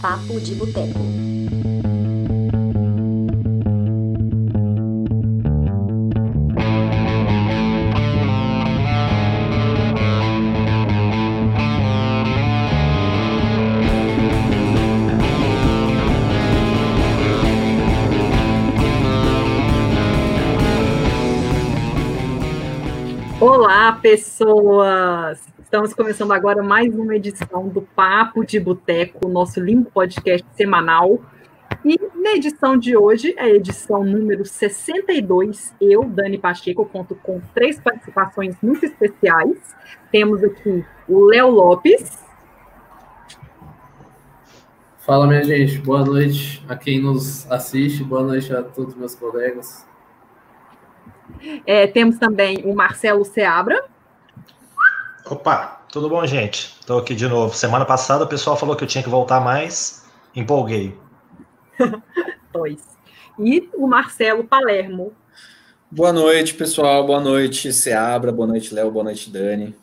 Papo de Boteco. Olá, pessoas! Estamos começando agora mais uma edição do Papo de Boteco, nosso lindo podcast semanal. E na edição de hoje, é a edição número 62, eu, Dani Pacheco, conto com três participações muito especiais. Temos aqui o Léo Lopes. Fala, minha gente. Boa noite a quem nos assiste. Boa noite a todos meus colegas. É, temos também o Marcelo Seabra. Opa, tudo bom, gente? Estou aqui de novo. Semana passada o pessoal falou que eu tinha que voltar mais, empolguei. Dois. E o Marcelo Palermo. Boa noite, pessoal. Boa noite, Seabra. Boa noite, Léo. Boa noite, Dani.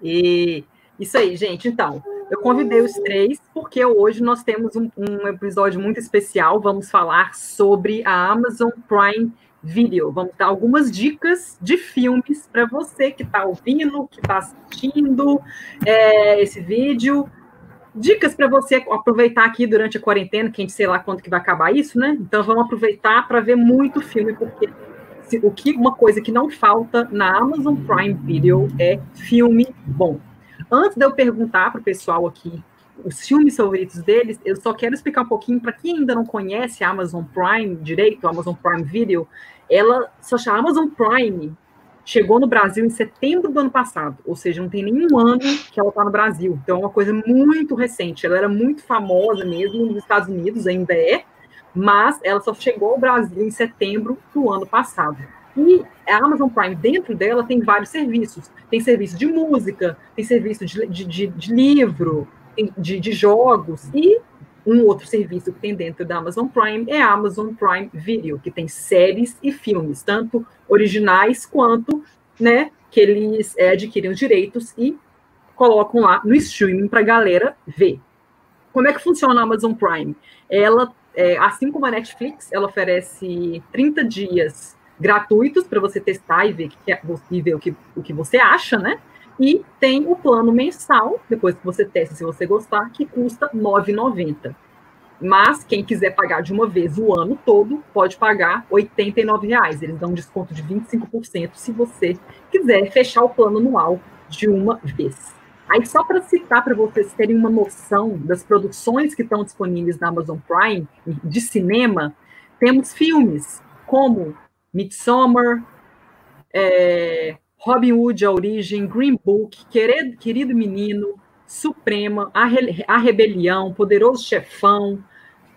E isso aí, gente. Então, eu convidei os três porque hoje nós temos um, um episódio muito especial. Vamos falar sobre a Amazon Prime Video. Vamos dar algumas dicas de filmes para você que está ouvindo, que está assistindo é, esse vídeo. Dicas para você aproveitar aqui durante a quarentena, que a gente sei lá quando que vai acabar isso, né? Então vamos aproveitar para ver muito filme, porque o que uma coisa que não falta na Amazon Prime Video é filme bom. Antes de eu perguntar para o pessoal aqui os filmes favoritos deles, eu só quero explicar um pouquinho para quem ainda não conhece a Amazon Prime direito, a Amazon Prime Video, ela só chama Amazon Prime chegou no Brasil em setembro do ano passado, ou seja, não tem nenhum ano que ela está no Brasil. Então é uma coisa muito recente. Ela era muito famosa mesmo nos Estados Unidos, ainda é, mas ela só chegou ao Brasil em setembro do ano passado. E a Amazon Prime, dentro dela, tem vários serviços. Tem serviço de música, tem serviço de, de, de, de livro, de, de jogos e um outro serviço que tem dentro da Amazon Prime é a Amazon Prime Video, que tem séries e filmes, tanto originais quanto, né, que eles é, adquirem os direitos e colocam lá no streaming para a galera ver. Como é que funciona a Amazon Prime? Ela, é, assim como a Netflix, ela oferece 30 dias gratuitos para você testar e ver, que, é, e ver o, que, o que você acha, né? E tem o plano mensal, depois que você testa, se você gostar, que custa R$ 9,90. Mas quem quiser pagar de uma vez o ano todo, pode pagar R$ 89,00. Eles dão um desconto de 25% se você quiser fechar o plano anual de uma vez. Aí, só para citar, para vocês terem uma noção das produções que estão disponíveis na Amazon Prime de cinema, temos filmes como Midsommar, é, Robin Hood, A Origem, Green Book, Querido, Querido Menino, Suprema, A, Re, a Rebelião, Poderoso Chefão.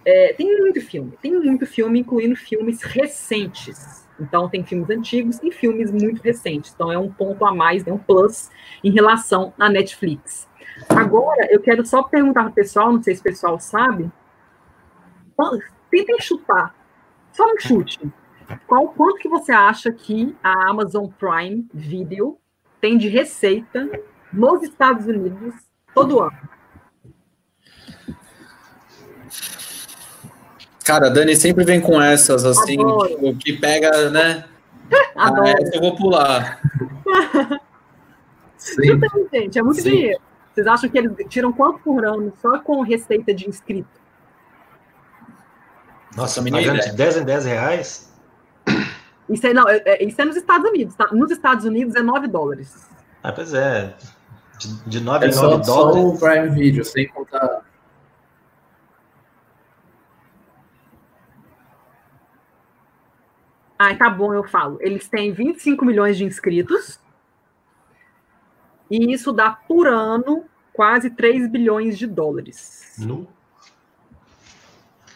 É, tem muito filme, tem muito filme, incluindo filmes recentes. Então, tem filmes antigos e filmes muito recentes. Então, é um ponto a mais, é um plus em relação à Netflix. Agora, eu quero só perguntar para o pessoal, não sei se o pessoal sabe, tentem chutar, só um chute qual quanto que você acha que a Amazon Prime Video tem de receita nos Estados Unidos todo ano? Cara, a Dani sempre vem com essas, assim, tipo, que pega, né? Adoro. Ah, eu vou pular. Sim. gente, é muito Sim. dinheiro. Vocês acham que eles tiram quanto por ano só com receita de inscrito? Nossa, pagando de 10 em 10 reais? Isso é, não, é, isso é nos Estados Unidos. Tá? Nos Estados Unidos é 9 dólares. Ah, pois é. De, de 9 é em 9 só, dólares. Só o Prime Video, sem contar. Ah, tá bom, eu falo. Eles têm 25 milhões de inscritos. E isso dá por ano quase 3 bilhões de dólares. No?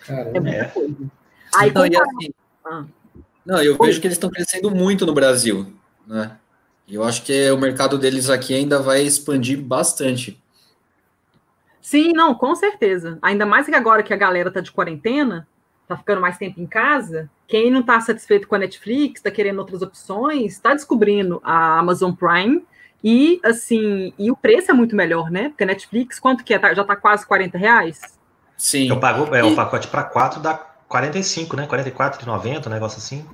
Caramba. É muita É. coisa. Aí, Então, e compara- assim, Ah. Não, eu vejo que eles estão crescendo muito no Brasil, né? E eu acho que o mercado deles aqui ainda vai expandir bastante. Sim, não, com certeza. Ainda mais que agora que a galera tá de quarentena, tá ficando mais tempo em casa, quem não tá satisfeito com a Netflix, tá querendo outras opções, tá descobrindo a Amazon Prime E, assim, e o preço é muito melhor, né? Porque a Netflix, quanto que é? Tá, já tá quase 40 reais? Sim. Eu pago, é, e... o pacote para 4 dá 45, né? 44,90, um negócio assim.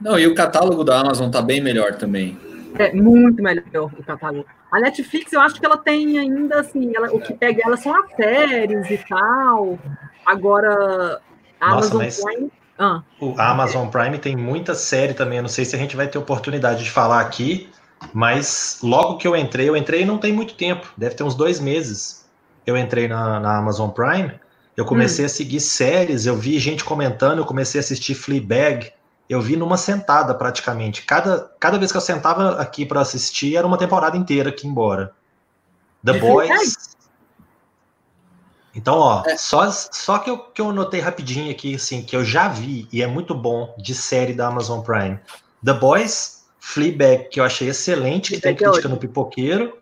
Não, e o catálogo da Amazon tá bem melhor também. É muito melhor o catálogo. A Netflix, eu acho que ela tem ainda, assim, ela, o que pega ela são as séries e tal. Agora, a Nossa, Amazon mas... Prime ah. O Amazon Prime tem muita série também. Eu não sei se a gente vai ter oportunidade de falar aqui, mas logo que eu entrei, eu entrei não tem muito tempo, deve ter uns dois meses. Eu entrei na, na Amazon Prime, eu comecei hum. a seguir séries, eu vi gente comentando, eu comecei a assistir Fleabag. Eu vi numa sentada praticamente. Cada, cada vez que eu sentava aqui para assistir, era uma temporada inteira aqui embora. The Boys, então, ó, é. só, só que, eu, que eu notei rapidinho aqui, assim, que eu já vi e é muito bom de série da Amazon Prime. The Boys, Fleabag, que eu achei excelente, que tem é crítica no Pipoqueiro.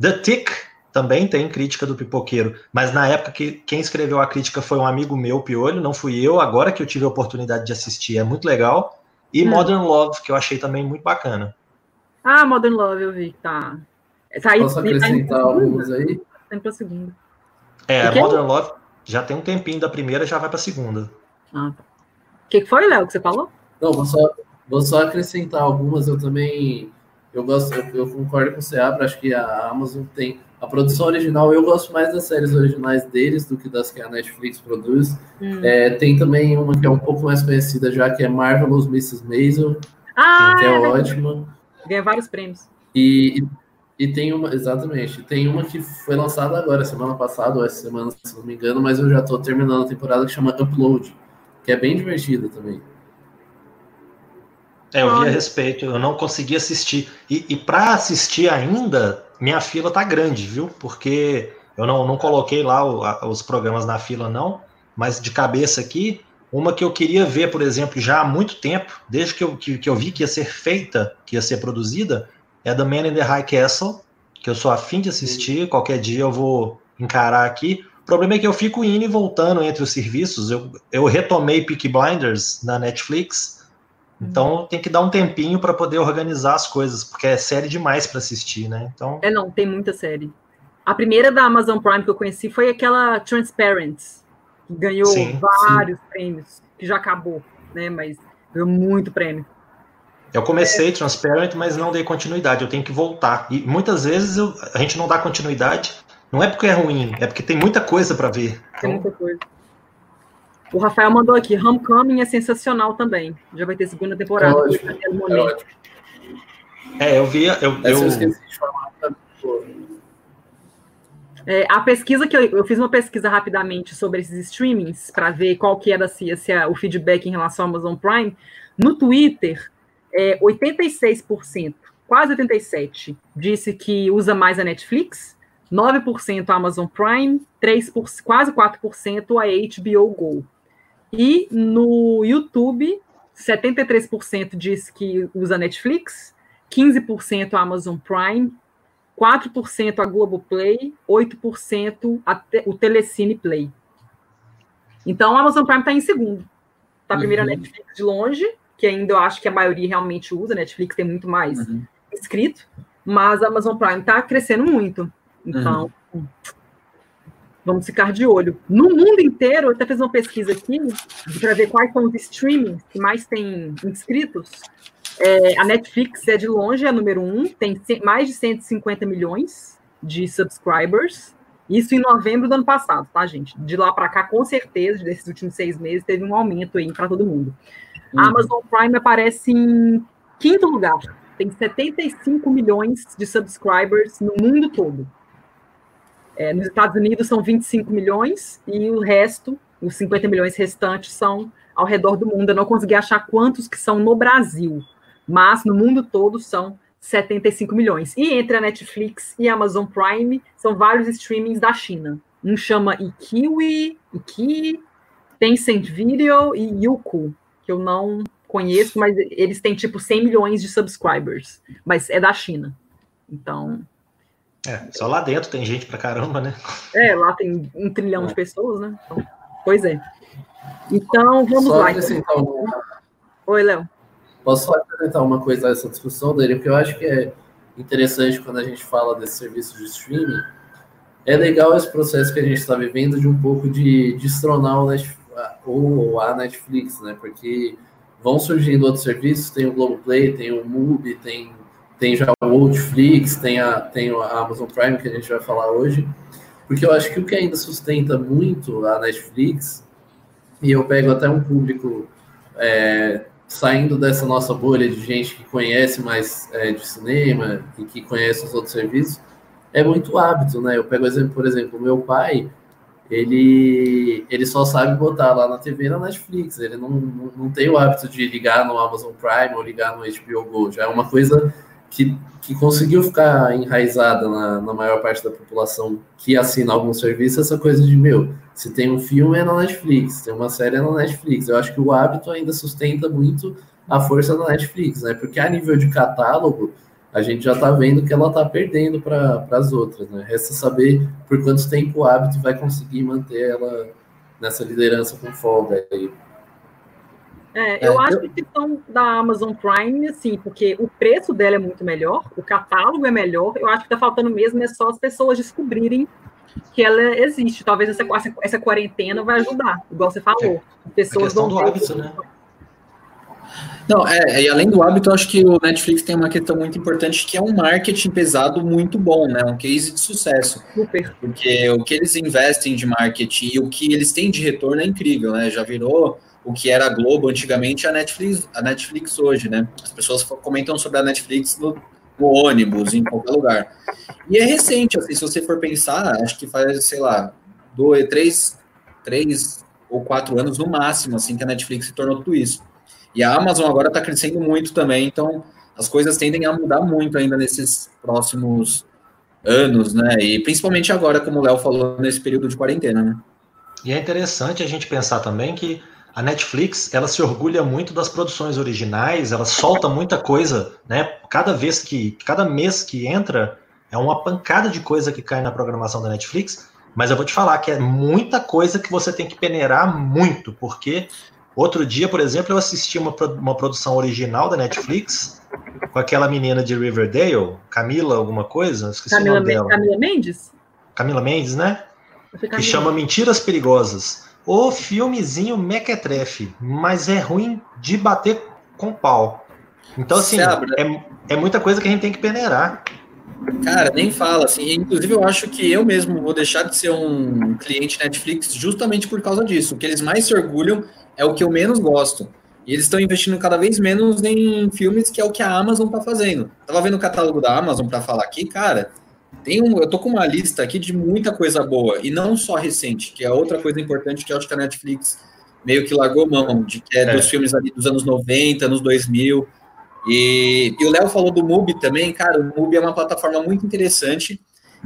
The Tick, também tem crítica do Pipoqueiro, mas na época que quem escreveu a crítica foi um amigo meu, Piolho, não fui eu, agora que eu tive a oportunidade de assistir, é muito legal. E hum. Modern Love, que eu achei também muito bacana. Ah, Modern Love, eu vi, tá. tá aí, Posso acrescentar tá alguns aí? Tá pra segunda. É, Modern Love já tem um tempinho da primeira, já vai para a segunda. Ah, tá. O que, foi, Léo, que você falou? Não, vou só, vou só acrescentar algumas. Eu também eu gosto, eu, eu concordo com o Seabra, acho que a Amazon tem a produção original. Eu gosto mais das séries originais deles do que das que a Netflix produz. Hum. É, tem também uma que é um pouco mais conhecida já, que é Marvelous Mrs. Maisel, ah, que é, é ótima. Ganha vários prêmios. E, e tem uma, exatamente, tem uma que foi lançada agora, semana passada, ou essa semana, se não me engano, mas eu já estou terminando a temporada que chama Upload, que é bem divertida também. É, eu vi a respeito, eu não consegui assistir. E, e para assistir ainda, minha fila tá grande, viu? Porque eu não, não coloquei lá o, a, os programas na fila, não, mas de cabeça aqui, uma que eu queria ver, por exemplo, já há muito tempo, desde que eu, que, que eu vi que ia ser feita, que ia ser produzida, é The Man in the High Castle, que eu sou afim de assistir, Sim. qualquer dia eu vou encarar aqui. O problema é que eu fico indo e voltando entre os serviços. Eu, eu retomei Peak Blinders na Netflix, então hum. tem que dar um tempinho para poder organizar as coisas, porque é série demais para assistir, né? Então... É, não, tem muita série. A primeira da Amazon Prime que eu conheci foi aquela Transparent, que ganhou sim, vários sim. prêmios, que já acabou, né? Mas ganhou muito prêmio. Eu comecei Transparent, mas não dei continuidade. Eu tenho que voltar. E muitas vezes eu, a gente não dá continuidade. Não é porque é ruim, é porque tem muita coisa para ver. Tem muita coisa. O Rafael mandou aqui, Homecoming é sensacional também. Já vai ter segunda temporada. É, é, eu vi. Eu, eu... É, a pesquisa que eu, eu, fiz uma pesquisa rapidamente sobre esses streamings para ver qual que era se, se o feedback em relação ao Amazon Prime. No Twitter, é, 86%, quase 87%, disse que usa mais a Netflix, 9% a Amazon Prime, 3%, quase 4% a HBO Go. E no YouTube, 73% diz que usa Netflix, 15% a Amazon Prime, 4% a Globoplay, 8% a te, o Telecine Play. Então a Amazon Prime está em segundo. Está primeiro uhum. a Netflix de longe, que ainda eu acho que a maioria realmente usa, Netflix tem muito mais uhum. inscrito, mas a Amazon Prime está crescendo muito. Então, uhum. Vamos ficar de olho. No mundo inteiro, eu até fiz uma pesquisa aqui para ver quais são os streamings que mais têm inscritos. É, a Netflix é de longe a número um, tem mais de 150 milhões de subscribers. Isso em novembro do ano passado, tá, gente? De lá para cá, com certeza, desses últimos seis meses, teve um aumento aí para todo mundo. A uhum. Amazon Prime aparece em quinto lugar. Tem 75 milhões de subscribers no mundo todo. É, nos Estados Unidos são 25 milhões e o resto, os 50 milhões restantes, são ao redor do mundo. Eu não consegui achar quantos que são no Brasil, mas no mundo todo são 75 milhões. E entre a Netflix e a Amazon Prime, são vários streamings da China. Um chama Ikiwi, Iki, Tencent Video e Youku que eu não conheço, mas eles têm tipo 100 milhões de subscribers, mas é da China. Então. É, só lá dentro tem gente pra caramba, né? É, lá tem um trilhão é. de pessoas, né? Então, pois é. Então, vamos só lá. Então. Oi, Léo. Posso só acrescentar uma coisa a essa discussão dele, porque eu acho que é, interessante quando a gente fala desse serviço de streaming, é legal esse processo que a gente está vivendo de um pouco de destronar o Netflix, ou a Netflix, né? Porque vão surgindo outros serviços, tem o Globoplay, tem o Mubi, tem, tem já o Netflix, tem a, tem a Amazon Prime, que a gente vai falar hoje. Porque eu acho que o que ainda sustenta muito a Netflix, e eu pego até um público é, saindo dessa nossa bolha de gente que conhece mais é, de cinema e que conhece os outros serviços, é muito hábito, né? Eu pego exemplo, por exemplo, meu pai, ele, ele só sabe botar lá na TV na Netflix, ele não, não, não tem o hábito de ligar no Amazon Prime ou ligar no HBO Go, já é uma coisa que, que conseguiu ficar enraizada na, na maior parte da população que assina algum serviço, essa coisa de, meu, se tem um filme é na Netflix, se tem uma série é na Netflix. Eu acho que o hábito ainda sustenta muito a força da Netflix, né? Porque a nível de catálogo, a gente já está vendo que ela está perdendo para as outras, né? Resta saber por quanto tempo o hábito vai conseguir manter ela nessa liderança com folga aí. É, eu é, acho eu... que a questão da Amazon Prime, assim, porque o preço dela é muito melhor, o catálogo é melhor, eu acho que está faltando mesmo é só as pessoas descobrirem que ela existe. Talvez essa, essa quarentena vai ajudar, igual você falou. É. Pessoas vão do hábito, né? Não, é, e além do hábito, eu acho que o Netflix tem uma questão muito importante que é um marketing pesado muito bom, né? Um case de sucesso. Super. Porque o que eles investem de marketing e o que eles têm de retorno é incrível, né? Já virou o que era a Globo antigamente a Netflix, a Netflix hoje, né? As pessoas comentam sobre a Netflix no, no ônibus, em qualquer lugar. E é recente, assim, se você for pensar, acho que faz, sei lá, dois, três, três ou quatro anos no máximo, assim, que a Netflix se tornou tudo isso. E a Amazon agora está crescendo muito também, então as coisas tendem a mudar muito ainda nesses próximos anos, né? E principalmente agora, como o Léo falou, nesse período de quarentena, né? E é interessante a gente pensar também que a Netflix, ela se orgulha muito das produções originais, ela solta muita coisa, né? Cada vez que, cada mês que entra, é uma pancada de coisa que cai na programação da Netflix, mas eu vou te falar que é muita coisa que você tem que peneirar muito, porque outro dia, por exemplo, eu assisti uma, uma produção original da Netflix com aquela menina de Riverdale, Camila alguma coisa, esqueci Camila, o nome dela. Camila Mendes? Camila Mendes, né? Que chama Mentiras Perigosas o filmezinho mequetrefe, mas é ruim de bater com pau. Então, assim, é, é muita coisa que a gente tem que peneirar. Cara, nem fala, assim. Inclusive, eu acho que eu mesmo vou deixar de ser um cliente Netflix justamente por causa disso. O que eles mais se orgulham é o que eu menos gosto. E eles estão investindo cada vez menos em filmes, que é o que a Amazon tá fazendo. Tava vendo o catálogo da Amazon para falar aqui, cara. Tem um, eu tô com uma lista aqui de muita coisa boa, e não só recente, que é outra coisa importante que eu acho que a Netflix meio que largou mão, de que é, é. dos filmes ali dos anos 90, anos 2000. E, e o Léo falou do MUBI também, cara, o MUBI é uma plataforma muito interessante,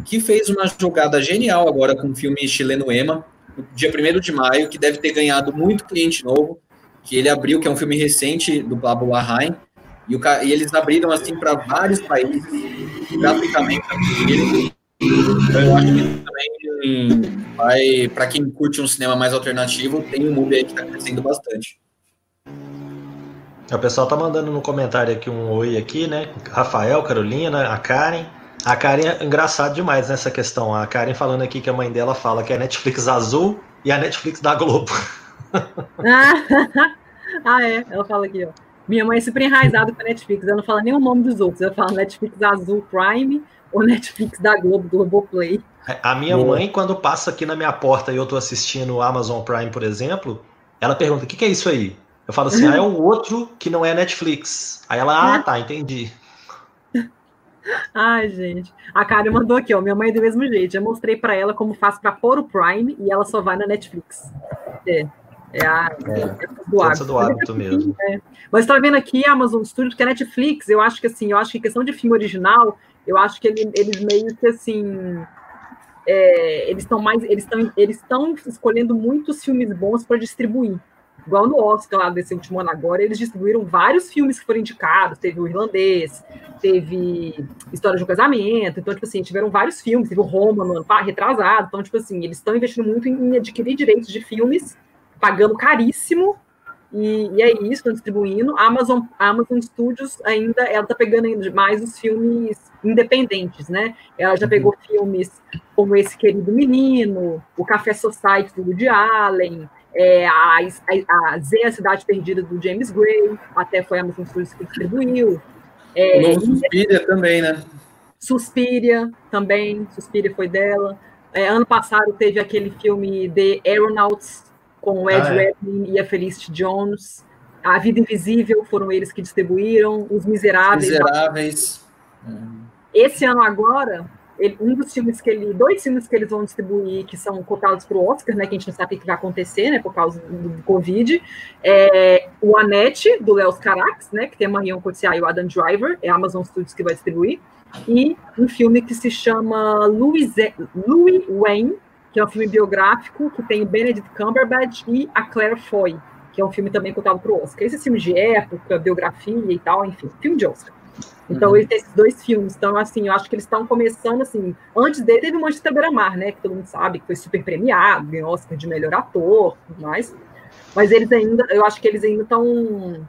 que fez uma jogada genial agora com o filme chileno Ema, no dia 1 de maio, que deve ter ganhado muito cliente novo, que ele abriu, que é um filme recente do Pablo Larraín, e, o, e eles abriram assim para vários países, gratuitamente. Então, eu acho que também vai, para quem curte um cinema mais alternativo, tem um movie aí que está crescendo bastante. O pessoal tá mandando no comentário aqui um oi aqui, né? Rafael, Carolina, a Karen. A Karen é engraçado demais nessa questão. A Karen falando aqui que a mãe dela fala que é a Netflix azul e a Netflix da Globo. ah, é. Ela fala aqui, ó. Minha mãe é super enraizada com a Netflix, ela não fala nem o nome dos outros, ela fala Netflix Azul Prime ou Netflix da Globo, Globoplay. É, a minha mãe, quando passa aqui na minha porta e eu tô assistindo o Amazon Prime, por exemplo, ela pergunta: o que, que é isso aí? Eu falo assim: ah, é o outro que não é Netflix. Aí ela, ah, tá, entendi. Ai, gente. A Karen mandou aqui, ó. Minha mãe é do mesmo jeito. Já mostrei para ela como faz para pôr o Prime e ela só vai na Netflix. É. É a é, é do hábito, do hábito mesmo. É. Mas está vendo aqui a Amazon Studios, que a Netflix, eu acho que assim, eu acho que questão de filme original, eu acho que ele, eles meio que assim. É, eles estão mais. Eles estão eles estão escolhendo muitos filmes bons para distribuir. Igual no Oscar lá desse último ano agora, eles distribuíram vários filmes que foram indicados. Teve o Irlandês, teve História de um Casamento. Então, tipo assim, tiveram vários filmes. Teve o Roma no ano retrasado. Então, tipo assim, eles estão investindo muito em adquirir direitos de filmes pagando caríssimo E, e é isso, estão distribuindo. A Amazon, a Amazon Studios ainda, ela está pegando mais os filmes independentes, né? Ela já uhum. pegou filmes como Esse Querido Menino, O Café Society do Woody Allen, é, a, a, a Z, A Cidade Perdida do James Gray, até foi a Amazon Studios que distribuiu. É, o novo Suspiria também, né? Suspiria também, Suspiria foi dela. É, ano passado teve aquele filme The Aeronauts, com o Ed ah, é. e a Felicity Jones. A Vida Invisível foram eles que distribuíram. Os Miseráveis. Miseráveis. Esse ano agora, ele, um dos filmes que ele, dois filmes que eles vão distribuir que são cotados para o Oscar, né, que a gente não sabe o que vai acontecer, né, por causa do, do Covid, é o Anete do Léo Carax, né, que tem a Marion Cotillard e o Adam Driver, é a Amazon Studios que vai distribuir, e um filme que se chama Louis, Louis Wayne, que é um filme biográfico que tem Benedict Cumberbatch e a Claire Foy, que é um filme também cotado para o Oscar. Esses filmes de época, biografia e tal, enfim, filme de Oscar. Então, uhum. ele tem esses dois filmes. Então, assim, eu acho que eles estão começando, assim... Antes dele, teve o Manchester Beira-Mar, né? Que todo mundo sabe que foi super premiado, ganhou Oscar de melhor ator, tudo mais. Mas eles ainda... Eu acho que eles ainda estão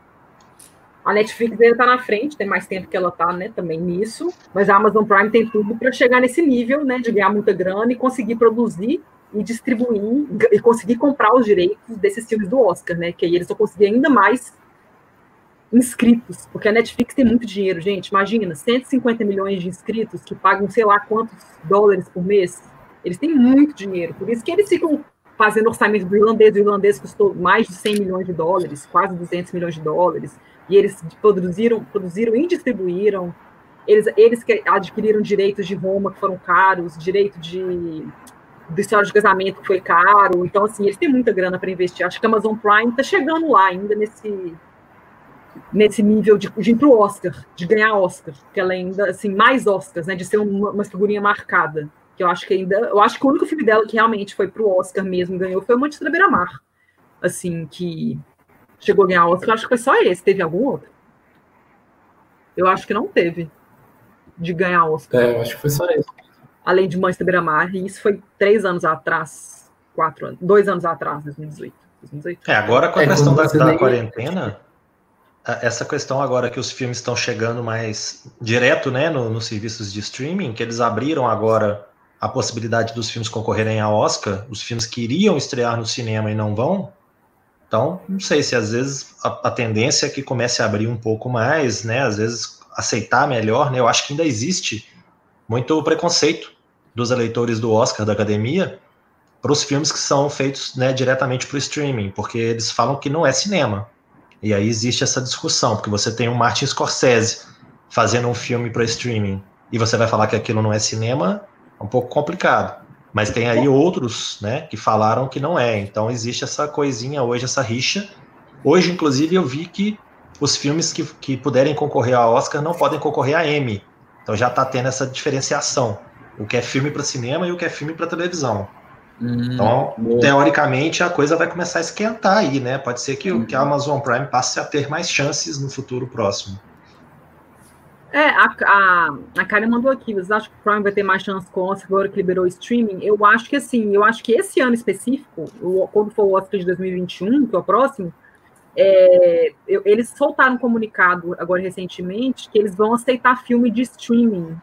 a Netflix ainda está na frente, tem mais tempo que ela está, né, também nisso, mas a Amazon Prime tem tudo para chegar nesse nível, né, de ganhar muita grana e conseguir produzir e distribuir e conseguir comprar os direitos desses filmes do Oscar, né, que aí eles vão conseguir ainda mais inscritos, porque a Netflix tem muito dinheiro, gente, imagina, 150 milhões de inscritos que pagam sei lá quantos dólares por mês, eles têm muito dinheiro, por isso que eles ficam fazendo orçamento do irlandês, o irlandês custou mais de 100 milhões de dólares, quase 200 milhões de dólares, e eles produziram, produziram e distribuíram. Eles, eles que adquiriram direitos de Roma que foram caros, direito de do história de casamento que foi caro. Então, assim, eles têm muita grana para investir. Acho que a Amazon Prime está chegando lá ainda nesse nesse nível de, de ir para o Oscar, de ganhar Oscar, que ela ainda, assim, mais Oscars, né, de ser uma, uma figurinha marcada. Que eu acho que ainda, eu acho que o único filme dela que realmente foi para o Oscar mesmo ganhou foi o Manchester Beira-Mar. Assim, que chegou a ganhar Oscar, eu acho que foi só esse. Teve algum outro? Eu acho que não teve de ganhar Oscar. É, eu acho que foi só esse. Além de Manchester Beira-Mar, e isso foi três anos atrás, quatro anos, dois anos atrás, 2018. 2018. É, agora com a é, questão da, da quarentena, essa questão agora que os filmes estão chegando mais direto, né, no, nos serviços de streaming, que eles abriram agora a possibilidade dos filmes concorrerem a Oscar, os filmes que iriam estrear no cinema e não vão, então, não sei se às vezes a, a, tendência é que comece a abrir um pouco mais, né? Às vezes aceitar melhor, né? Eu acho que ainda existe muito preconceito dos eleitores do Oscar da Academia para os filmes que são feitos né, diretamente para o streaming, porque eles falam que não é cinema. E aí existe essa discussão, porque você tem um Martin Scorsese fazendo um filme para streaming e você vai falar que aquilo não é cinema, é um pouco complicado. Mas tem aí outros, né, que falaram que não é. Então existe essa coisinha hoje, essa rixa. Hoje, inclusive, eu vi que os filmes que, que puderem concorrer a Oscar não podem concorrer a Emmy. Então já está tendo essa diferenciação. O que é filme para cinema e o que é filme para televisão. Hum, então, boa. teoricamente, a coisa vai começar a esquentar aí, né? Pode ser que, hum. que a Amazon Prime passe a ter mais chances no futuro próximo. É, a, a, a Karen mandou aqui, vocês acham que o Prime vai ter mais chance com o Oscar agora que liberou o streaming? Eu acho que assim, eu acho que esse ano específico, o, quando for o Oscar de 2021, que é o próximo, é, eu, eles soltaram um comunicado agora recentemente que eles vão aceitar filme de streaming,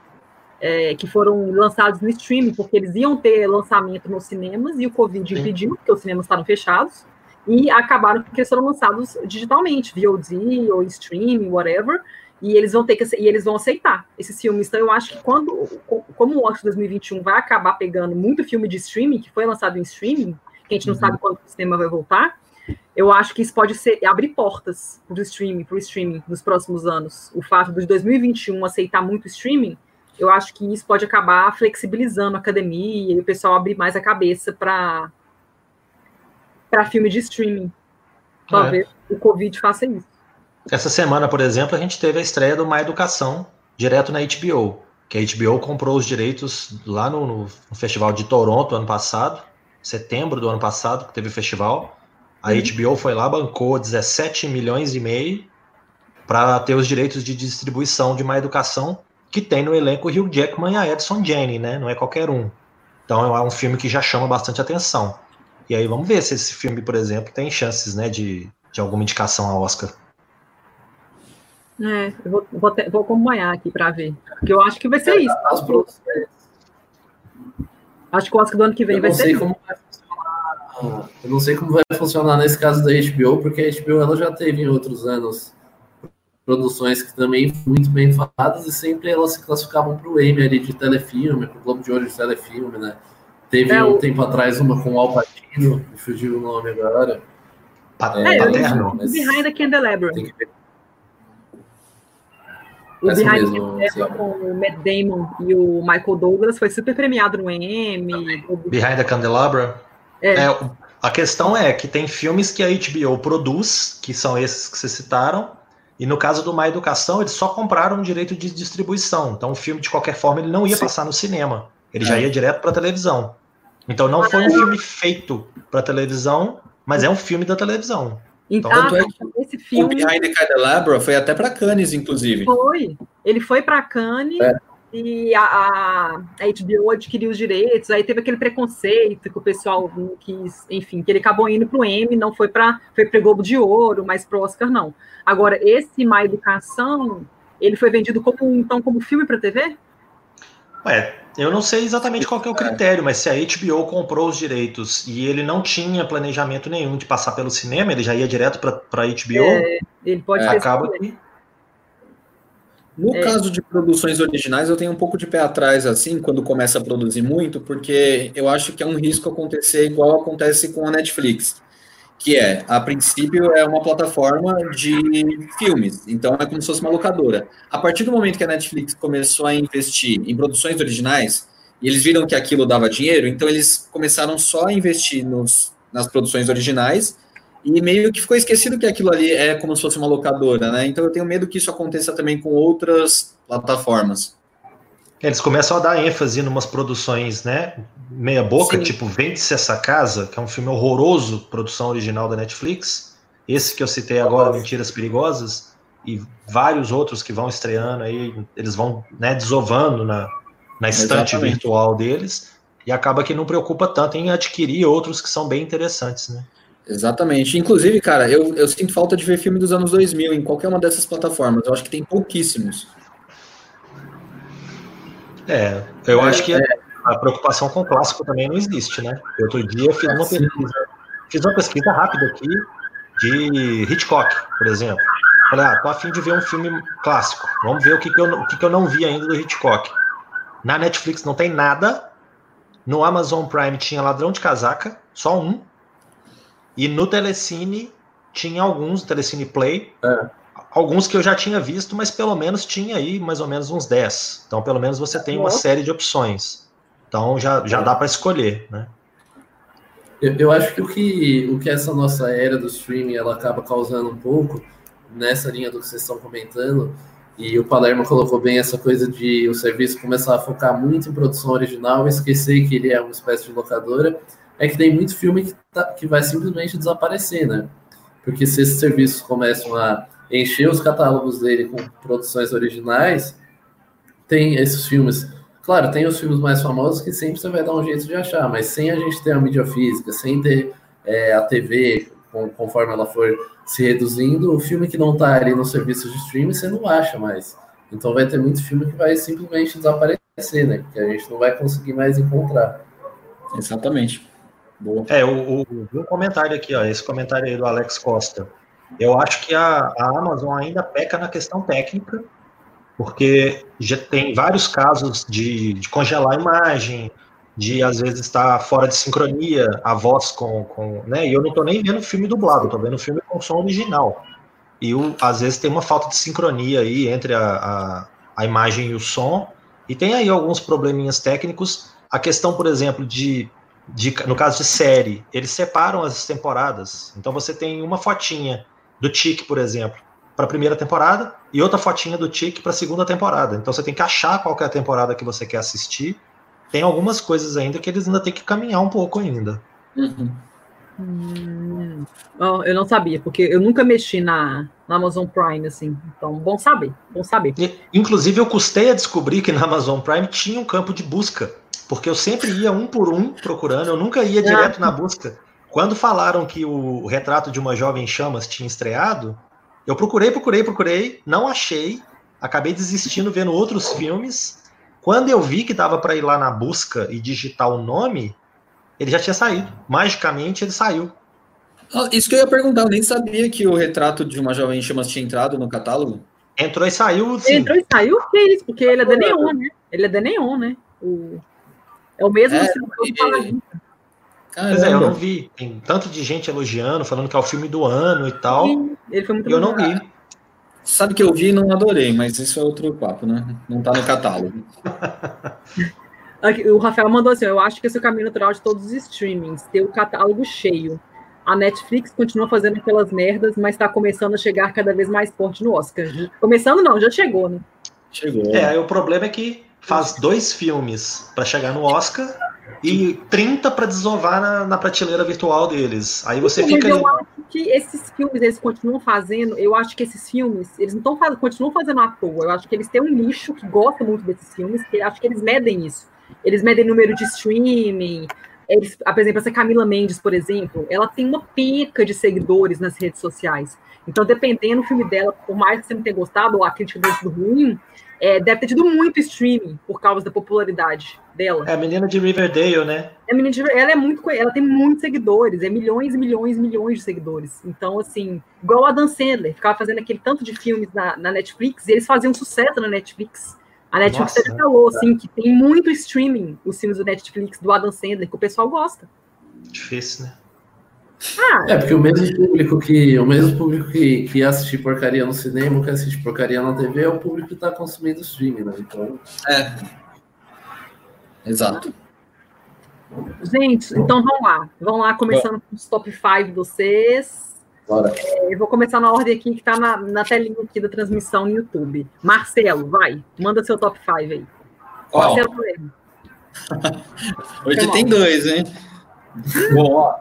é, que foram lançados no streaming, porque eles iam ter lançamento nos cinemas e o Covid Sim. impediu, porque os cinemas estavam fechados, e acabaram porque eles foram lançados digitalmente, VOD ou streaming, whatever, e eles vão ter que e eles vão aceitar esses filmes. Então eu acho que quando como o Oscar 2021 vai acabar pegando muito filme de streaming que foi lançado em streaming, que a gente não uhum. sabe quando o cinema vai voltar, eu acho que isso pode ser abrir portas para o streaming, para o streaming nos próximos anos. O fato de 2021 aceitar muito streaming, eu acho que isso pode acabar flexibilizando a academia e o pessoal abrir mais a cabeça para para filme de streaming. Talvez é. o Covid faça isso. Essa semana, por exemplo, a gente teve a estreia do Má Educação, direto na HBO, que a HBO comprou os direitos lá no, no, no Festival de Toronto ano passado, setembro do ano passado, que teve o festival. A uhum. HBO foi lá, bancou 17 milhões e meio para ter os direitos de distribuição de Má Educação, que tem no elenco Hugh Jackman e a Edson Jenny, né? Não é qualquer um. Então é um filme que já chama bastante atenção. E aí vamos ver se esse filme, por exemplo, tem chances, né, de de alguma indicação a Oscar. É, eu vou, vou, vou acompanhar aqui para ver. Porque eu acho que vai ser isso. As produções. Acho que o Oscar do ano que vem Eu vai não ser sei isso. como vai funcionar. Eu não sei como vai funcionar nesse caso da HBO, porque a HBO ela já teve em outros anos produções que também foram muito bem faladas e sempre elas se classificavam para o Emmy ali de telefilme, para o Globo de Ouro de telefilme, né? Teve É, um o- tempo atrás uma com o Al Pacino, me fugiu o nome agora. É, É, Paterno? mas- Behind the Candelabra. Tem que ver. O Essa Behind the mesmo, Candelabra com o Matt Damon e o Michael Douglas foi super premiado no Emmy. Behind the Candelabra? É. É, a questão é que tem filmes que a HBO produz, que são esses que vocês citaram, e no caso do Má Educação, eles só compraram o direito de distribuição. Então o filme, de qualquer forma, ele não ia Sim. passar no cinema. Ele já É. ia direto para televisão. Então não foi um filme feito para televisão, mas é um filme da televisão. Então, Tanto ah, é esse O filme Behind the Candelabra foi até para Cannes, inclusive. foi. Ele foi para Cannes É. e a, a, a HBO adquiriu os direitos. Aí teve aquele preconceito que o pessoal não quis, enfim, que ele acabou indo para o Emmy, não foi para foi para Globo de Ouro, mas para Oscar não. Agora esse Má Educação, ele foi vendido como então como filme para TV? Ué, eu não sei exatamente qual que é o critério, mas se a HBO comprou os direitos e ele não tinha planejamento nenhum de passar pelo cinema, ele já ia direto para HBO, Ele pode É, acaba No É. caso de produções originais, eu tenho um pouco de pé atrás, assim, quando começa a produzir muito, porque eu acho que é um risco acontecer igual acontece com a Netflix, que é, a princípio, é uma plataforma de filmes, então é como se fosse uma locadora. A partir do momento que a Netflix começou a investir em produções originais, e eles viram que aquilo dava dinheiro, então eles começaram só a investir nos, nas produções originais, e meio que ficou esquecido que aquilo ali é como se fosse uma locadora, né? Então eu tenho medo que isso aconteça também com outras plataformas. Eles começam a dar ênfase em umas produções, né? Meia boca, Sim. tipo Vende-se essa casa, que é um filme horroroso, produção original da Netflix. Esse que eu citei agora, Mentiras Perigosas, e vários outros que vão estreando aí, eles vão né, desovando na, na estante Exatamente. virtual deles, e acaba que não preocupa tanto em adquirir outros que são bem interessantes, né? Exatamente. Inclusive, cara, eu, eu sinto falta de ver filme dos anos 2000 em qualquer uma dessas plataformas. Eu acho que tem pouquíssimos. É, eu É, acho que a preocupação com o clássico também não existe, né? Outro dia eu fiz uma Sim. pesquisa, fiz uma pesquisa rápida aqui de Hitchcock, por exemplo. Falei, ah, tô a fim de ver um filme clássico. Vamos ver o que, que, eu, não- o que, que eu não vi ainda do Hitchcock. Na Netflix não tem nada. No Amazon Prime tinha Ladrão de Casaca, só um. E no Telecine tinha alguns, Telecine Play, alguns que eu já tinha visto, mas pelo menos tinha aí mais ou menos uns 10. Então, pelo menos você tem uma série de opções. Então, já, já dá para escolher, né? Eu, eu acho que o, que o que essa nossa era do streaming ela acaba causando um pouco nessa linha do que vocês estão comentando, e o Palermo colocou bem essa coisa de o serviço começar a focar muito em produção original e esquecer que ele é uma espécie de locadora, é que tem muito filme que, tá- que vai simplesmente desaparecer, né? Porque se esses serviços começam a encher os catálogos dele com produções originais, tem esses filmes. Claro, tem os filmes mais famosos que sempre você vai dar um jeito de achar, mas sem a gente ter a mídia física, sem ter é, a TV, com- conforme ela for se reduzindo, o filme que não está ali no serviço de streaming você não acha mais. Então vai ter muito filme que vai simplesmente desaparecer, né? Que a gente não vai conseguir mais encontrar. Exatamente. Boa. É, o, o, um comentário aqui, ó, esse comentário aí do Alex Costa. Eu acho que a, a Amazon ainda peca na questão técnica, porque já tem vários casos de, de congelar a imagem, de às vezes estar fora de sincronia a voz com, com né? E eu não tô nem vendo filme dublado, tô vendo filme com som original. E o, às vezes tem uma falta de sincronia aí entre a, a, a imagem e o som, e tem aí alguns probleminhas técnicos. A questão, por exemplo, de, de no caso de série, eles separam as temporadas. Então você tem uma fotinha do Tic, por exemplo, para a primeira temporada e outra fotinha do Tic para a segunda temporada. Então você tem que achar qual que é a temporada que você quer assistir. Tem algumas coisas ainda que eles ainda têm que caminhar um pouco ainda. Uhum. Hum, eu não sabia, porque eu nunca mexi na, na Amazon Prime, assim. Então, bom saber, bom saber. E, inclusive, eu custei a descobrir que na Amazon Prime tinha um campo de busca, porque eu sempre ia um por um procurando, eu nunca ia direto na busca. Quando falaram que o Retrato de uma Jovem Chamas tinha estreado, eu procurei, procurei, procurei, não achei, acabei desistindo vendo outros filmes. Quando eu vi que dava para ir lá na busca e digitar o nome, ele já tinha saído. Magicamente ele saiu. Ah, isso que eu ia perguntar, eu nem sabia que o retrato de uma jovem chamas tinha entrado no catálogo. Entrou e saiu. Sim. Entrou e saiu, que é isso? Porque ele é da Neon, né? Ele é da Neon, né? O... É o mesmo é, e... Pois é, eu não vi. Tem tanto de gente elogiando, falando que é o filme do ano e tal. Ele foi muito Eu não vi. Sabe que eu vi e não adorei, mas isso é outro papo, né? Não tá no catálogo. o Rafael mandou assim: eu acho que esse é o caminho natural de todos os streamings, ter o catálogo cheio. A Netflix continua fazendo aquelas merdas, mas está começando a chegar cada vez mais forte no Oscar. Começando não, já chegou, né? Chegou. É, aí o problema é que faz dois filmes para chegar no Oscar e 30 para desovar na, na, prateleira virtual deles. Aí você Sim, fica. Eu acho que esses filmes eles continuam fazendo. Eu acho que esses filmes eles não estão fazendo, continuam fazendo à toa. Eu acho que eles têm um nicho que gosta muito desses filmes. Que acho que eles medem isso. Eles medem número de streaming, eles, por exemplo, essa Camila Mendes, por exemplo, ela tem uma pica de seguidores nas redes sociais. Então, dependendo do filme dela, por mais que você não tenha gostado, ou a crítica tenha sido ruim, é, deve ter tido muito streaming por causa da popularidade dela. É a menina de Riverdale, né? É a menina de, ela é muito, ela tem muitos seguidores, é milhões e milhões e milhões de seguidores. Então, assim, igual a Dan Sandler, ficava fazendo aquele tanto de filmes na, na Netflix, e eles faziam sucesso na Netflix. A Netflix Nossa, falou assim, que tem muito streaming os filmes do Netflix, do Adam Sandler, que o pessoal gosta. Difícil, né? Ah, é, porque o mesmo público que o mesmo público que, que assiste porcaria no cinema, que assiste porcaria na TV, é o público que está consumindo streaming, né? Então. É. Exato. Gente, então vamos lá. Vamos lá, começando com os top 5 de vocês. Bora. É, eu vou começar na ordem aqui que está na, na telinha aqui da transmissão no YouTube. Marcelo, vai, manda seu top 5 aí. Qual? Marcelo Hoje tem dois, hein? Bom, ó,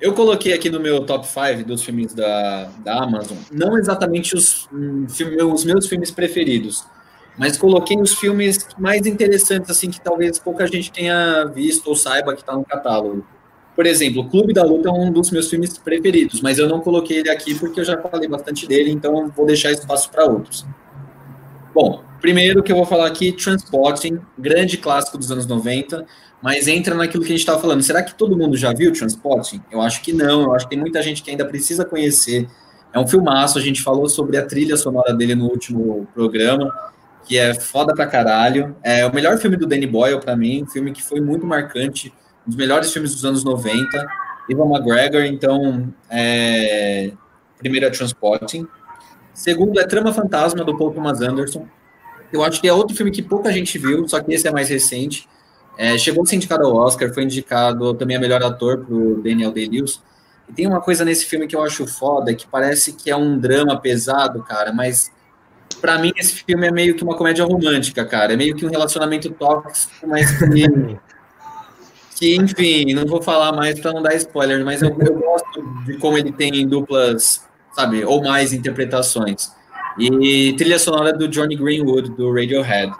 eu coloquei aqui no meu top 5 dos filmes da, da Amazon, não exatamente os, um, filme, os meus filmes preferidos, mas coloquei os filmes mais interessantes, assim, que talvez pouca gente tenha visto ou saiba que está no catálogo. Por exemplo, o Clube da Luta é um dos meus filmes preferidos, mas eu não coloquei ele aqui porque eu já falei bastante dele, então vou deixar espaço para outros. Bom, primeiro que eu vou falar aqui, Transporting, grande clássico dos anos 90, mas entra naquilo que a gente estava falando. Será que todo mundo já viu Transporting? Eu acho que não, eu acho que tem muita gente que ainda precisa conhecer. É um filmaço, a gente falou sobre a trilha sonora dele no último programa, que é foda pra caralho. É o melhor filme do Danny Boyle para mim, um filme que foi muito marcante um dos melhores filmes dos anos 90. Ivan McGregor, então, é... primeiro é Transporting. Segundo é Trama Fantasma, do Paul Thomas Anderson. Eu acho que é outro filme que pouca gente viu, só que esse é mais recente. É, chegou a ser indicado ao Oscar, foi indicado também a melhor ator pro Daniel Day-Lewis. E tem uma coisa nesse filme que eu acho foda, que parece que é um drama pesado, cara, mas para mim esse filme é meio que uma comédia romântica, cara. É meio que um relacionamento tóxico, mas que que, enfim, não vou falar mais para não dar spoiler, mas eu, eu, gosto de como ele tem duplas, sabe, ou mais interpretações. E trilha sonora do Johnny Greenwood, do Radiohead.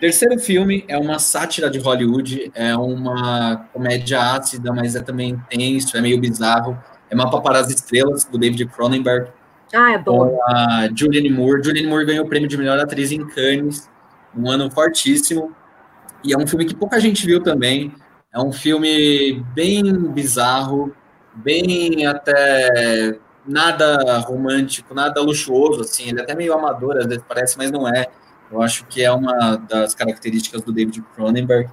Terceiro filme é uma sátira de Hollywood, é uma comédia ácida, mas é também intenso, é meio bizarro. É Mapa para as Estrelas, do David Cronenberg. Ah, é bom. a Julianne Moore. Julianne Moore ganhou o prêmio de melhor atriz em Cannes, um ano fortíssimo. E é um filme que pouca gente viu também. É um filme bem bizarro, bem até nada romântico, nada luxuoso, assim, ele é até meio amador, às vezes parece, mas não é. Eu acho que é uma das características do David Cronenberg.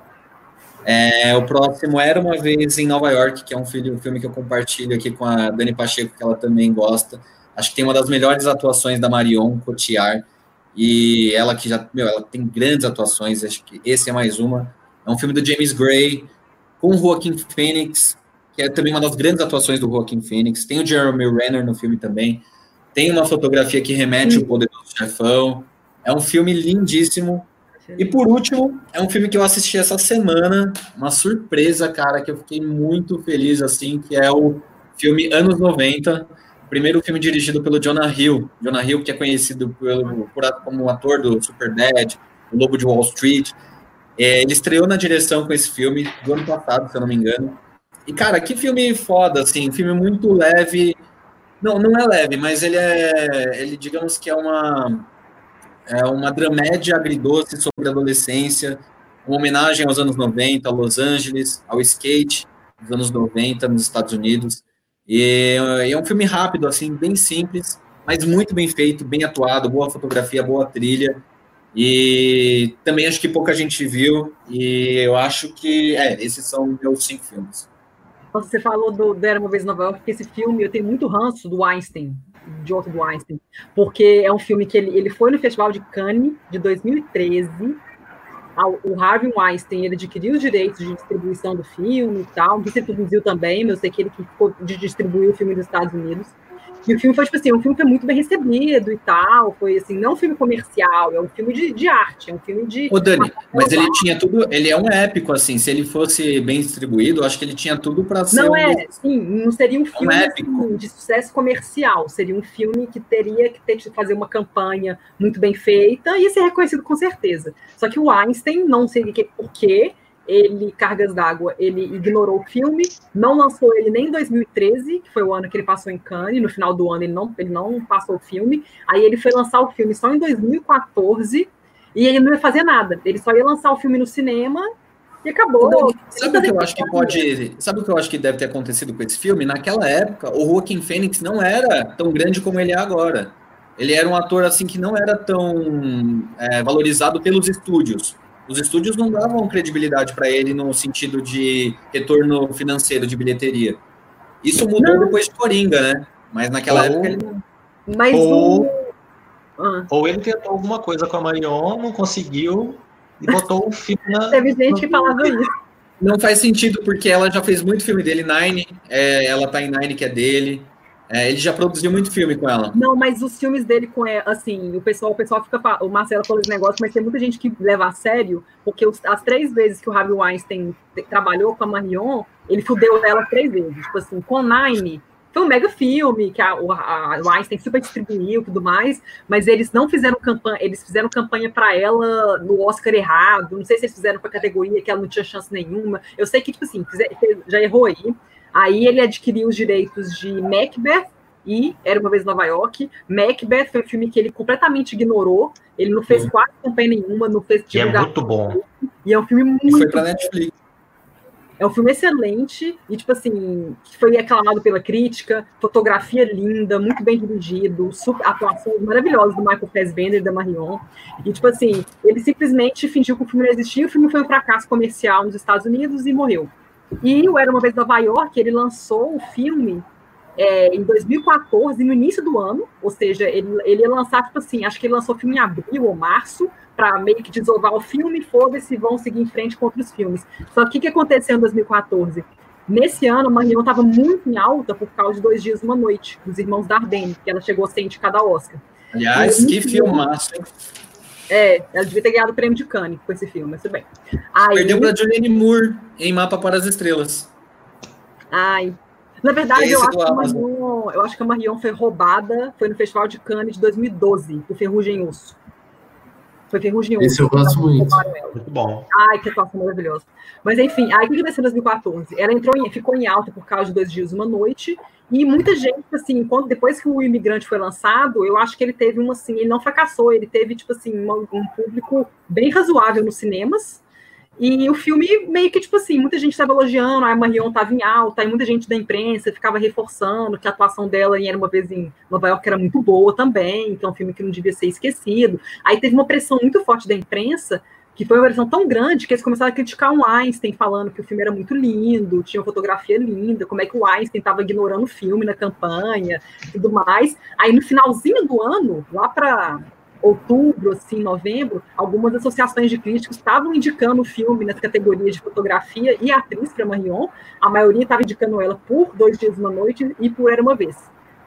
É, o próximo era uma vez em Nova York, que é um filme, que eu compartilho aqui com a Dani Pacheco, que ela também gosta. Acho que tem uma das melhores atuações da Marion Cotillard. E ela que já, meu, ela tem grandes atuações, acho que esse é mais uma. É um filme do James Gray, com o Joaquim Phoenix, que é também uma das grandes atuações do Joaquim Phoenix. Tem o Jeremy Renner no filme também. Tem uma fotografia que remete ao Poderoso Chefão. É um filme lindíssimo. E por último, é um filme que eu assisti essa semana, uma surpresa, cara, que eu fiquei muito feliz, assim, que é o filme Anos 90, primeiro filme dirigido pelo Jonah Hill. Jonah Hill, que é conhecido pelo, por, como ator do Super Bad, o Lobo de Wall Street, é, ele estreou na direção com esse filme do ano passado, se eu não me engano. E, cara, que filme foda, assim, filme muito leve. Não, não é leve, mas ele é, ele digamos que é uma é uma dramédia agridoce sobre adolescência, uma homenagem aos anos 90, a Los Angeles, ao skate dos anos 90 nos Estados Unidos. E, e é um filme rápido, assim, bem simples, mas muito bem feito, bem atuado, boa fotografia, boa trilha. E também acho que pouca gente viu, e eu acho que, é, esses são meus cinco filmes. Você falou do, Era Uma Vez Nova York, esse filme, eu tenho muito ranço do Einstein, de outro do Einstein, porque é um filme que ele, ele foi no Festival de Cannes, de 2013, o Harvey Weinstein ele adquiriu os direitos de distribuição do filme e tal, que você produziu também, eu sei que ele que ficou de distribuir o filme nos Estados Unidos. E o filme foi, tipo assim, um filme que foi muito bem recebido e tal. Foi, assim, não um filme comercial, é um filme de, de arte, é um filme de. Ô, Dani, mas ele tinha tudo. Ele é um épico, assim. Se ele fosse bem distribuído, acho que ele tinha tudo para ser. Não um... é, sim, não seria um filme um assim, de sucesso comercial. Seria um filme que teria que ter que fazer uma campanha muito bem feita e ser reconhecido com certeza. Só que o Einstein, não sei por quê, ele, Cargas d'Água, ele ignorou o filme, não lançou ele nem em 2013, que foi o ano que ele passou em Cannes, no final do ano ele não, ele não passou o filme, aí ele foi lançar o filme só em 2014, e ele não ia fazer nada, ele só ia lançar o filme no cinema e acabou. Então, sabe o que eu acho que pode. Sabe o que eu acho que deve ter acontecido com esse filme? Naquela época, o Joaquim Fênix não era tão grande como ele é agora. Ele era um ator assim que não era tão é, valorizado pelos estúdios. Os estúdios não davam credibilidade para ele no sentido de retorno financeiro de bilheteria. Isso mudou não. depois de Coringa, né? Mas naquela ou, época ele não. Mas ou, ah. ou ele tentou alguma coisa com a Marion, não conseguiu e botou o filme na. Teve gente que falava isso. Não faz sentido, porque ela já fez muito filme dele, Nine. É, ela tá em Nine, que é dele. É, ele já produziu muito filme com ela. Não, mas os filmes dele com ela, assim, o pessoal, o pessoal fica. O Marcelo falou esse negócio, mas tem muita gente que leva a sério, porque os, as três vezes que o Harvey Weinstein trabalhou com a Marion, ele fudeu ela três vezes. Tipo assim, com Nine, foi um mega filme que a, a, a Weinstein super distribuiu e tudo mais, mas eles não fizeram campanha, eles fizeram campanha para ela no Oscar errado. Não sei se eles fizeram para categoria que ela não tinha chance nenhuma. Eu sei que, tipo assim, já errou aí. Aí ele adquiriu os direitos de Macbeth e Era Uma Vez em Nova York. Macbeth foi um filme que ele completamente ignorou. Ele não fez quase campanha nenhuma, não fez... E é muito bom. E é um filme muito... E foi pra Netflix. É um filme excelente e, tipo assim, foi aclamado pela crítica, fotografia linda, muito bem dirigido, super, atuações maravilhosas do Michael Fassbender e da Marion. E, tipo assim, ele simplesmente fingiu que o filme não existia, o filme foi um fracasso comercial nos Estados Unidos e morreu. E o Era Uma Vez Nova York, ele lançou o filme é, em 2014, no início do ano, ou seja, ele, ele ia lançar, tipo assim, acho que ele lançou o filme em abril ou março, para meio que desovar o filme, foda-se, vão seguir em frente com outros filmes. Só que o que, aconteceu em 2014? Nesse ano, a Marion estava muito em alta por causa de Dois Dias e Uma Noite, dos Irmãos Dardenne, que ela chegou a ser indicada ao Oscar. Aliás, que filmaço, hein? É, ela devia ter ganhado o prêmio de Cannes com esse filme, mas tudo bem. Aí, Perdeu para Julianne Moore em Mapa para as Estrelas. Ai. Na verdade, eu acho, que a Marion, eu acho que a Marion foi roubada, foi no Festival de Cannes de 2012, o Ferrugem Osso. Foi Ferrugem Osso. Esse eu gosto muito. Muito bom. Ai, que atuação maravilhosa. Mas enfim, aí o que aconteceu em 2014? Ela entrou em, ficou em alta por causa de Dois Dias e Uma Noite, e muita gente, assim, quando, depois que o Imigrante foi lançado, eu acho que ele teve uma, assim, ele não fracassou, ele teve, tipo assim, uma, um público bem razoável nos cinemas, e o filme meio que, tipo assim, muita gente estava elogiando, a Marion estava em alta, e muita gente da imprensa ficava reforçando que a atuação dela em Era Uma Vez em Nova York era muito boa também, então é um filme que não devia ser esquecido. Aí teve uma pressão muito forte da imprensa que foi uma versão tão grande que eles começaram a criticar o Einstein, falando que o filme era muito lindo, tinha fotografia linda, como é que o Einstein estava ignorando o filme na campanha e tudo mais. Aí no finalzinho do ano, lá para outubro, assim, novembro, algumas associações de críticos estavam indicando o filme nas categorias de fotografia e atriz para Marion. A maioria estava indicando ela por Dois Dias e Uma Noite e por Era Uma Vez.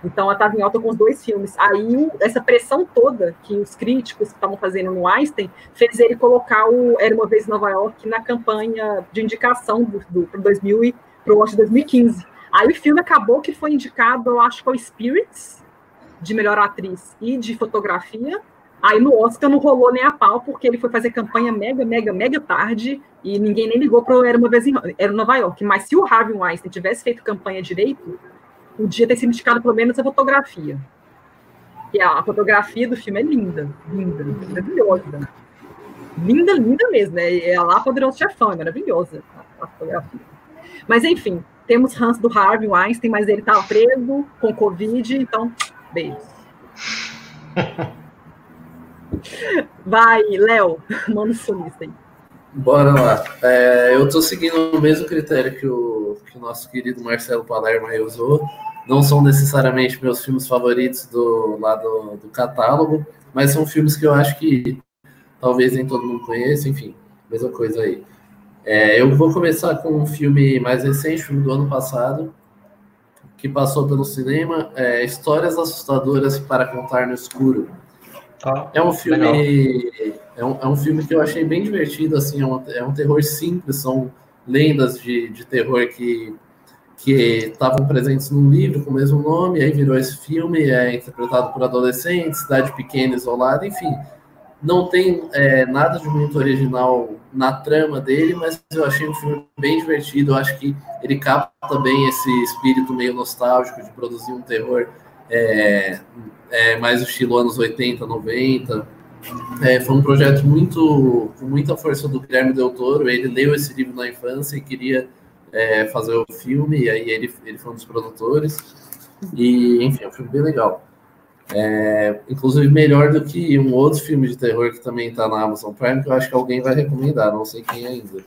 Então ela estava em alta com os dois filmes. Aí essa pressão toda que os críticos estavam fazendo no Einstein fez ele colocar o Era uma vez em Nova York na campanha de indicação do, do para 2000 para o Oscar 2015. Aí o filme acabou que foi indicado, eu acho ao Spirits de melhor atriz e de fotografia, Aí no Oscar não rolou nem a pau, porque ele foi fazer campanha mega, mega, mega tarde e ninguém nem ligou para Era Uma Vez em Era Nova York. Mas se o Harvey Weinstein tivesse feito campanha direito, podia ter sido indicado pelo menos a fotografia. E a, fotografia do filme é linda, linda, maravilhosa. Linda, linda mesmo, né? É lá Poderoso Chefão, é maravilhosa a, fotografia. Mas enfim, temos Hans do Harvey Weinstein, mas ele estava preso com Covid, então, beijos. Vai, Léo, manda o solista aí. Bora lá. É, eu estou seguindo o mesmo critério que o, que o nosso querido Marcelo Palermo usou. Não são necessariamente meus filmes favoritos do lado do catálogo, mas são filmes que eu acho que talvez nem todo mundo conheça, enfim, mesma coisa aí. É, eu vou começar com um filme mais recente, filme do ano passado, que passou pelo cinema, é Histórias Assustadoras para Contar no Escuro. Ah, é um filme é um, é um filme que eu achei bem divertido, assim, é um, é um terror simples, são lendas de, de terror que que estavam presentes num livro com o mesmo nome, aí virou esse filme, é interpretado por adolescentes, cidade pequena, isolada, enfim. Não tem é, nada de muito original na trama dele, mas eu achei um filme bem divertido. Eu acho que ele capta bem esse espírito meio nostálgico de produzir um terror é, é, mais estilo anos 80, 90. É, foi um projeto muito com muita força do Guilherme Del Toro. Ele leu esse livro na infância e queria é, fazer o filme, e aí ele, ele foi um dos produtores. E, enfim, é um filme bem legal. É, inclusive melhor do que um outro filme de terror que também está na Amazon Prime, que eu acho que alguém vai recomendar, não sei quem ainda.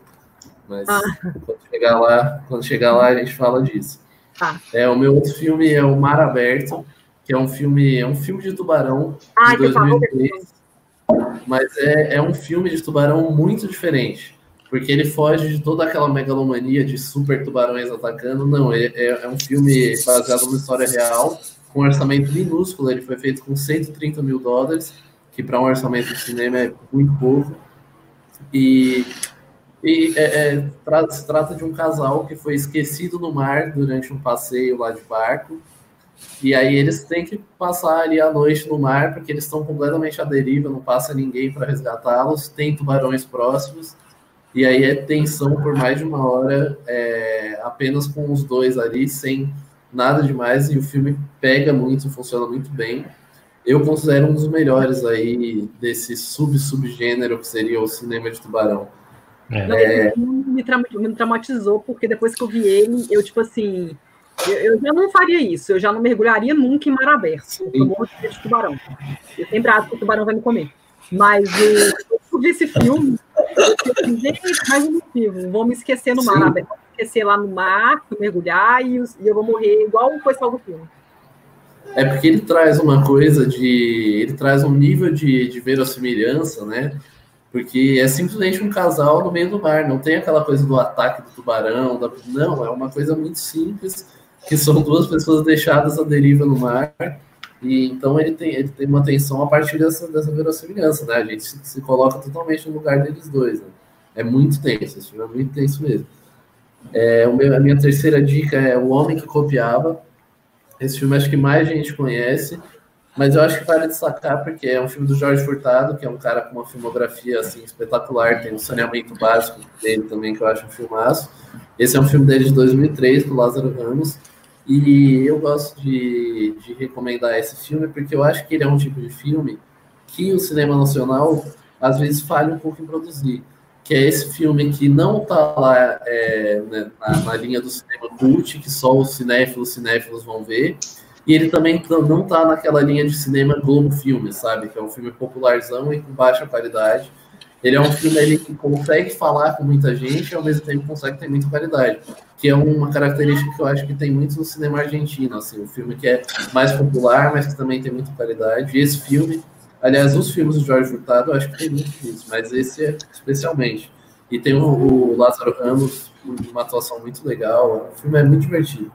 Mas ah. quando chegar lá, quando chegar lá a gente fala disso. Ah. É, o meu outro filme é o Mar Aberto, que é um filme, é um filme de tubarão ah, de 2003. Mas é, é um filme de tubarão muito diferente. Porque ele foge de toda aquela megalomania de super tubarões atacando. Não, é, é um filme baseado numa história real com um orçamento minúsculo, ele foi feito com 130 mil dólares, que para um orçamento de cinema é muito pouco. E, e é, é, tra se trata de um casal que foi esquecido no mar durante um passeio lá de barco. E aí eles têm que passar ali a noite no mar, porque eles estão completamente à deriva, não passa ninguém para resgatá-los, tem tubarões próximos. E aí é tensão por mais de uma hora, é, apenas com os dois ali, sem nada demais e o filme pega muito, funciona muito bem. Eu considero um dos melhores aí desse sub-subgênero que seria o cinema de tubarão. É. Não, me, me traumatizou, porque depois que eu vi ele, eu, tipo assim, eu, eu, já não faria isso, eu já não mergulharia nunca em mar aberto, eu morro de tubarão. Eu sempre acho que o tubarão vai me comer. Mas eu, eu vi esse filme, eu gente, mais um motivo, vou me esquecer no mar Sim. aberto esquecer lá no mar, mergulhar e, e, eu vou morrer igual o pessoal do filme. É porque ele traz uma coisa de. Ele traz um nível de, de verossimilhança, né? Porque é simplesmente um casal no meio do mar, não tem aquela coisa do ataque do tubarão, da... não, é uma coisa muito simples, que são duas pessoas deixadas à deriva no mar, e então ele tem, ele tem uma tensão a partir dessa, dessa verossimilhança, né? A gente se, se coloca totalmente no lugar deles dois, né? É muito tenso, esse filme é muito tenso mesmo. É, meu, a minha terceira dica é O Homem que Copiava. Esse filme acho que mais gente conhece, mas eu acho que vale destacar porque é um filme do Jorge Furtado, que é um cara com uma filmografia assim espetacular, tem um saneamento básico dele também que eu acho um filmaço. Esse é um filme dele de 2003 do Lázaro Ramos. E eu gosto de, de recomendar esse filme porque eu acho que ele é um tipo de filme que o cinema nacional às vezes falha um pouco em produzir que é esse filme que não está lá é, né, na, na, linha do cinema cult, que só os cinéfilos cinéfilos vão ver, e ele também não está naquela linha de cinema Globo Filme, sabe? Que é um filme popularzão e com baixa qualidade. Ele é um filme que consegue falar com muita gente e ao mesmo tempo consegue ter muita qualidade, que é uma característica que eu acho que tem muito no cinema argentino, assim, um filme que é mais popular, mas que também tem muita qualidade. E esse filme Aliás, os filmes do Jorge Furtado, eu acho que tem muito disso, mas esse é especialmente. E tem o, o Lázaro Ramos, uma atuação muito legal. O filme é muito divertido.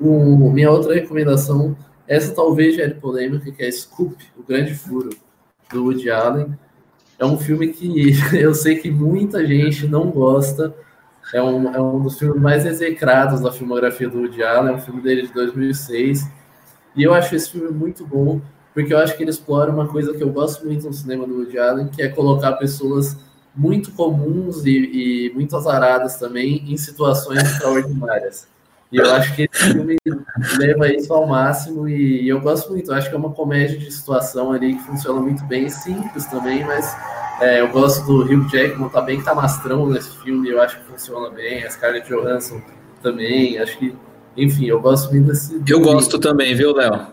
O, minha outra recomendação, essa talvez é polêmica, que é Scoop, O Grande Furo, do Woody Allen. É um filme que eu sei que muita gente não gosta. É um, é um dos filmes mais execrados da filmografia do Woody Allen. É um filme dele de 2006. E eu acho esse filme muito bom porque eu acho que ele explora uma coisa que eu gosto muito no cinema do Woody Allen, que é colocar pessoas muito comuns e, e muito azaradas também em situações extraordinárias. E eu acho que esse filme leva isso ao máximo e, eu gosto muito. Eu acho que é uma comédia de situação ali que funciona muito bem, simples também, mas é, eu gosto do Hugh Jackman, tá bem canastrão nesse filme, eu acho que funciona bem. A Scarlett Johansson também, acho que, enfim, eu gosto muito desse. Eu gosto também, viu, Léo?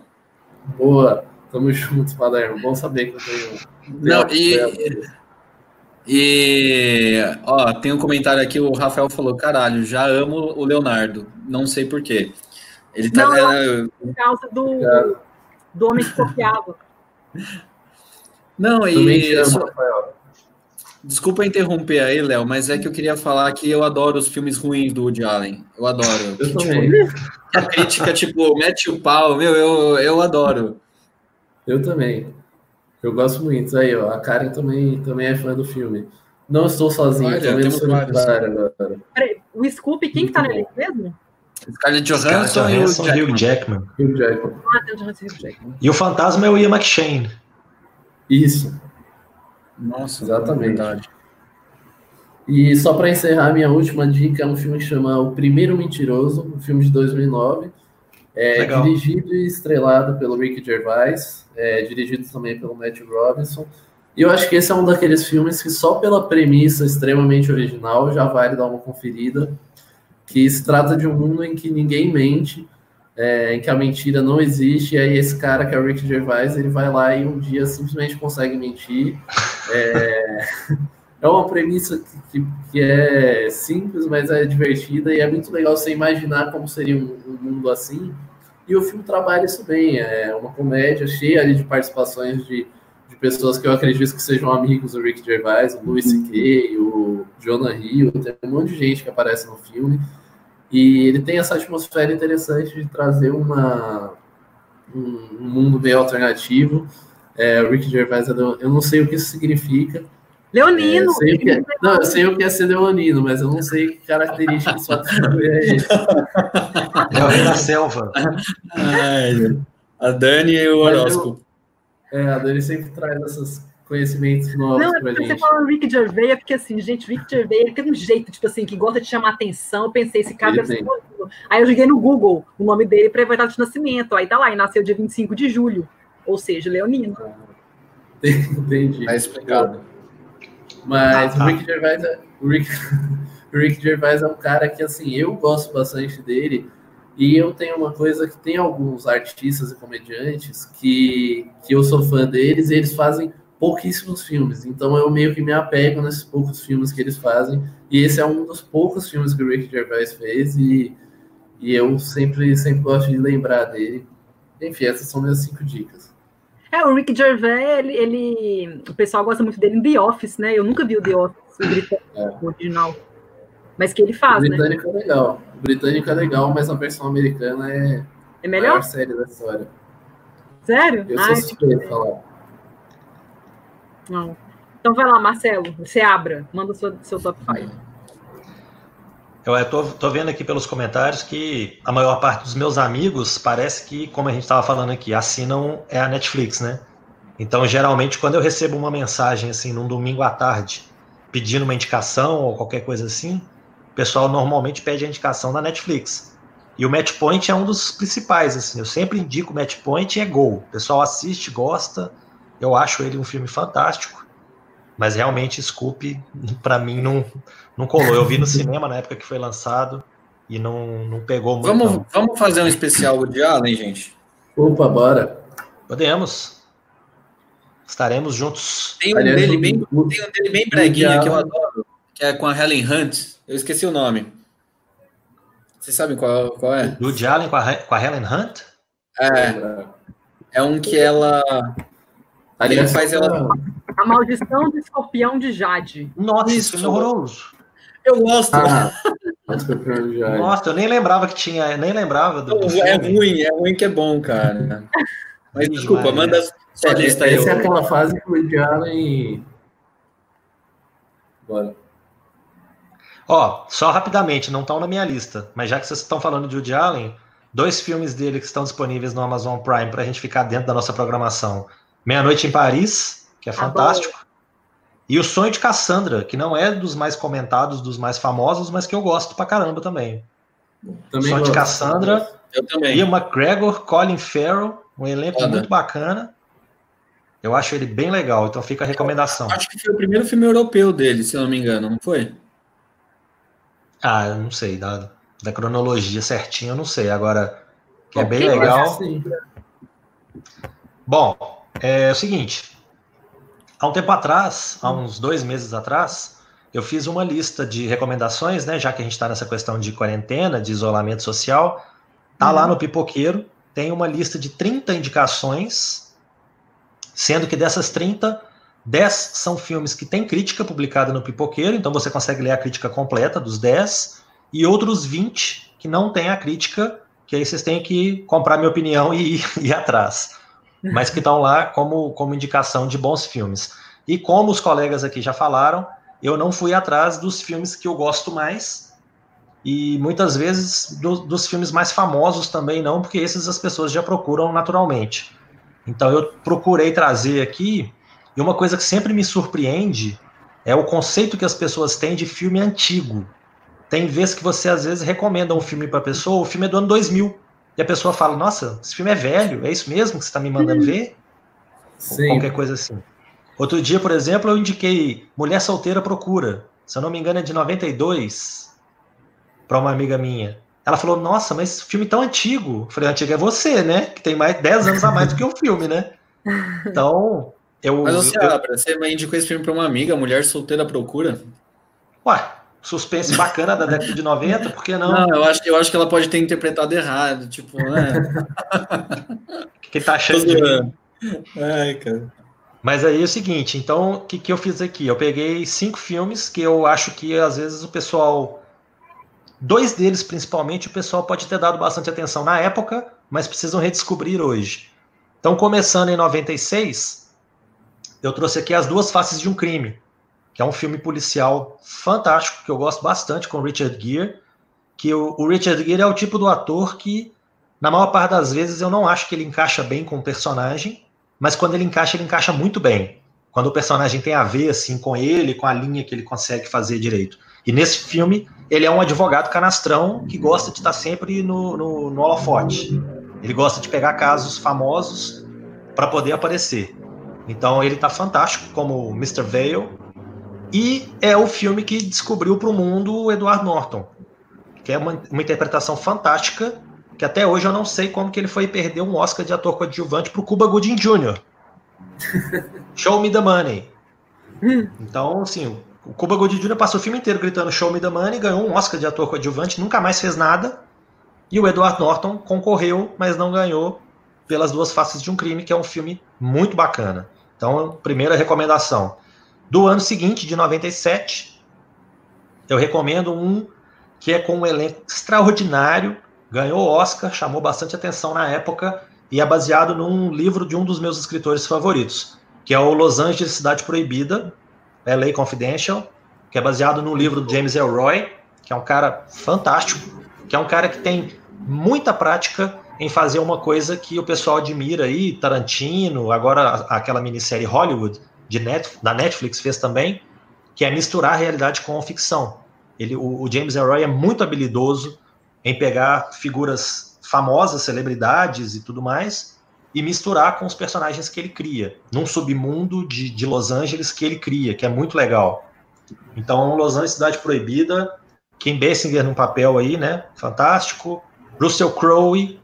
Boa, tamo junto, Palermo. Bom saber que eu tenho. Não, e. E, ó, tem um comentário aqui, o Rafael falou, caralho, já amo o Leonardo, não sei porquê. Ele tá... Não, é, por causa do, do homem que copiava. Não, e... Só... Desculpa interromper aí, Léo, mas é que eu queria falar que eu adoro os filmes ruins do Woody Allen. Eu adoro. Eu que, tipo, a crítica, tipo, mete o pau, meu, eu, eu adoro. Eu também. Eu gosto muito. Aí, ó, a Karen também, também é fã do filme. Não estou sozinho, Olha, também sou agora. Peraí, o Scoop, quem que tá nele mesmo? Scarlett Johansson, e o Hugh Jackman. Hugh Jackman. Ah, e Hugh Jackman. E o fantasma é o Ian McShane. Isso. Nossa, exatamente. Verdade. E só para encerrar, minha última dica é um filme que chama O Primeiro Mentiroso, um filme de 2009. É dirigido e estrelado pelo Rick Gervais, é, dirigido também pelo Matt Robinson. E eu acho que esse é um daqueles filmes que só pela premissa extremamente original já vale dar uma conferida, que se trata de um mundo em que ninguém mente, é, em que a mentira não existe, e aí esse cara, que é o Rick Gervais, ele vai lá e um dia simplesmente consegue mentir. É, uma premissa que, que, que, é simples, mas é divertida, e é muito legal você imaginar como seria um, um mundo assim. E o filme trabalha isso bem, é uma comédia cheia de participações de, de pessoas que eu acredito que sejam amigos do Rick Gervais, o Louis C.K., o Jonah Hill, tem um monte de gente que aparece no filme. E ele tem essa atmosfera interessante de trazer uma, um, um mundo meio alternativo. É, o Rick Gervais, eu não sei o que isso significa. Leonino! É, eu é, não, eu sei o que é ser leonino, mas eu não sei que característica só é esse. É o rei da selva. Ai, a Dani e o horóscopo. É, a Dani sempre traz esses conhecimentos novos não, é pra gente. Você fala Rick Gervais, é porque assim, gente, Rick Gervais ele tem um jeito, tipo assim, que gosta de chamar atenção. Eu pensei, esse cara deve ser Aí eu joguei no Google o nome dele para a de nascimento. Aí tá lá, e nasceu dia 25 de julho. Ou seja, Leonino. Ah, entendi. Tá explicado. Mas ah, tá. o Rick Gervais é, o Rick, o Rick Gervais é um cara que, assim, eu gosto bastante dele. E eu tenho uma coisa que tem alguns artistas e comediantes que, que eu sou fã deles e eles fazem pouquíssimos filmes. Então eu meio que me apego nesses poucos filmes que eles fazem. E esse é um dos poucos filmes que o Rick Gervais fez e, e eu sempre, sempre gosto de lembrar dele. Enfim, essas são minhas cinco dicas. É, o Rick Gervais, ele, ele, o pessoal gosta muito dele em The Office, né? Eu nunca vi o The Office, o britânico é. original. Mas que ele faz, o britânico né? é legal. O britânico é legal, mas a versão americana é, é melhor? a maior série da história. Sério? Eu sou suspeito falar. Não. Então vai lá, Marcelo, você abra, manda seu, seu top 5. Eu estou tô vendo aqui pelos comentários que a maior parte dos meus amigos parece que, como a gente estava falando aqui, assinam é a Netflix, né? Então, geralmente, quando eu recebo uma mensagem assim, num domingo à tarde, pedindo uma indicação ou qualquer coisa assim, o pessoal normalmente pede a indicação da Netflix. E o Match Point é um dos principais, assim. Eu sempre indico o Match Point e é gol. O pessoal assiste, gosta, eu acho ele um filme fantástico, mas realmente Scoop, para mim, não, não colou. Eu vi no cinema na época que foi lançado e não, não pegou muito. Vamos, vamos fazer um especial de Allen, gente? Opa, bora. Podemos. Estaremos juntos. Tem um, Aliás, dele, bem, tem um dele bem breguinha que eu adoro, que é com a Helen Hunt. Eu esqueci o nome. Vocês sabem qual, qual é? Do Allen com a, com a Helen Hunt? É. É um que ela Aliás, faz ela. A maldição do escorpião de Jade. Nossa, isso é horroroso. Eu gosto. Ah, Nossa, eu nem lembrava que tinha, nem lembrava do. do é ruim, é ruim que é bom, cara. Mas desculpa, manda sua é, lista aí. Essa é aquela fase que o Woody Allen. Bora. Ó, só rapidamente, não estão na minha lista, mas já que vocês estão falando de Woody Allen, dois filmes dele que estão disponíveis no Amazon Prime para a gente ficar dentro da nossa programação. Meia-Noite em Paris, que é ah, fantástico. E O Sonho de Cassandra, que não é dos mais comentados, dos mais famosos, mas que eu gosto pra caramba também. também Sonho gosto. de Cassandra. Eu também. Ian McGregor, Colin Farrell, um elenco Foda. muito bacana. Eu acho ele bem legal, então fica a recomendação. Acho que foi o primeiro filme europeu dele, se eu não me engano, não foi? Ah, eu não sei, da, da cronologia certinha, eu não sei. Agora, que é bem legal. Bom, é o seguinte. Há um tempo atrás, há uns dois meses atrás, eu fiz uma lista de recomendações, né? Já que a gente está nessa questão de quarentena, de isolamento social. Tá uhum. lá no Pipoqueiro, tem uma lista de 30 indicações Sendo que dessas 30, 10 são filmes que têm crítica publicada no Pipoqueiro, então você consegue ler a crítica completa dos 10, e outros 20 que não têm a crítica, que aí vocês têm que comprar minha opinião e ir, ir atrás. Mas que estão lá como, como indicação de bons filmes. E como os colegas aqui já falaram, eu não fui atrás dos filmes que eu gosto mais, e muitas vezes do, dos filmes mais famosos também não, porque esses as pessoas já procuram naturalmente. Então eu procurei trazer aqui, e uma coisa que sempre me surpreende é o conceito que as pessoas têm de filme antigo. Tem vezes que você às vezes recomenda um filme para a pessoa, o filme é do ano 2000, e a pessoa fala: "Nossa, esse filme é velho, é isso mesmo que você está me mandando uhum. ver?" Sim. Ou qualquer coisa assim. Outro dia, por exemplo, eu indiquei Mulher Solteira Procura. Se eu não me engano, é de 92, para uma amiga minha. Ela falou, nossa, mas filme tão antigo. Eu falei, antigo é você, né? Que tem mais 10 anos a mais do que o filme, né? Então, eu. Mas você, eu... Abra, você indicou esse filme para uma amiga, Mulher Solteira Procura? Ué, suspense bacana da década de 90, por que não? Não, eu acho, eu acho que ela pode ter interpretado errado, tipo, né? que tá achando de mim? Ai, cara. Mas aí é o seguinte, então, o que, que eu fiz aqui? Eu peguei cinco filmes que eu acho que às vezes o pessoal Dois deles, principalmente, o pessoal pode ter dado bastante atenção na época, mas precisam redescobrir hoje. Então, começando em 96, eu trouxe aqui As Duas Faces de um Crime, que é um filme policial fantástico, que eu gosto bastante, com Richard Gere, que o, o Richard Gere é o tipo do ator que, na maior parte das vezes, eu não acho que ele encaixa bem com o personagem, mas quando ele encaixa, ele encaixa muito bem. Quando o personagem tem a ver, assim, com ele, com a linha que ele consegue fazer direito. E nesse filme, ele é um advogado canastrão que gosta de estar sempre no, no, no holofote. Ele gosta de pegar casos famosos para poder aparecer. Então ele está fantástico como Mr. Vale. E é o filme que descobriu para o mundo o Edward Norton, que é uma, uma, interpretação fantástica, que até hoje eu não sei como que ele foi perder um Oscar de ator coadjuvante para o Cuba Gooding Jr. Show me the money. Hum. Então, assim, o Cuba Gooding Jr. passou o filme inteiro gritando Show Me the Money, ganhou um Oscar de ator coadjuvante, nunca mais fez nada. E o Edward Norton concorreu, mas não ganhou pelas duas faces de um crime, que é um filme muito bacana. Então, primeira recomendação. Do ano seguinte, de 97, eu recomendo um que é com um elenco extraordinário, ganhou Oscar, chamou bastante atenção na época e é baseado num livro de um dos meus escritores favoritos, que é o Los Angeles Cidade Proibida, LA Confidential, que é baseado no livro do James Elroy, que é um cara fantástico, que é um cara que tem muita prática em fazer uma coisa que o pessoal admira aí, Tarantino, agora aquela minissérie Hollywood de Net, da Netflix fez também, que é misturar a realidade com a ficção. Ele, o, o James Elroy é muito habilidoso em pegar figuras famosas, celebridades e tudo mais, e misturar com os personagens que ele cria, num submundo de, de Los Angeles que ele cria, que é muito legal. Então, Los Angeles Cidade Proibida, Kim Basinger num papel aí, né? Fantástico. Russell Crowe,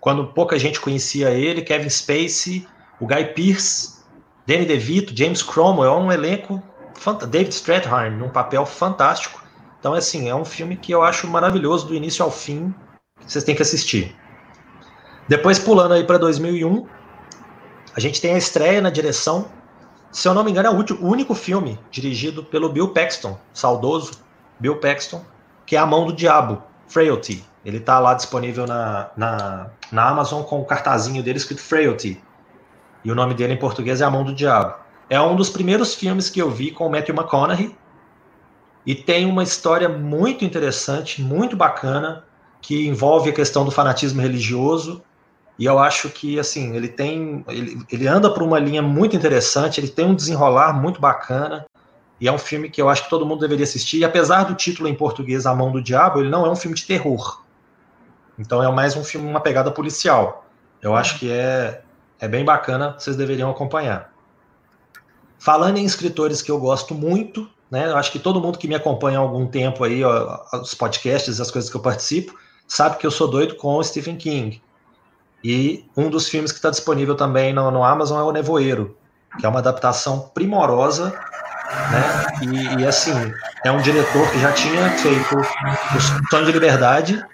quando pouca gente conhecia ele, Kevin Spacey, o Guy Pearce, Danny DeVito, James Cromwell, é um elenco David Strathairn num papel fantástico. Então, assim, é um filme que eu acho maravilhoso do início ao fim. Vocês têm que assistir. Depois, pulando aí para 2001, a gente tem a estreia na direção. Se eu não me engano, é o único filme dirigido pelo Bill Paxton, saudoso Bill Paxton, que é A Mão do Diabo, Frailty. Ele está lá disponível na, na, na Amazon com o cartazinho dele escrito Frailty. E o nome dele em português é A Mão do Diabo. É um dos primeiros filmes que eu vi com o Matthew McConaughey. E tem uma história muito interessante, muito bacana que envolve a questão do fanatismo religioso. E eu acho que assim ele tem, ele, ele anda por uma linha muito interessante. Ele tem um desenrolar muito bacana. E é um filme que eu acho que todo mundo deveria assistir. E apesar do título em português A Mão do Diabo, ele não é um filme de terror. Então é mais um filme, uma pegada policial. Eu acho que é, é bem bacana, vocês deveriam acompanhar. Falando em escritores que eu gosto muito, né? Eu acho que todo mundo que me acompanha há algum tempo aí, ó, os podcasts, as coisas que eu participo, sabe que eu sou doido com Stephen King. E um dos filmes que está disponível também no, no, Amazon é O Nevoeiro, que é uma adaptação primorosa, né? E, e, assim, é um diretor que já tinha feito O Sonho de Liberdade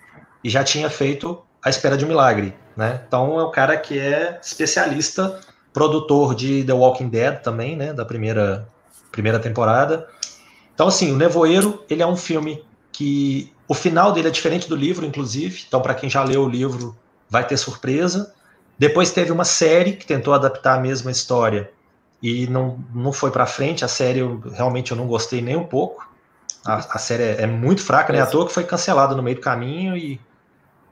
e já tinha feito A Espera de um Milagre, né? Então é o cara que é especialista produtor de The Walking Dead também, né, da primeira, primeira temporada. Então, assim, o Nevoeiro, ele é um filme que o final dele é diferente do livro, inclusive. Então, para quem já leu o livro, vai ter surpresa. Depois teve uma série que tentou adaptar a mesma história e não, não foi para frente. A série, eu, realmente, eu não gostei nem um pouco. A, a série é, é, muito fraca, né? À toa que foi cancelada no meio do caminho e,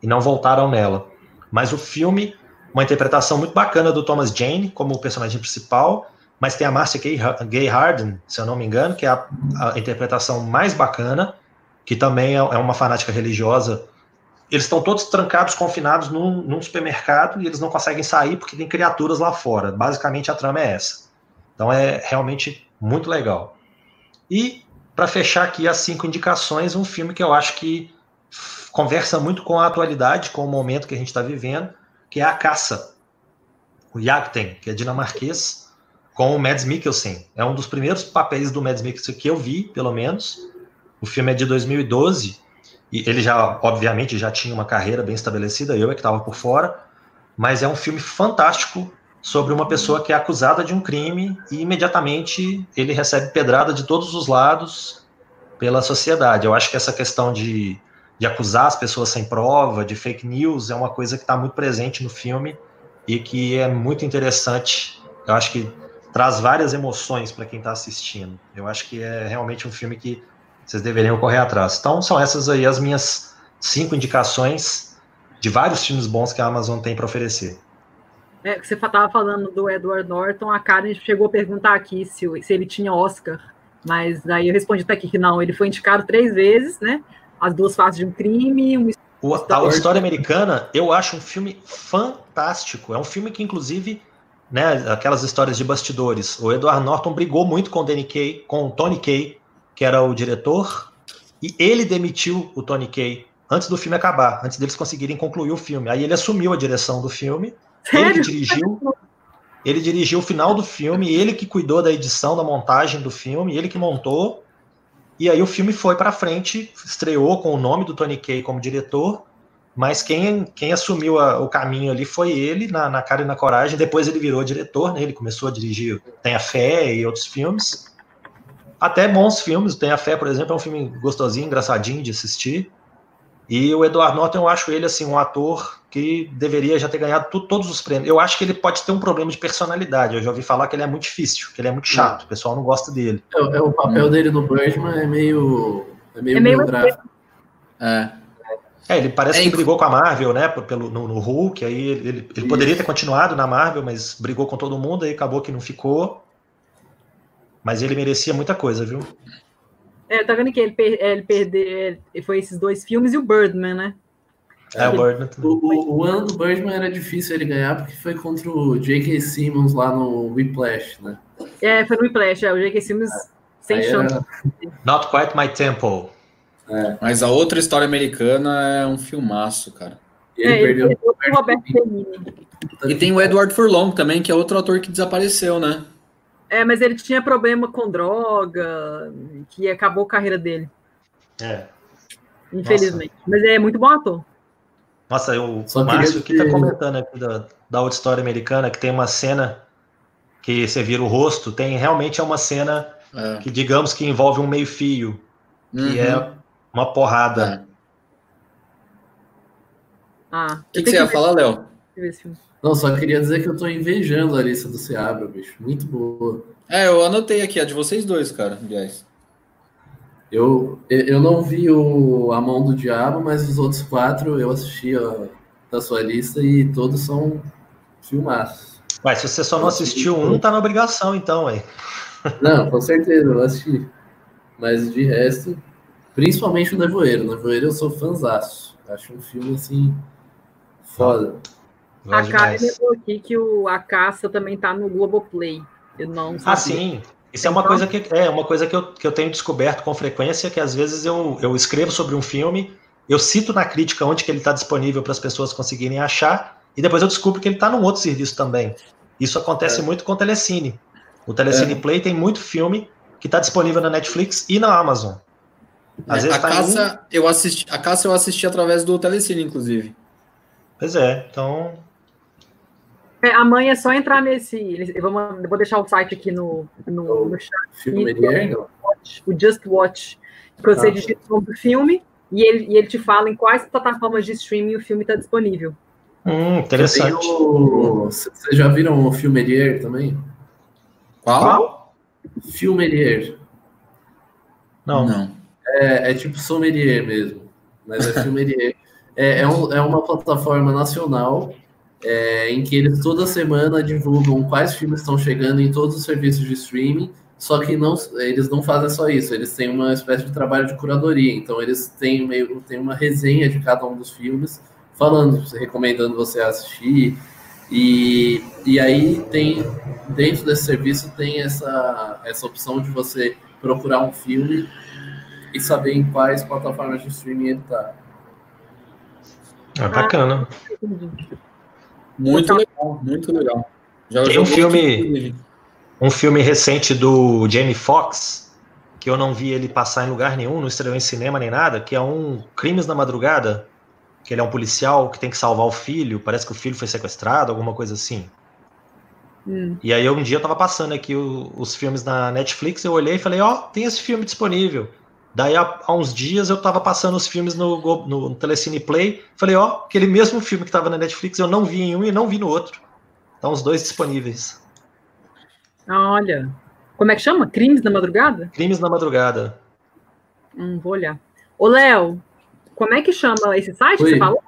e não voltaram nela. Mas o filme uma interpretação muito bacana do Thomas Jane como personagem principal, mas tem a Marcia Gay Harden, se eu não me engano, que é a, a interpretação mais bacana, que também é, é uma fanática religiosa. Eles estão todos trancados, confinados num, num, supermercado e eles não conseguem sair porque tem criaturas lá fora. Basicamente a trama é essa. Então é realmente muito legal. E para fechar aqui as cinco indicações, um filme que eu acho que conversa muito com a atualidade, com o momento que a gente está vivendo, que é A Caça. O Jagten, que é dinamarquês, com o Mads Mikkelsen. É um dos primeiros papéis do Mads Mikkelsen que eu vi, pelo menos. O filme é de 2012 e ele já, obviamente, já tinha uma carreira bem estabelecida, eu é que estava por fora, mas é um filme fantástico sobre uma pessoa que é acusada de um crime e imediatamente ele recebe pedrada de todos os lados pela sociedade. Eu acho que essa questão de de acusar as pessoas sem prova, de fake news, é uma coisa que está muito presente no filme e que é muito interessante. Eu acho que traz várias emoções para quem está assistindo. Eu acho que é realmente um filme que vocês deveriam correr atrás. Então, são essas aí as minhas cinco indicações de vários filmes bons que a Amazon tem para oferecer. É, você estava falando do Edward Norton, a Karen chegou a perguntar aqui se, se ele tinha Oscar, mas daí eu respondi até aqui que não, ele foi indicado três vezes, né? As duas faces de um crime. Um... O, a História Americana, eu acho um filme fantástico. É um filme que, inclusive, né, aquelas histórias de bastidores. O Edward Norton brigou muito com o Danny Kay, com o Tony Kay, que era o diretor, e ele demitiu o Tony Kay antes do filme acabar, antes deles conseguirem concluir o filme. Aí ele assumiu a direção do filme, Sério? ele dirigiu, ele dirigiu o final do filme, ele que cuidou da edição, da montagem do filme, ele que montou, e aí o filme foi para frente, estreou com o nome do Tony Kaye como diretor, mas quem, quem assumiu a, o caminho ali foi ele, na, na, cara e na coragem. Depois ele virou diretor, né? ele começou a dirigir Tem a Fé e outros filmes. Até bons filmes, Tem a Fé, por exemplo, é um filme gostosinho, engraçadinho de assistir. E o Edward Norton, eu acho ele assim um ator que deveria já ter ganhado tu, todos os prêmios. Eu acho que ele pode ter um problema de personalidade. Eu já ouvi falar que ele é muito difícil, que ele é muito chato, o pessoal não gosta dele. É, é o papel hum. dele no Birdman é meio é meio, é meio biográfico. É. É, ele parece é, que brigou com a Marvel, né? Pelo, no, no Hulk, aí ele, ele, ele poderia ter continuado na Marvel, mas brigou com todo mundo, aí acabou que não ficou. Mas ele merecia muita coisa, viu? É, tá vendo que ele, per ele perdeu. Foi esses dois filmes e o Birdman, né? É, o Birdman também. O, o, ano do Birdman era difícil ele ganhar porque foi contra o J.K. Simmons lá no Whiplash, né? É, foi no Whiplash, é, o J.K. Simmons é. sem Aí chance. Era... Not Quite My Temple. É. Mas a outra história americana é um filmaço, cara. E ele, é, perdeu, ele perdeu o Roberto E tem o Edward Furlong também, que é outro ator que desapareceu, né? É, mas ele tinha problema com droga, que acabou a carreira dele. É. Infelizmente. Nossa. Mas é muito bom ator. Nossa, o Só Márcio que tá comentando aqui da, da outra história americana, que tem uma cena que você vira o rosto, tem realmente é uma cena é. que, digamos, que envolve um meio-fio, uhum. que é uma porrada. É. Ah, o que, que, você ia falar, Léo? Não, só queria dizer que eu tô invejando a Larissa do Seabra, bicho. Muito boa. É, eu anotei aqui, a de vocês dois, cara, aliás. Eu, eu não vi o A Mão do Diabo, mas os outros quatro eu assisti ó, da sua lista e todos são filmaços. Mas se você só não assistiu um, tá na obrigação, então, aí. Não, com certeza, eu assisti. Mas de resto, principalmente o Nevoeiro. O Nevoeiro eu sou fãzaço. Acho um filme assim. Foda. A Karen lembrou aqui que o, a caça também tá no Globoplay. Eu não sabia. Ah, sim. Isso é uma coisa que é uma coisa que eu, que eu tenho descoberto com frequência, que às vezes eu, eu escrevo sobre um filme, eu cito na crítica onde que ele está disponível para as pessoas conseguirem achar, e depois eu descubro que ele está num outro serviço também. Isso acontece é. muito com o Telecine. O Telecine é. Play tem muito filme que está disponível na Netflix e na Amazon. Às é, vezes a tá caça um... eu assisti, a caça eu assisti através do Telecine, inclusive. Pois é, então é, amanhã é só entrar nesse. Eu vou, eu vou deixar o site aqui no, no, no chat. o Just Watch. Que você ah. digita o nome do filme e ele, e ele te fala em quais plataformas de streaming o filme está disponível. Hum, interessante. Vocês já viram o Filmelier também? Qual? Filmelier. Não. Não. É, é tipo sommelier mesmo, mas é Filmelier. é, é, um, é uma plataforma nacional é, em que eles toda semana divulgam quais filmes estão chegando em todos os serviços de streaming, só que não, eles não fazem só isso, eles têm uma espécie de trabalho de curadoria, então eles têm, meio, têm uma resenha de cada um dos filmes, falando, recomendando você assistir, e, e aí tem, dentro desse serviço tem essa, essa opção de você procurar um filme e saber em quais plataformas de streaming ele está. É bacana. Muito então, legal, muito legal. Já Tem um filme, um filme recente do Jamie Foxx, que eu não vi ele passar em lugar nenhum, não estreou em cinema nem nada, que é um Crimes na Madrugada, que ele é um policial que tem que salvar o filho, parece que o filho foi sequestrado, alguma coisa assim. Hum. E aí um dia eu tava passando aqui o, os filmes na Netflix, eu olhei e falei, ó, oh, tem esse filme disponível. Daí, há, há, uns dias, eu tava passando os filmes no, no, no Telecine Play. Falei, ó, aquele mesmo filme que tava na Netflix, eu não vi em um e não vi no outro. Estão os dois disponíveis. Olha. Como é que chama? Crimes na Madrugada? Crimes na Madrugada. Hum, vou olhar. Ô, Léo, como é que chama esse site Oi. que você falou?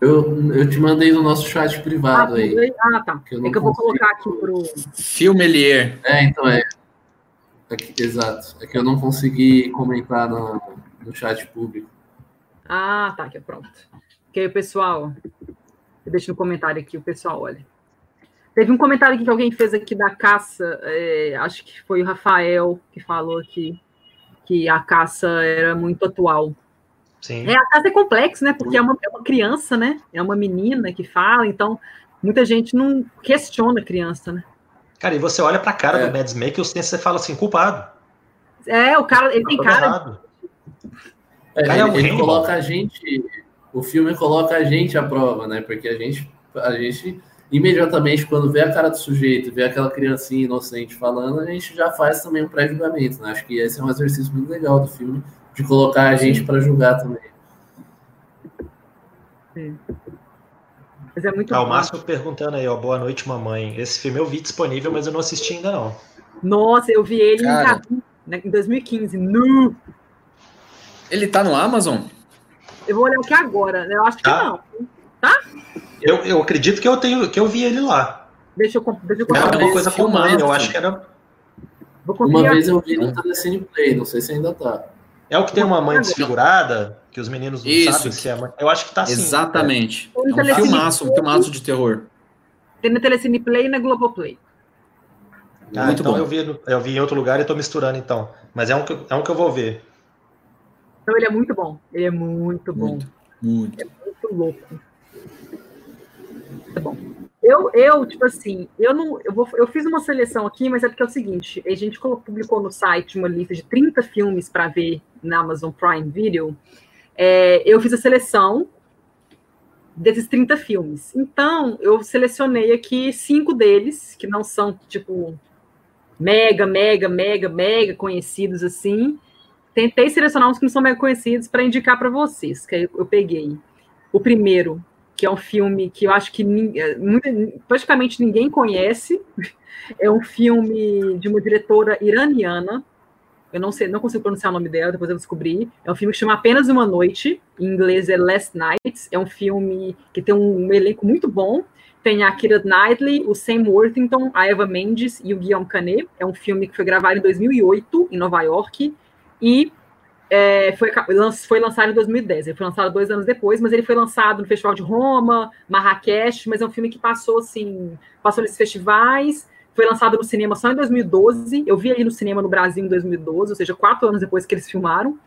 Eu, eu te mandei no nosso chat privado ah, aí. Ah, tá. Que é que eu vou colocar aqui pro. Filmelier. É, então é. Aqui, exato. É que eu não consegui comentar no, no chat público. Ah, tá, aqui, pronto. Ok, pessoal. Eu deixo no comentário aqui, o pessoal olha. Teve um comentário aqui que alguém fez aqui da caça, é, acho que foi o Rafael que falou aqui que a caça era muito atual. Sim. É, a caça é complexo, né? Porque é uma, é uma criança, né? É uma menina que fala, então muita gente não questiona a criança, né? Cara, e você olha pra cara é. do Mads e você fala assim, culpado. É, o cara, ele tem cara. É, cara é um ele, ele coloca a gente, o filme coloca a gente à prova, né? Porque a gente, a gente imediatamente, quando vê a cara do sujeito, vê aquela criancinha inocente falando, a gente já faz também um pré-julgamento, né? Acho que esse é um exercício muito legal do filme, de colocar a gente para julgar também. Sim. Mas é muito ah, o Márcio perguntando aí, ó, boa noite, mamãe. Esse filme eu vi disponível, mas eu não assisti ainda não. Nossa, eu vi ele Cara, em, né, em 2015, nu. Ele tá no Amazon? Eu vou olhar aqui agora, né? eu acho que tá. não. Tá? Eu, eu acredito que eu tenho que eu vi ele lá. Deixa eu, deixa eu Era uma coisa comum, eu acho que era. Uma vez eu vi no Telecine Play, não sei se ainda tá. É o que tem uma mãe desfigurada, que os meninos não Isso. sabem se é mãe. Eu acho que tá assim. Exatamente. É, é um filmaço, um filmaço de terror. Tem no Telecine Play e na Globoplay. Ah, Muito então bom. Eu, vi, eu vi em outro lugar e tô misturando então. Mas é um, que, é um que eu vou ver. Então ele é muito bom. Ele é muito bom. Muito. muito. É muito louco. É bom. Eu, eu, tipo assim, eu não. Eu, vou, eu fiz uma seleção aqui, mas é porque é o seguinte: a gente publicou no site uma lista de 30 filmes para ver na Amazon Prime Video. É, eu fiz a seleção desses 30 filmes. Então, eu selecionei aqui cinco deles, que não são, tipo, mega, mega, mega, mega conhecidos assim. Tentei selecionar uns que não são mega conhecidos para indicar para vocês, que eu peguei. O primeiro, que é um filme que eu acho que é, praticamente ninguém conhece. É um filme de uma diretora iraniana. eu não sei, não consigo pronunciar o nome dela, depois eu descobri. É um filme que chama Apenas Uma Noite, em inglês é Last Night. É um filme que tem um elenco muito bom. Tem a Kira Knightley, o Sam Worthington, a Eva Mendes e o Guillaume Canet. É um filme que foi gravado em 2008, em Nova York, e é, foi, foi lançado em 2010. Ele foi lançado dois anos depois, mas ele foi lançado no Festival de Roma, Marrakech, mas é um filme que passou, assim, passou nesses festivais, foi lançado no cinema só em 2012. Eu vi ele no cinema no Brasil em 2012, ou seja, quatro anos depois que eles filmaram.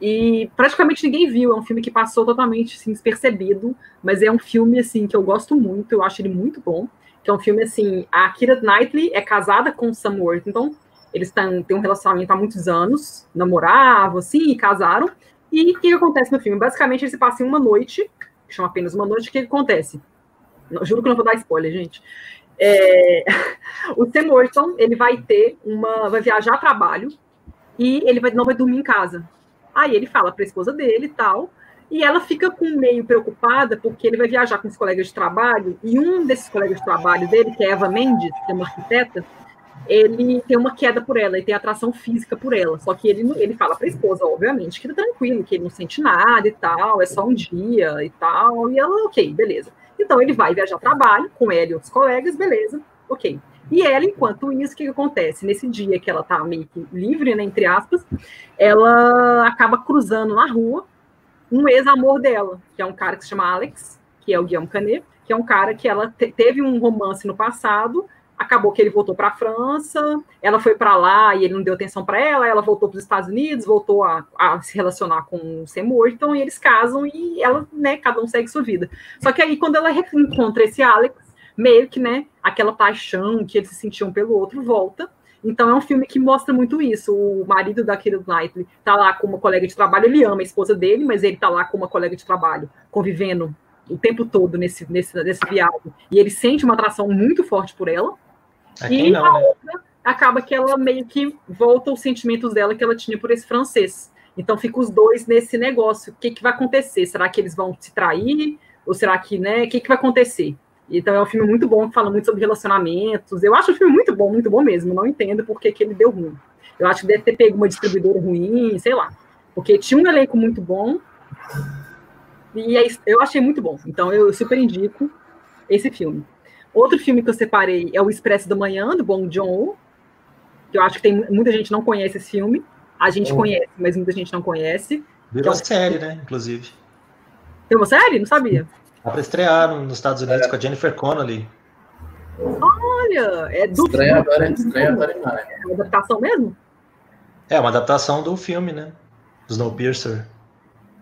E praticamente ninguém viu. É um filme que passou totalmente assim, despercebido, mas é um filme assim que eu gosto muito. Eu acho ele muito bom. Que é um filme assim. A Kira Knightley é casada com Sam Worthington. Eles têm, um relacionamento há muitos anos, namoravam assim e casaram. E o que, acontece no filme? Basicamente, eles passam uma noite, chama apenas uma noite. O que, acontece? Não, juro que não vou dar spoiler, gente. É, o Sam Morrison, ele vai ter uma, vai viajar a trabalho e ele vai, não vai dormir em casa. Aí ele fala para a esposa dele e tal, e ela fica com meio preocupada porque ele vai viajar com os colegas de trabalho e um desses colegas de trabalho dele, que é Eva Mendes, que é uma arquiteta, ele tem uma queda por ela e tem atração física por ela. Só que ele, ele fala para a esposa, obviamente, que tá tranquilo, que ele não sente nada e tal, é só um dia e tal. E ela, ok, beleza. Então ele vai viajar trabalho com ela e outros colegas, beleza, ok. E ela, enquanto isso, o que, que acontece? Nesse dia que ela tá meio que livre, né, entre aspas, ela acaba cruzando na rua um ex-amor dela, que é um cara que se chama Alex, que é o Guillaume Canet, que é um cara que ela te teve um romance no passado, acabou que ele voltou para a França, ela foi para lá e ele não deu atenção para ela, ela voltou para os Estados Unidos, voltou a, a, se relacionar com o Morton e eles casam e ela, né, cada um segue sua vida. Só que aí quando ela encontra esse Alex, meio que, né, aquela paixão que eles se sentiam pelo outro volta. Então é um filme que mostra muito isso. O marido da Keira Knightley tá lá com uma colega de trabalho, ele ama a esposa dele, mas ele tá lá com uma colega de trabalho, convivendo o tempo todo nesse, nesse, nesse viagem. E ele sente uma atração muito forte por ela, e não, a né? outra acaba que ela meio que volta os sentimentos dela que ela tinha por esse francês. Então fica os dois nesse negócio. O que, que vai acontecer? Será que eles vão se trair? Ou será que, né? O que, que vai acontecer? Então é um filme muito bom, que fala muito sobre relacionamentos. Eu acho o filme muito bom, muito bom mesmo. Não entendo por que, que ele deu ruim. Eu acho que deve ter pego uma distribuidora ruim, sei lá. Porque tinha um elenco muito bom. E é, eu achei muito bom. Então eu super indico esse filme. Outro filme que eu separei é O Expresso da Manhã, do Bong Joon-ho, que eu acho que tem muita gente não conhece esse filme. A gente oh. conhece, mas muita gente não conhece. Virou um... série, né? Inclusive. Tem uma série? Não sabia. Dá pra estrear nos Estados Unidos é. com a Jennifer Connelly. Olha, é do estreia filme. Agora, estreia agora em maio. É uma adaptação mesmo? É, uma adaptação do filme, né? Snowpiercer.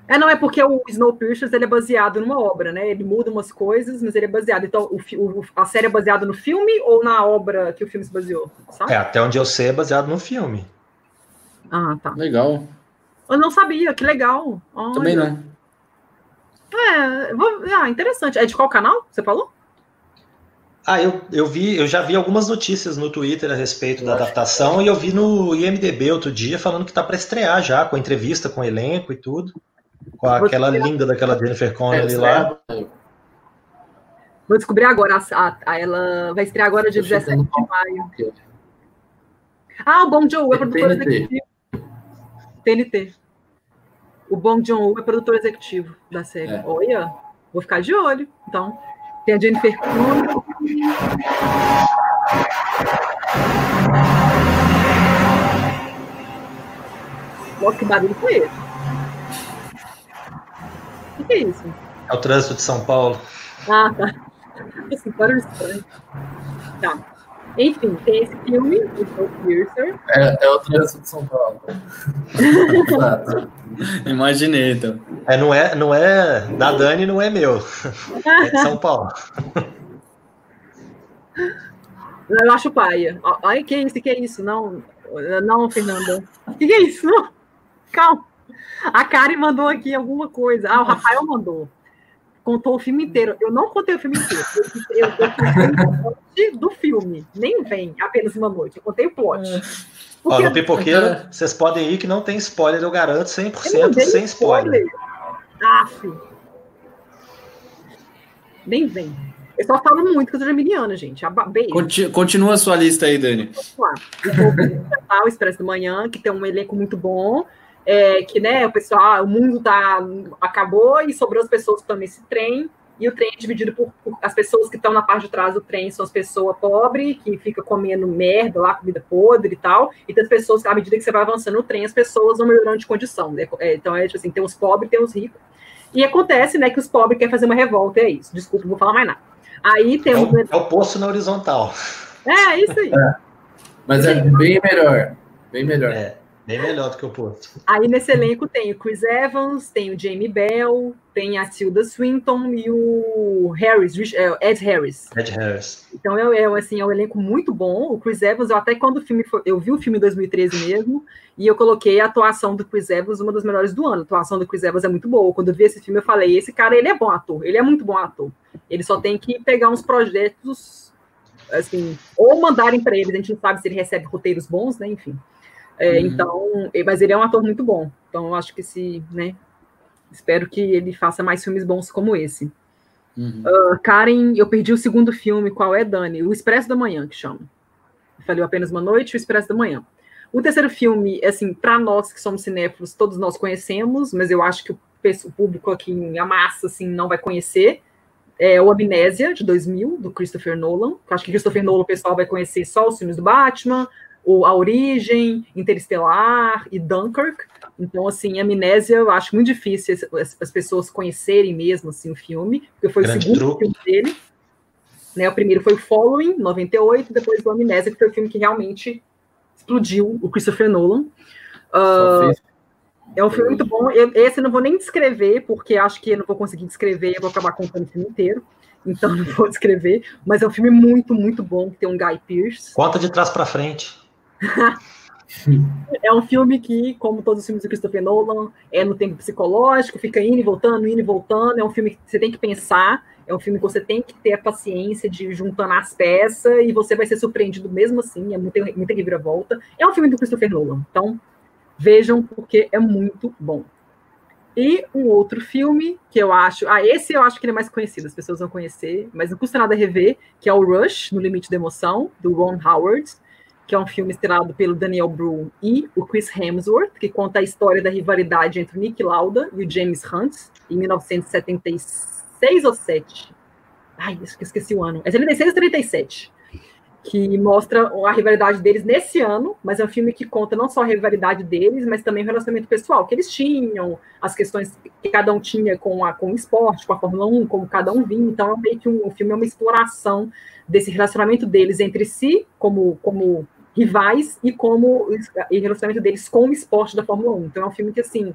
É, não, é porque o Snowpiercer ele é baseado numa obra, né? Ele muda umas coisas, mas ele é baseado. Então, o, o, a série é baseada no filme ou na obra que o filme se baseou? Sabe? É, até onde eu sei é baseado no filme. Ah, tá. Legal. Eu não sabia, que legal. Olha. Também não. É, vou, ah, interessante. É de qual canal? Você falou? Ah, eu, eu vi, eu já vi algumas notícias no Twitter a respeito da adaptação e eu vi no IMDB outro dia falando que tá para estrear já, com entrevista com o elenco e tudo. Com aquela linda daquela Jennifer Connelly é, lá. Vou descobrir agora. A, a, ela vai estrear agora dia 17 de maio. Ah, o Bong Joon é produtor executivo. TNT. O Bong Joon é produtor executivo da série. É. Olha, vou ficar de olho. Então, tem a Jennifer Connelly. Nossa, que barulho foi esse? O que é isso? É o trânsito de São Paulo. Ah, tá. Assim, barulho estranho. Tá. Enfim, tem esse filme, o Piercer. É, é o trânsito de São Paulo. Imaginei, então. É, não, é, não é da Dani, não é meu. É de São Paulo. Eu acho paia. Ai, que isso, que é isso? Não, não, Fernanda. Que que é isso? Não. Calma. A Karen mandou aqui alguma coisa. Ah, o Rafael mandou. Contou o filme inteiro. Eu não contei o filme inteiro. Eu, eu, contei o plot do filme. Nem vem apenas uma noite. Eu contei o plot. Ó, no Pipoqueiro, vocês podem ir que não tem spoiler, eu garanto, 100% sem spoiler. spoiler. Aff. Nem vem. Eu só falo muito que eu sou geminiana, gente. Conti continua a sua lista aí, Dani. Vamos lá. O Expresso do Manhã, que tem um elenco muito bom. É, que, né, o pessoal, o mundo tá, acabou e sobrou as pessoas que estão nesse trem. E o trem é dividido por, por as pessoas que estão na parte de trás do trem são as pessoas pobres, que fica comendo merda lá, comida podre e tal. E tem as pessoas que, à medida que você vai avançando no trem, as pessoas vão melhorando de condição. Né? É, então, é tipo assim, tem os pobres e tem os ricos. E acontece, né, que os pobres querem fazer uma revolta, é isso. Desculpa, não vou falar mais nada. Aí temos. É o, é o poço na horizontal. É, é isso aí. É. Mas é bem melhor. Bem melhor. É. Bem melhor do que o posto. Aí nesse elenco tem o Chris Evans, tem o Jamie Bell, tem a Tilda Swinton e o Harris, é, Ed Harris. Ed Harris. Então é, é, assim, é um elenco muito bom. O Chris Evans, eu até quando o filme foi, eu vi o filme em 2013 mesmo, e eu coloquei a atuação do Chris Evans uma das melhores do ano. A atuação do Chris Evans é muito boa. Quando eu vi esse filme, eu falei, esse cara, ele é bom ator, ele é muito bom ator. Ele só tem que pegar uns projetos assim, ou mandarem para ele, a gente não sabe se ele recebe roteiros bons, né, enfim. É, uhum. Então, mas ele é um ator muito bom. Então, eu acho que se, né? Espero que ele faça mais filmes bons como esse. Uhum. Uh, Karen, eu perdi o segundo filme. Qual é, Dani? O Expresso da Manhã, que chama. Falei apenas uma noite, o Expresso da Manhã. O terceiro filme, assim, para nós que somos cinéfilos, todos nós conhecemos, mas eu acho que o, público aqui em a massa, assim, não vai conhecer. É o Amnésia, de 2000, do Christopher Nolan. Eu acho que Christopher Nolan o pessoal vai conhecer só os filmes do Batman, o A Origem, Interestelar e Dunkirk. Então, assim, Amnésia, eu acho muito difícil as, as pessoas conhecerem mesmo assim, o filme, porque foi Grande o segundo truque. filme dele. Né, o primeiro foi o Following, 98, depois o Amnésia, que foi o filme que realmente explodiu o Christopher Nolan. Uh, é um filme muito bom. Eu, esse eu não vou nem descrever, porque acho que eu não vou conseguir descrever, eu vou acabar contando o filme inteiro. Então não vou descrever. Mas é um filme muito, muito bom, que tem um Guy Pearce. Conta de trás para frente é um filme que, como todos os filmes do Christopher Nolan, é no tempo psicológico, fica indo e voltando, indo e voltando. É um filme que você tem que pensar, é um filme que você tem que ter a paciência de juntando as peças e você vai ser surpreendido mesmo assim. É muita, muita reviravolta. É um filme do Christopher Nolan, então vejam porque é muito bom. E um outro filme que eu acho. Ah, esse eu acho que ele é mais conhecido, as pessoas vão conhecer, mas não custa nada rever, que é o Rush, No Limite da Emoção, do Ron Howard que é um filme estrelado pelo Daniel Bru e o Chris Hemsworth, que conta a história da rivalidade entre o Nick Lauda e o James Hunt, em 1976 ou 7. Ai, esqueci o ano. É 76 ou 37. Que mostra a rivalidade deles nesse ano, mas é um filme que conta não só a rivalidade deles, mas também o relacionamento pessoal que eles tinham, as questões que cada um tinha com, a, com o esporte, com a Fórmula 1, como cada um vinha. Então, é meio que um, um filme é uma exploração desse relacionamento deles entre si, como, como rivais e como e relacionamento deles com o esporte da Fórmula 1. Então é um filme que assim,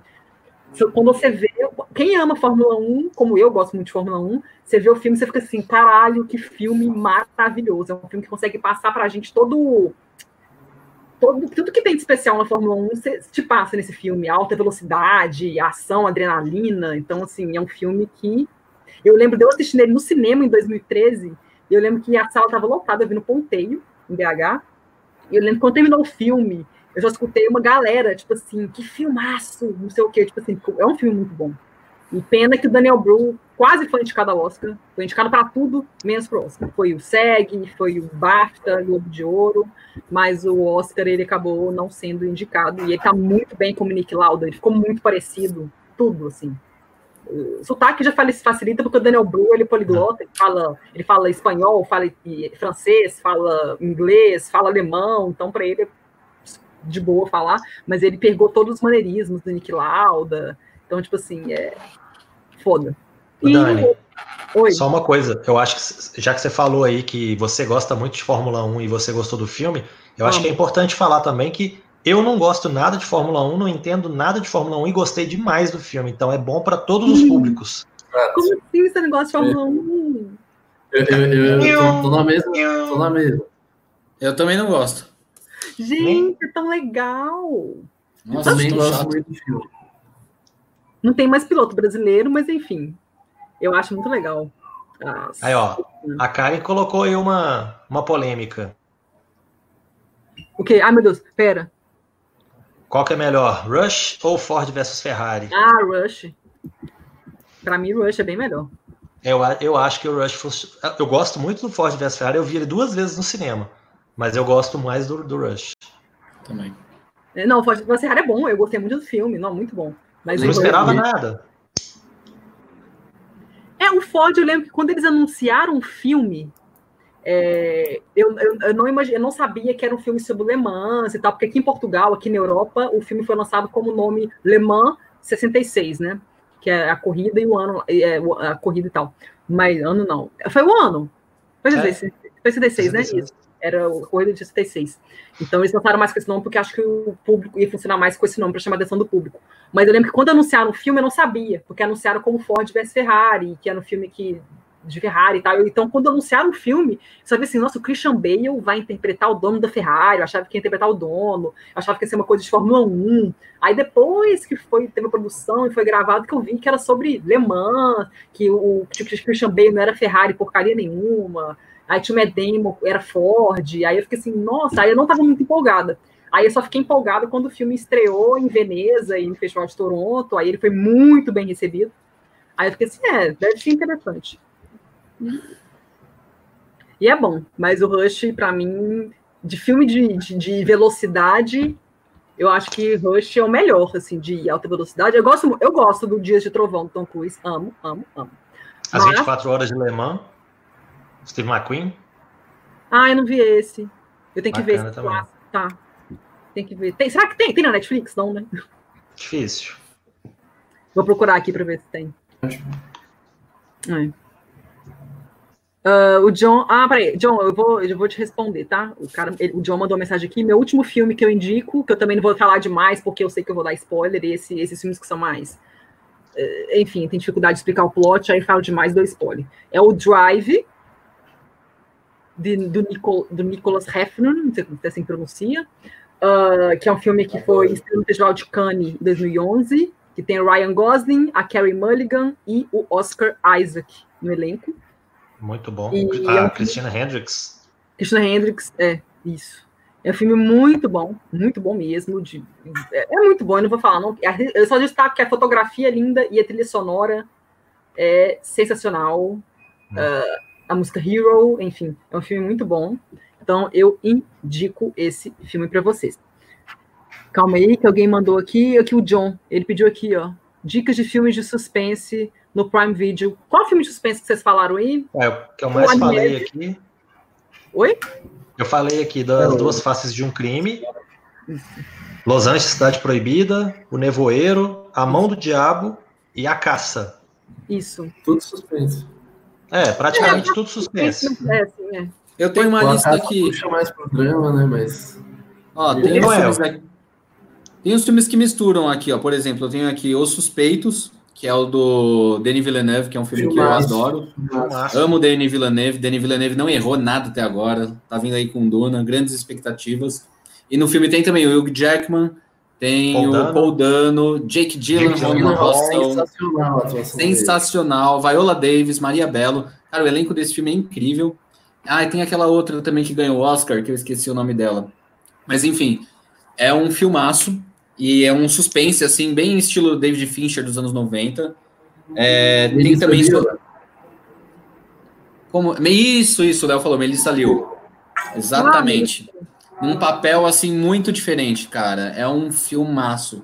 quando você vê, quem ama Fórmula 1, como eu gosto muito de Fórmula 1, você vê o filme, você fica assim, caralho, que filme maravilhoso. É um filme que consegue passar pra gente todo todo, tudo que tem de especial na Fórmula 1 você te passa nesse filme, alta velocidade, ação, adrenalina. Então, assim, é um filme que. Eu lembro de eu assistindo ele no cinema em 2013, e eu lembro que a sala estava lotada, eu vi no Ponteio, em BH, eu lembro quando terminou o filme, eu já escutei uma galera, tipo assim, que filmaço, não sei o quê, tipo assim, é um filme muito bom. E pena que o Daniel Bru quase foi indicado ao Oscar, foi indicado para tudo, menos para o Oscar. Foi o SEG, foi o BAFTA, Globo de Ouro, mas o Oscar ele acabou não sendo indicado. E ele está muito bem como Nick Lauda, ele ficou muito parecido, tudo, assim o sotaque já facilita porque o Daniel Bru ele é poliglota, ele fala, ele fala espanhol, fala francês, fala inglês, fala alemão, então para ele é de boa falar, mas ele pegou todos os maneirismos do Nick Lauda, então tipo assim, é foda. E... Dani, Oi. só uma coisa, eu acho que já que você falou aí que você gosta muito de Fórmula 1 e você gostou do filme, eu acho que é importante falar também que eu não gosto nada de Fórmula 1, não entendo nada de Fórmula 1 e gostei demais do filme, então é bom para todos os públicos. Como assim você não gosta de Fórmula 1? Eu, eu, eu, eu tô, tô, na mesma, tô na mesma. Eu também não gosto. Gente, é tão legal. Nossa, eu também gosto muito do filme. Não tem mais piloto brasileiro, mas enfim. Eu acho muito legal. Nossa. Aí, ó, a Karen colocou aí uma, uma polêmica. O quê? Ai, meu Deus, pera. Qual que é melhor, Rush ou Ford versus Ferrari? Ah, Rush. Para mim, Rush é bem melhor. Eu, eu acho que o Rush fosse. Eu gosto muito do Ford vs Ferrari, eu vi ele duas vezes no cinema. Mas eu gosto mais do, do Rush. Também. É, Não, o Ford vs Ferrari é bom, eu gostei muito do filme, não, muito bom. Mas Eu não esperava nada. É, o Ford, eu lembro que quando eles anunciaram o filme, é, eu, eu, eu não imagi- eu não sabia que era um filme sobre Le Mans e tal, porque aqui em Portugal, aqui na Europa, o filme foi lançado como nome Le Mans 66, né? Que é a corrida e o ano, é, a corrida e tal. Mas ano não. Foi o ano. Foi É. 66, foi 66, né? 66. Isso. Era o Corrida de 66. Então eles lançaram mais com esse nome porque acho que o público ia funcionar mais com esse nome para chamar a atenção do público. Mas eu lembro que quando anunciaram o filme, eu não sabia, porque anunciaram como Ford vs Ferrari, que era um filme que de Ferrari e tal. Então, quando anunciaram o filme, sabia assim, nossa, o Christian Bale vai interpretar o dono da Ferrari, eu achava que ia interpretar o dono, eu achava que ia ser uma coisa de Fórmula 1. Aí depois que foi, teve a produção e foi gravado, que eu vi que era sobre Le Mans, que o, que o Christian Bale não era Ferrari porcaria nenhuma, aí tinha o Matt era Ford, aí eu fiquei assim, nossa, aí eu não estava muito empolgada. Aí eu só fiquei empolgada quando o filme estreou em Veneza e no Festival de Toronto, aí ele foi muito bem recebido. Aí eu fiquei assim, é, deve ser interessante. E é bom, mas o Rush, pra mim, de filme de, de, de velocidade, eu acho que Rush é o melhor, assim, de alta velocidade. Eu gosto, eu gosto do Dias de Trovão do Tom Cruise, amo, amo, amo. As Mas- 24 horas de Le Mans. Steve McQueen. Ah, eu não vi esse. Eu tenho que ver Bacana esse também. clássico, tá. Tem que ver. Tem, será que tem? Tem na Netflix? Não, né? Difícil. Vou procurar aqui para ver se tem. É. Ah, o John. Ah, peraí. John, eu vou, eu vou te responder, tá? O, cara, ele- o John mandou uma mensagem aqui. Meu último filme que eu indico, que eu também não vou falar demais, porque eu sei que eu vou dar spoiler, esse, esses filmes que são mais. eh, enfim, tem dificuldade de explicar o plot, aí falo demais, dou spoiler. É o Drive, de- do, Nicol, do Nicholas Hefner, não sei como é assim pronuncia, ah, que é um filme que foi no Festival de Cannes em 2011, que tem o Ryan Gosling, a Carey Mulligan e o Oscar Isaac no elenco. Muito bom. E a é um- Christina Hendricks. Christina Hendricks, é, isso. É um filme muito bom, muito bom mesmo. De, é, é muito bom, eu não vou falar, não. Eu só destaco que a fotografia é linda e a trilha sonora é sensacional. Ah, a música Hero, enfim, é um filme muito bom. Então, eu indico esse filme para vocês. Calma aí, que alguém mandou aqui, aqui o John, ele pediu aqui, ó, dicas de filmes de suspense no Prime Video. Qual filme de suspense que vocês falaram aí? É, o que eu mais O falei aqui. Oi? Eu falei aqui das duas faces de um crime. Los Angeles, Cidade Proibida, O Nevoeiro, A Mão do Diabo e A Caça. Isso. Tudo suspense. É, praticamente tudo suspense. É, sim, é. Eu tenho uma O lista aqui. puxa mais pro drama, né? Mas. Ó, tem uns, é, filmes aqui, tem uns filmes que misturam aqui, ó. Por exemplo, eu tenho aqui Os Suspeitos, que é o do Denis Villeneuve, que é um filme que eu adoro. Filmaço. Amo Denis Villeneuve. Denis Villeneuve não errou nada até agora. Tá vindo aí com Duna, grandes expectativas. E no filme tem também o Hugh Jackman, tem Paul o Dano. Paul Dano, Jake Gyllenhaal. Sensacional. Sensacional. Viola Davis, Maria Bello. Cara, o elenco desse filme é incrível. Ah, e tem aquela outra também que ganhou o Oscar, que eu esqueci o nome dela. Mas enfim, é um filmaço e é um suspense, assim, bem estilo David Fincher dos anos 90. É, tem também. Liu. Como, isso, isso, o Léo falou, Melissa Liu. Exatamente. Num papel, assim, muito diferente, cara. É um filmaço.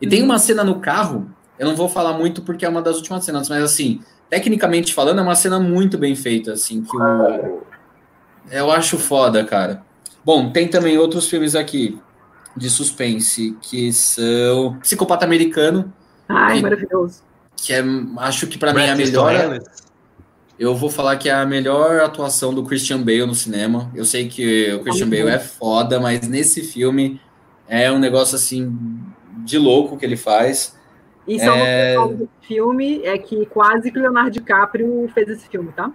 E tem uma cena no carro, eu não vou falar muito porque é uma das últimas cenas, mas assim, tecnicamente falando, é uma cena muito bem feita, assim, que o... eu acho foda, cara. Bom, tem também outros filmes aqui de suspense, que são Psicopata Americano, Ai, E- maravilhoso. que é, acho que pra mim é a melhor... Ellis. Eu vou falar que é a melhor atuação do Christian Bale no cinema. Eu sei que o Christian Bale é foda, mas nesse filme é um negócio assim de louco que ele faz. E só É. do filme é que quase que o Leonardo DiCaprio fez esse filme, tá?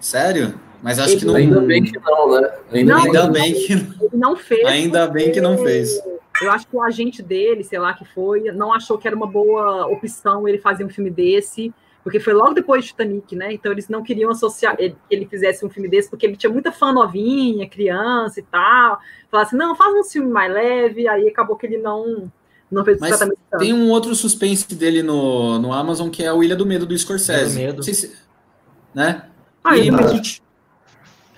Sério? Mas acho que não. Ainda bem que não, né? Ainda Não, bem que Ainda bem que, Ele não fez. ainda bem que não fez. Eu acho que o agente dele, sei lá que foi, não achou que era uma boa opção ele fazer um filme desse, porque foi logo depois de Titanic, né? Então eles não queriam associar ele, que ele fizesse um filme desse, porque ele tinha muita fã novinha, criança e tal. Falasse, assim, não, faz um filme mais leve, aí acabou que ele não, não fez Mas exatamente Tem um outro suspense dele no, no Amazon que é o Ilha do Medo do Scorsese. Ilha do Medo. Se- né? Ah, e, eu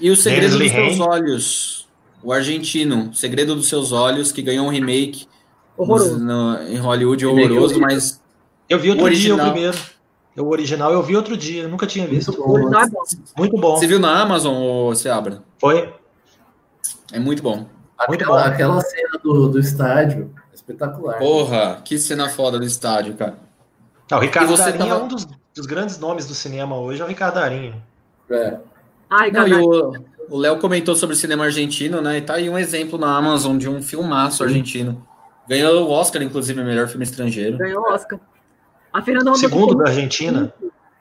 e o Segredo dos Seus Olhos, o argentino, Segredo dos Seus Olhos, que ganhou um remake horroroso. no- em Hollywood Remake horroroso, horrível. mas Eu vi outro O dia o original. primeiro. O original eu vi outro dia, nunca tinha visto. Muito bom. original é bom. Muito bom. você viu na Amazon, ou Seabra? Foi. É muito bom. Muito Aquela, bom. aquela cena do, do estádio, espetacular. Porra, que cena foda do estádio, cara. Ah, o Ricardo E você Darinho tava- é um dos, dos grandes nomes do cinema hoje, é o Ricardo Darinho. É. Ai, Não, e o o Léo comentou sobre o cinema argentino, né? E tá aí um exemplo na Amazon de um filmaço argentino. Ganhou o Oscar, inclusive, melhor filme estrangeiro. Ganhou o Oscar. A Fernanda Segundo da Argentina.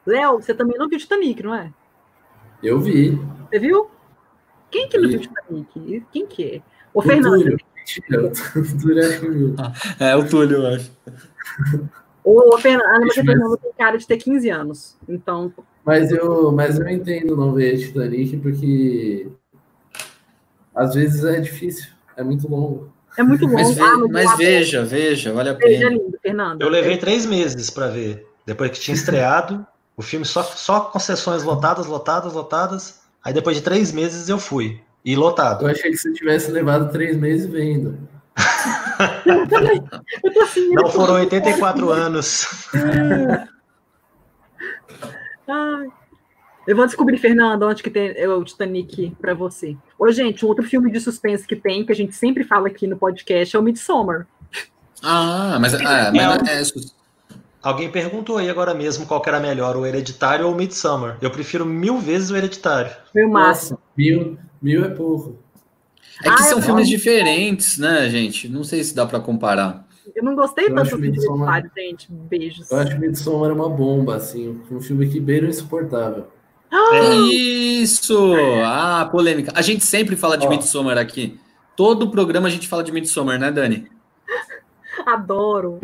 Léo, você também não viu Titanic, não é? Eu vi. Você viu? Quem que não Vi. viu Titanic? Quem que é? Ô, O Fernanda. Túlio. O Túlio acho que viu. É, o Túlio, eu acho. Ô, Fernanda, mas a. Fernanda tem cara de ter 15 anos. Então, Mas eu, mas eu entendo não ver Titanic porque às vezes é difícil, é muito longo. é muito bom. Mas, ve- Ah, mas veja, veja, vale a pena. lindo, Fernanda. Eu levei três meses pra ver. Depois que tinha estreado, o filme só, só com sessões lotadas, lotadas, lotadas. Aí depois de três meses eu fui. E lotado. Eu achei que você tivesse levado três meses vendo. Assim, Não foram 84 anos. Ai. Eu vou descobrir, Fernanda, onde que tem é o Titanic pra você. Ô, gente, um outro filme de suspense que tem, que a gente sempre fala aqui no podcast, é o Midsommar. Ah, mas, ah, mas é, Alguém perguntou aí agora mesmo qual que era melhor, o Hereditário ou o Midsummer. Eu prefiro mil vezes o Hereditário. Meu máximo. Mil, mil é pouco. é que Ah, são filmes diferentes, né, gente? Não sei se dá pra comparar. Eu não gostei Eu tanto do Midsommar- gente. Beijos. Eu acho que Midsommar é uma bomba, assim, um filme que beira o insuportável. É. Isso! Ah, polêmica. A gente sempre fala de Ó. Midsommar aqui. Todo programa a gente fala de Midsommar, né, Dani? Adoro.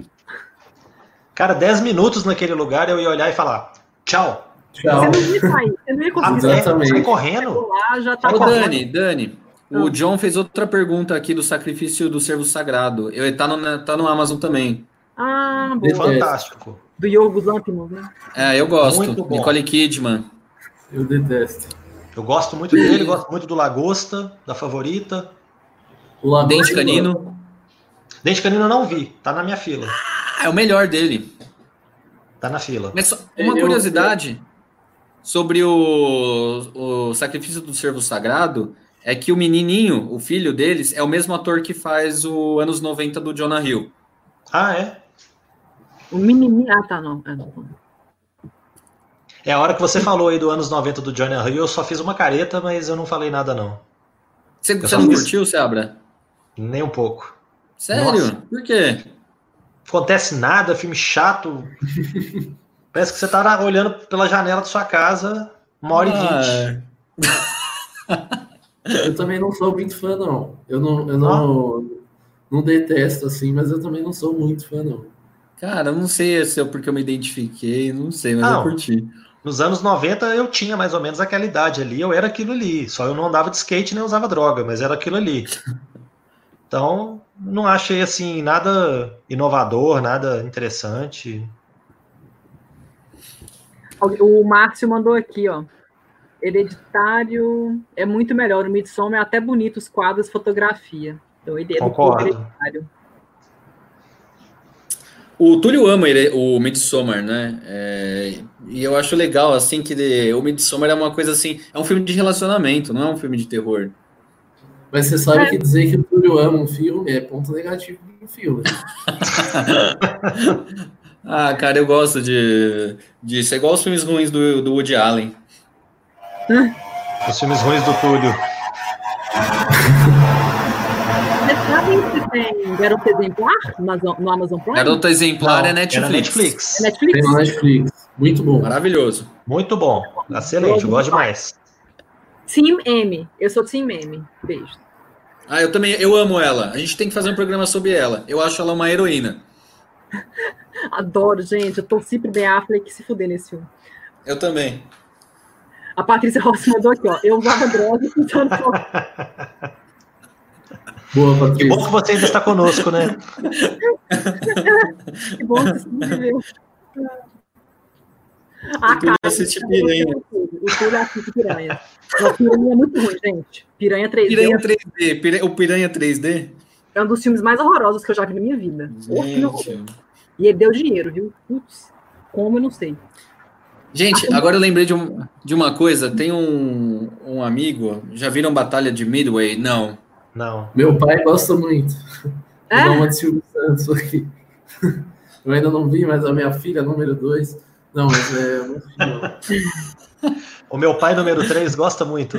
Cara, 10 minutos naquele lugar eu ia olhar e falar: tchau. Tchau. Você não ia sair, você não ia conseguir sair Exatamente. Sai correndo. lá, já tá Ô, correndo. Dani, Dani, o Ah. John fez outra pergunta aqui do sacrifício do servo sagrado. Eu, tá, no, tá no Amazon também. Ah, bom. Detesto. Fantástico. Do Yorgos Lanthimos, né? É, eu gosto. Muito bom. Nicole Kidman. Eu detesto. Eu gosto muito dele, gosto muito do Lagosta, da favorita. O Lagosta- Dente Canino. Dente Canino eu não vi, tá na minha fila. Ah, é o melhor dele. Tá na fila. Mas só uma Eu- curiosidade sobre o, o sacrifício do servo sagrado é que o menininho, o filho deles, é o mesmo ator que faz o anos 90 do Jonah Hill. Ah, é? O menininho. Ah, tá, não. Ah, não. É a hora que você falou aí do anos 90 do Johnny Hill, eu só fiz uma careta, mas eu não falei nada não. Você, você não fiz- curtiu, Seabra? Nem um pouco. Sério? Nossa. Por quê? Acontece nada, filme chato. Parece que você tá olhando pela janela da sua casa uma hora e vinte. Ah, Eu também não sou muito fã, não. Eu não, eu não, não detesto, assim, mas eu também não sou muito fã, não. Cara, eu não sei se é porque eu me identifiquei, não sei, mas Não. eu curti. Nos anos 90 eu tinha mais ou menos aquela idade ali, eu era aquilo ali. Só eu não andava de skate nem usava droga, mas era aquilo ali. Então, não achei assim nada inovador, nada interessante. O Márcio mandou aqui, ó. Hereditário é muito melhor. O Midsommar é até bonito os quadros, fotografia. Então, ele é do Concordo. Hereditário. O Túlio ama ele- o Midsommar, né? É, e eu acho legal, assim, que de- o Midsommar é uma coisa assim, é um filme de relacionamento, não é um filme de terror. Mas você sabe É. que dizer que o Túlio ama um filme é ponto negativo do filme. Ah, cara, eu gosto de disso. É igual os filmes ruins do, do Woody Allen. Os filmes ruins do Túlio. Vocês sabem se tem Garota Exemplar no Amazon, Prime? Garota Exemplar Não, é Netflix. Era Netflix. É Netflix? Tem Netflix. Muito bom. Maravilhoso. Muito bom. Excelente, eu gosto demais. Team M. Eu sou Team M. Beijo. Ah, eu também, eu amo ela. A gente tem que fazer um programa sobre ela. Eu acho ela uma heroína. Adoro, gente. Eu torci pro Ben Affleck se fuder nesse filme. Eu também. A Patrícia Rossi mandou aqui, ó. Eu usava droga pensando só. Boa, Que Patrícia. bom que você ainda está conosco, né? Que bom que você viveu. A Tudo cara, assiste piranha. o Túlio assiste Piranha. Não, Piranha é muito ruim, gente. Piranha 3D. Piranha 3D. Pira- O Piranha 3D? É um dos filmes mais horrorosos que eu já vi na minha vida. O. E ele deu dinheiro, viu? Putz, como eu não sei. Gente, agora eu lembrei de, um- de uma coisa. Tem um, um amigo. Já viram Batalha de Midway? Não. Não. Meu pai gosta muito. Vou É? uma de Silvio Santos aqui. Eu ainda não vi, mas a minha filha, número 2. Não, mas é. não. O meu pai número 3 gosta muito.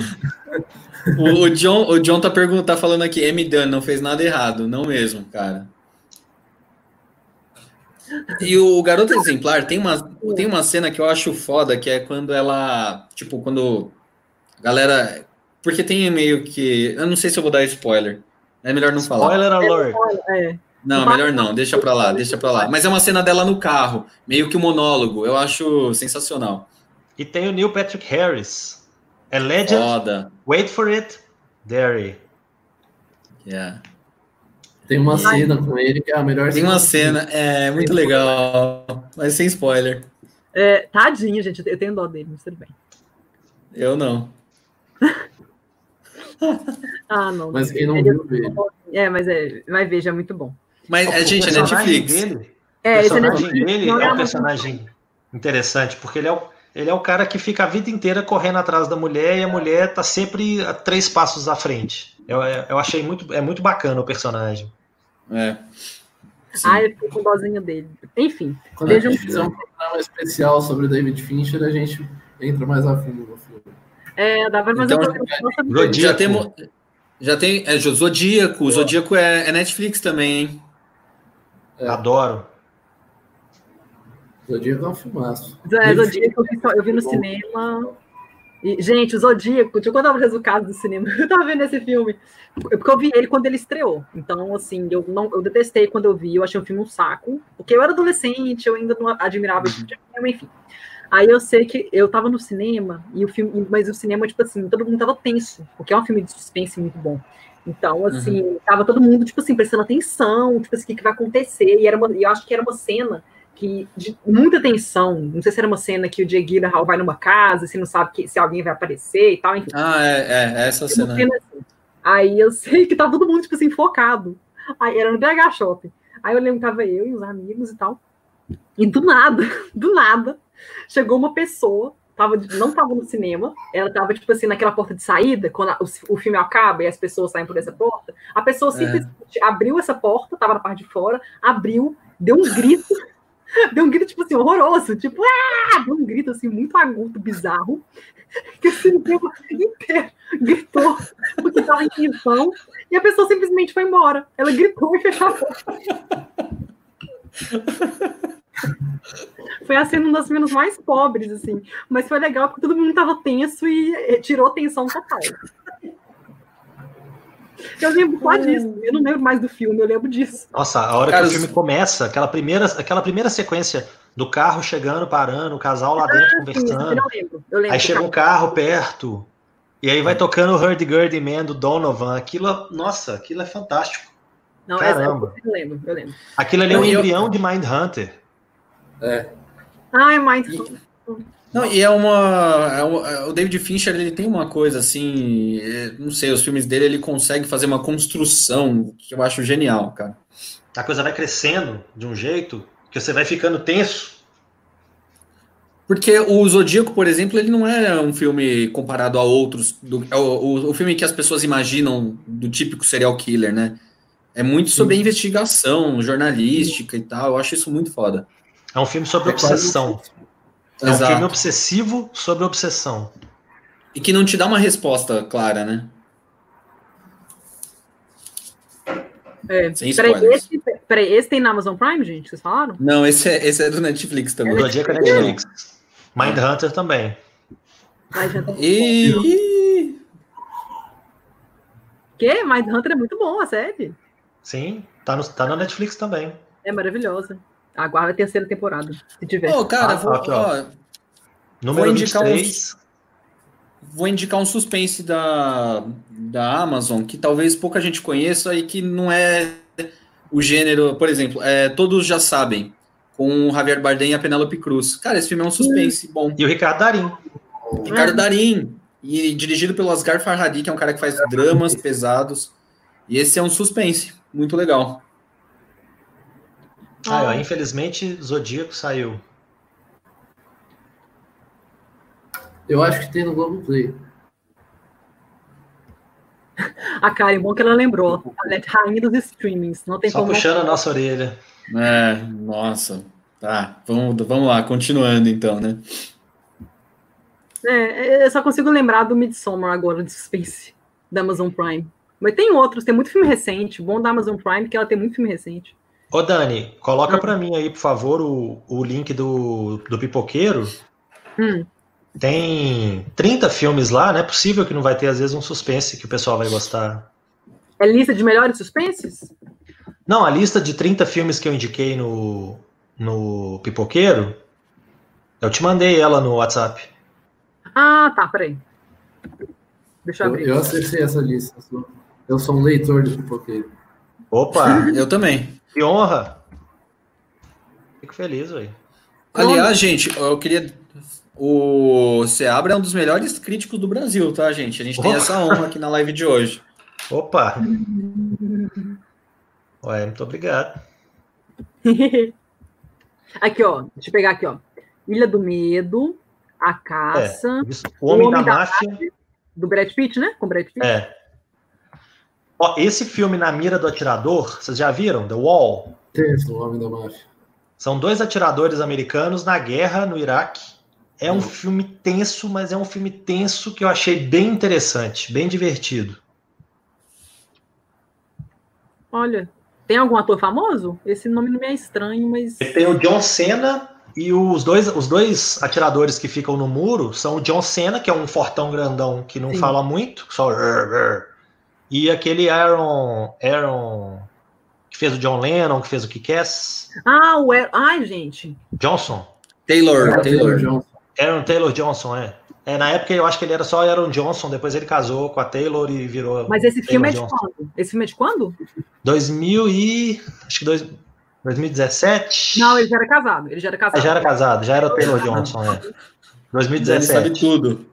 O, o John, o John tá, perguntando, tá falando aqui, M. Dunn não fez nada errado. Não mesmo, cara. E o Garoto Exemplar tem uma, tem uma cena que eu acho foda, que é quando ela. Tipo, quando. a Galera. Porque tem meio que. Eu não sei se eu vou dar spoiler. É melhor não falar. Spoiler alert. É. Não, melhor não, deixa pra lá, deixa pra lá. Mas é uma cena dela no carro, meio que um monólogo. Eu acho sensacional. E tem o Neil Patrick Harris. É Legend. Foda. Wait for it. Derry. Yeah. Tem uma cena com ele que é a melhor Tem uma cena, é muito legal, mas sem spoiler. É, tadinho, gente. Eu tenho dó dele, mas tudo bem. Eu não. Ah, não. Mas quem não Ele- viu, vê. É, mas é, vai ver, já é muito bom. Mas, é, O gente, é Netflix. Dele, o É, esse é Netflix, dele não é um personagem interessante, porque ele é, o, ele é o cara que fica a vida inteira correndo atrás da mulher e a mulher tá sempre a três passos à frente. Eu, eu achei muito, é muito bacana o personagem. É. Sim. Ah, eu fico com dózinha dele. Enfim, Quando a Vejam gente fizer um programa especial sobre o David Fincher, a gente entra mais a fundo no filme. é, dá pra fazer Então. Zodíaco. já temos. Já tem. É Zodíaco. O Zodíaco é, é Netflix também, hein? É. Adoro. Zodíaco é um filmaço. É, Zodíaco, eu vi, eu vi no Bom. cinema. E, gente, o Zodíaco, deixa eu contar o caso do cinema. Eu tava vendo esse filme. Porque eu vi ele quando ele estreou. Então, assim, eu não eu detestei quando eu vi, eu achei o filme um saco. Porque eu era adolescente, eu ainda não admirava esse tipo de filme, enfim. Aí eu sei que eu tava no cinema, e o filme, mas o cinema, tipo assim, todo mundo tava tenso, porque é um filme de suspense muito bom. Então, assim, tava todo mundo, tipo assim, prestando atenção, tipo assim, o que, que vai acontecer? E era uma, e eu acho que era uma cena que de muita tensão. Não sei se era uma cena que o Jake Gyllenhaal vai numa casa, você não sabe que, se alguém vai aparecer e tal, enfim. Ah, é, é, é essa cena. cena assim. Aí eu sei que tava todo mundo, tipo assim, focado. Aí era no BH Shopping. Aí eu lembro que tava eu e os amigos e tal. E do nada, do nada, chegou uma pessoa, tava, não tava no cinema, ela tava, tipo assim, naquela porta de saída, quando a- o, o filme acaba e as pessoas saem por essa porta. A pessoa simplesmente abriu essa porta, tava na parte de fora, abriu, deu um grito, deu um grito, tipo assim, horroroso, tipo, ah! Deu um grito, assim, muito agudo, bizarro, que o cinema inteiro gritou, porque tava em tensão, e a pessoa simplesmente foi embora. Ela gritou e fechou a porta. Foi a cena uma das cenas mais pobres, assim. Mas foi legal porque todo mundo tava tenso e eh, tirou tensão total. Eu lembro só disso. Eu não lembro mais do filme, eu lembro disso. Nossa, a hora Cara, que o filme começa, aquela primeira, aquela primeira sequência do carro chegando, parando, o casal lá dentro Sim, eu conversando. não lembro. Eu lembro Aí chega um carro perto. E aí vai tocando o Hurdy Gurdy Man do Donovan. Aquilo, nossa, aquilo é fantástico. Não, Caramba. eu lembro, eu lembro. Aquilo ali é um eu- embrião de Mindhunter. Ah, é mais. Não, e é uma, é uma- é- O David Fincher ele tem uma coisa assim. é, não sei, os filmes dele ele consegue fazer uma construção que eu acho genial, cara. A coisa vai crescendo de um jeito que você vai ficando tenso. Porque o Zodíaco, por exemplo, ele não é um filme comparado a outros. Do, é o, o, o filme que as pessoas imaginam do típico serial killer, né? É muito sobre a investigação jornalística e tal. Eu acho isso muito foda. É um filme sobre É quase É um Exato. filme obsessivo sobre obsessão. E que não te dá uma resposta clara, né? É. Sem Peraí, esse, peraí, esse tem na Amazon Prime, gente? Vocês falaram? Não, esse é, esse é do Netflix também. Zodíaco é Netflix. Mindhunter também. Tá- E... Que? Mindhunter é muito bom, a série. Sim, tá no, tá na Netflix também. É maravilhosa. Aguarda a terceira temporada, se tiver. Ô, cara, Ah, vou, aqui, ó. ó, Número indicar 23. vou indicar um suspense da, da Amazon que talvez pouca gente conheça e que não é o gênero, por exemplo, é, todos já sabem, com o Javier Bardem e a Penélope Cruz. Cara, esse filme é um suspense bom. E o Ricardo Darim. Ricardo Darim. E dirigido pelo Asghar Farhadi, que é um cara que faz dramas pesados. E esse é um suspense. Muito legal. Ah, ó, infelizmente, Zodíaco saiu. Eu acho que tem no Globoplay. A Karen, bom que ela lembrou. A Net rainha dos streamings. Não tem Só como. puxando a nossa orelha. É, nossa. Tá, vamos, vamos lá, continuando então, né? É, eu só consigo lembrar do Midsommar agora, de suspense, da Amazon Prime. Mas tem outros, tem muito filme recente. Bom da Amazon Prime, que ela tem muito filme recente. Ô, Dani, coloca Hum. pra mim aí, por favor, o, o link do, do Pipoqueiro. Hum. Tem 30 filmes lá, não é possível que não vai ter, às vezes, um suspense que o pessoal vai gostar. É lista de melhores suspenses? Não, a lista de 30 filmes que eu indiquei no, no Pipoqueiro, eu te mandei ela no WhatsApp. Ah, tá, peraí. Deixa eu Eu, abrir. eu acessei essa lista. Eu sou, eu sou um leitor de pipoqueiro. Opa, Eu também. Que honra! Fico feliz, velho. Aliás, gente, eu queria. O Seabra é um dos melhores críticos do Brasil, tá, gente? A gente tem Oh. essa honra aqui na live de hoje. Opa! Ué, muito obrigado. aqui, ó. Deixa eu pegar aqui, ó. Ilha do Medo, A Caça, Isso, O Homem, O Homem da, da Máfia. do Brad Pitt, né? Com Brad Pitt. É. Ó, esse filme Na Mira do Atirador, vocês já viram? The Wall? Terço, o Homem da Máfia. São dois atiradores americanos na guerra no Iraque. É um filme tenso, mas é um filme tenso que eu achei bem interessante, bem divertido. Olha, tem algum ator famoso? Esse nome não me é estranho, mas. Tem o John Cena e os dois, os dois atiradores que ficam no muro são o John Cena, que é um fortão grandão que não Sim. fala muito, só "Rrr, rrr", e aquele Aaron, Aaron que fez o John Lennon, que fez o Kick-Ass, Ah, o. Er- Ai, gente. Johnson. Taylor, Taylor Taylor. Johnson. Aaron Taylor Johnson, é. É, na época eu acho que ele era só Aaron Johnson, depois ele casou com a Taylor e virou. Mas esse filme é de Johnson. quando? Esse filme é de quando? 2000 e. Acho que dois, 2017? Não, ele já era casado. Ele já era casado. Ah, já era casado, já era o Taylor Johnson, é. Ele sabe 2017. tudo.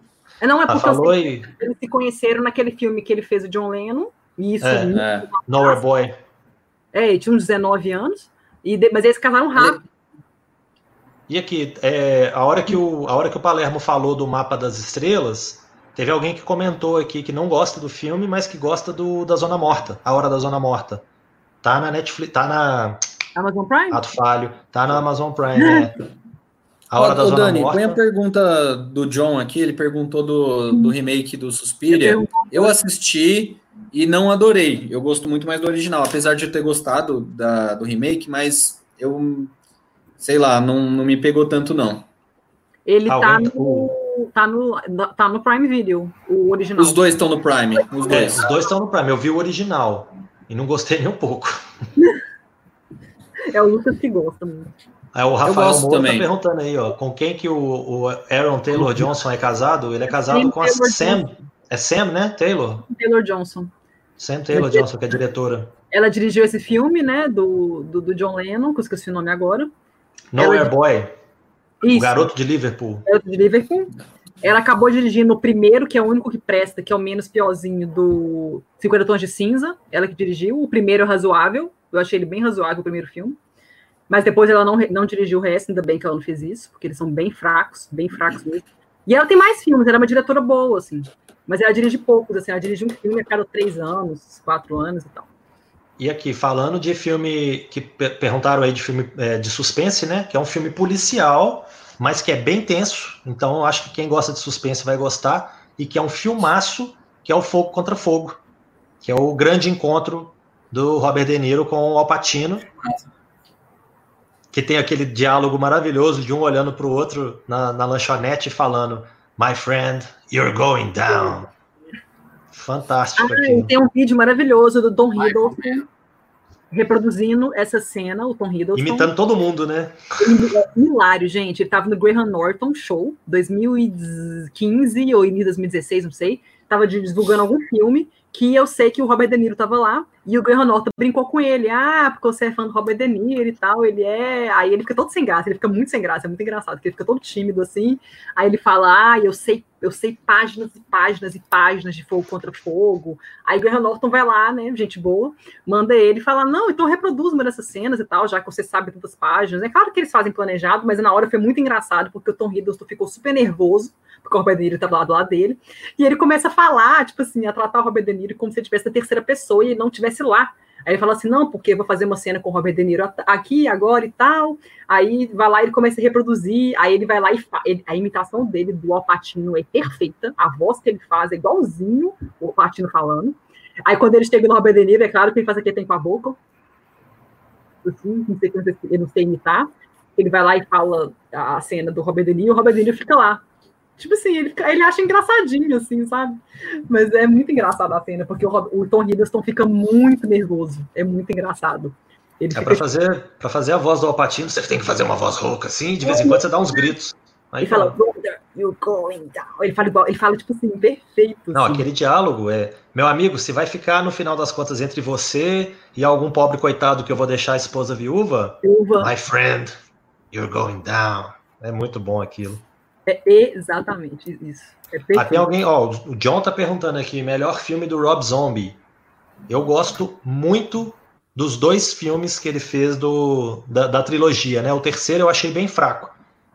É, Não, é porque eu sei e. que eles se conheceram naquele filme que ele fez o John Lennon. E isso. É, É. Nowhere Boy. É, ele tinha uns 19 anos. E de- Mas eles casaram rápido. E aqui, é, a, hora que o, a hora que o Palermo falou do mapa das estrelas, teve alguém que comentou aqui que não gosta do filme, mas que gosta do, da Zona Morta, A Hora da Zona Morta. Tá na Netflix, tá na Amazon Prime? Ato Falho, tá na Amazon Prime, é. A Hora Ô, da ô, Zona Dani, Morta. põe a pergunta do John aqui. Ele perguntou do, do remake do Suspiria. Eu assisti e não adorei. Eu gosto muito mais do original, apesar de eu ter gostado da, do remake, mas eu sei lá, não, não me pegou tanto, não. Ele tá Alguém- no, tá, no, tá no Prime Video, o original. Os dois estão no Prime. Os É, dois. os dois estão no Prime. Eu vi o original e não gostei nem um pouco. É o Lucas que gosta muito. Aí o Rafael Moura tá também. perguntando aí, ó, com quem que o, o Aaron Taylor Johnson é casado? Ele é casado Sam com a Taylor Sam. É Sam, né? Taylor? Taylor Johnson. Sam Taylor Johnson, que é diretora. Ela dirigiu esse filme, né, do, do, do John Lennon, que eu esqueci o nome agora. Nowhere Ela- Boy, o Isso, garoto de Liverpool. Garoto de Liverpool. Ela acabou dirigindo o primeiro, que é o único que presta, que é o menos piorzinho do 50 Tons de Cinza. Ela que dirigiu. O primeiro é razoável. Eu achei ele bem razoável, o primeiro filme. Mas depois ela não, não dirigiu o resto, ainda bem que ela não fez isso, porque eles são bem fracos, bem fracos mesmo. E ela tem mais filmes, ela é uma diretora boa, assim. Mas ela dirige poucos, assim, ela dirige um filme a cada três anos, quatro anos e tal. E aqui, falando de filme que per- perguntaram aí de filme é, de suspense, né? Que é um filme policial, mas que é bem tenso. Então, eu acho que quem gosta de suspense vai gostar. E que é um filmaço, que é o Fogo contra Fogo, que é o grande encontro do Robert De Niro com o Al Pacino. Que tem aquele diálogo maravilhoso de um olhando para o outro na, na lanchonete e falando: My friend, you're going down. Fantástico Ah, tem um vídeo maravilhoso do Tom Hiddleston reproduzindo essa cena, o Tom Hiddleston. Imitando todo mundo, né? É hilário, gente. Ele tava no Graham Norton Show, 2015 ou início de 2016, não sei. Tava divulgando algum filme que eu sei que o Robert De Niro tava lá. E o Graham Norton brincou com ele, ah, porque você é fã do Robert De Niro e tal, ele é... Aí ele fica todo sem graça, ele fica muito sem graça, é muito engraçado, porque ele fica todo tímido, assim, aí ele fala, ah, eu sei, eu sei páginas e páginas e páginas de Fogo Contra Fogo, aí Graham Norton vai lá, né, gente boa, manda ele falar, não, então reproduz uma dessas cenas e tal, já que você sabe tantas páginas, é claro que eles fazem planejado, mas na hora foi muito engraçado, porque o Tom Hiddleston ficou super nervoso, porque o Robert De Niro do lado, do lado dele, e ele começa a falar, tipo assim, a tratar o Robert De Niro como se ele estivesse na terceira pessoa e não tivesse lá. Aí ele fala assim, não, porque eu vou fazer uma cena com o Robert De Niro aqui, agora e tal. Aí vai lá ele começa a reproduzir, aí ele vai lá e ele, a imitação dele do Alpatino é perfeita, a voz que ele faz é igualzinho o Alpatino falando. Aí quando ele chega no Robert De Niro, é claro que ele faz aqui tem com a boca. Assim, não sei, eu não sei imitar. Ele vai lá e fala a cena do Robert De Niro, e o Robert De Niro fica lá, Tipo assim, ele, ele acha engraçadinho, assim, sabe? Mas é muito engraçado a cena, porque o, o Tom Hiddleston fica muito nervoso. É muito engraçado. Ele é, fica... para fazer, pra fazer a voz do Alpatino, você tem que fazer uma voz rouca, assim, de vez em quando você dá uns gritos. Aí ele fala, Brother, you going down. Ele fala igual, ele fala, tipo assim, perfeito. Não, assim. aquele diálogo é, meu amigo, se vai ficar no final das contas entre você e algum pobre coitado que eu vou deixar a esposa viúva, viúva. my friend, you're going down. É muito bom aquilo. É exatamente isso. É Até alguém, ó, o John tá perguntando aqui, melhor filme do Rob Zombie. Eu gosto muito dos dois filmes que ele fez do, da, da, trilogia, né? O terceiro eu achei bem fraco,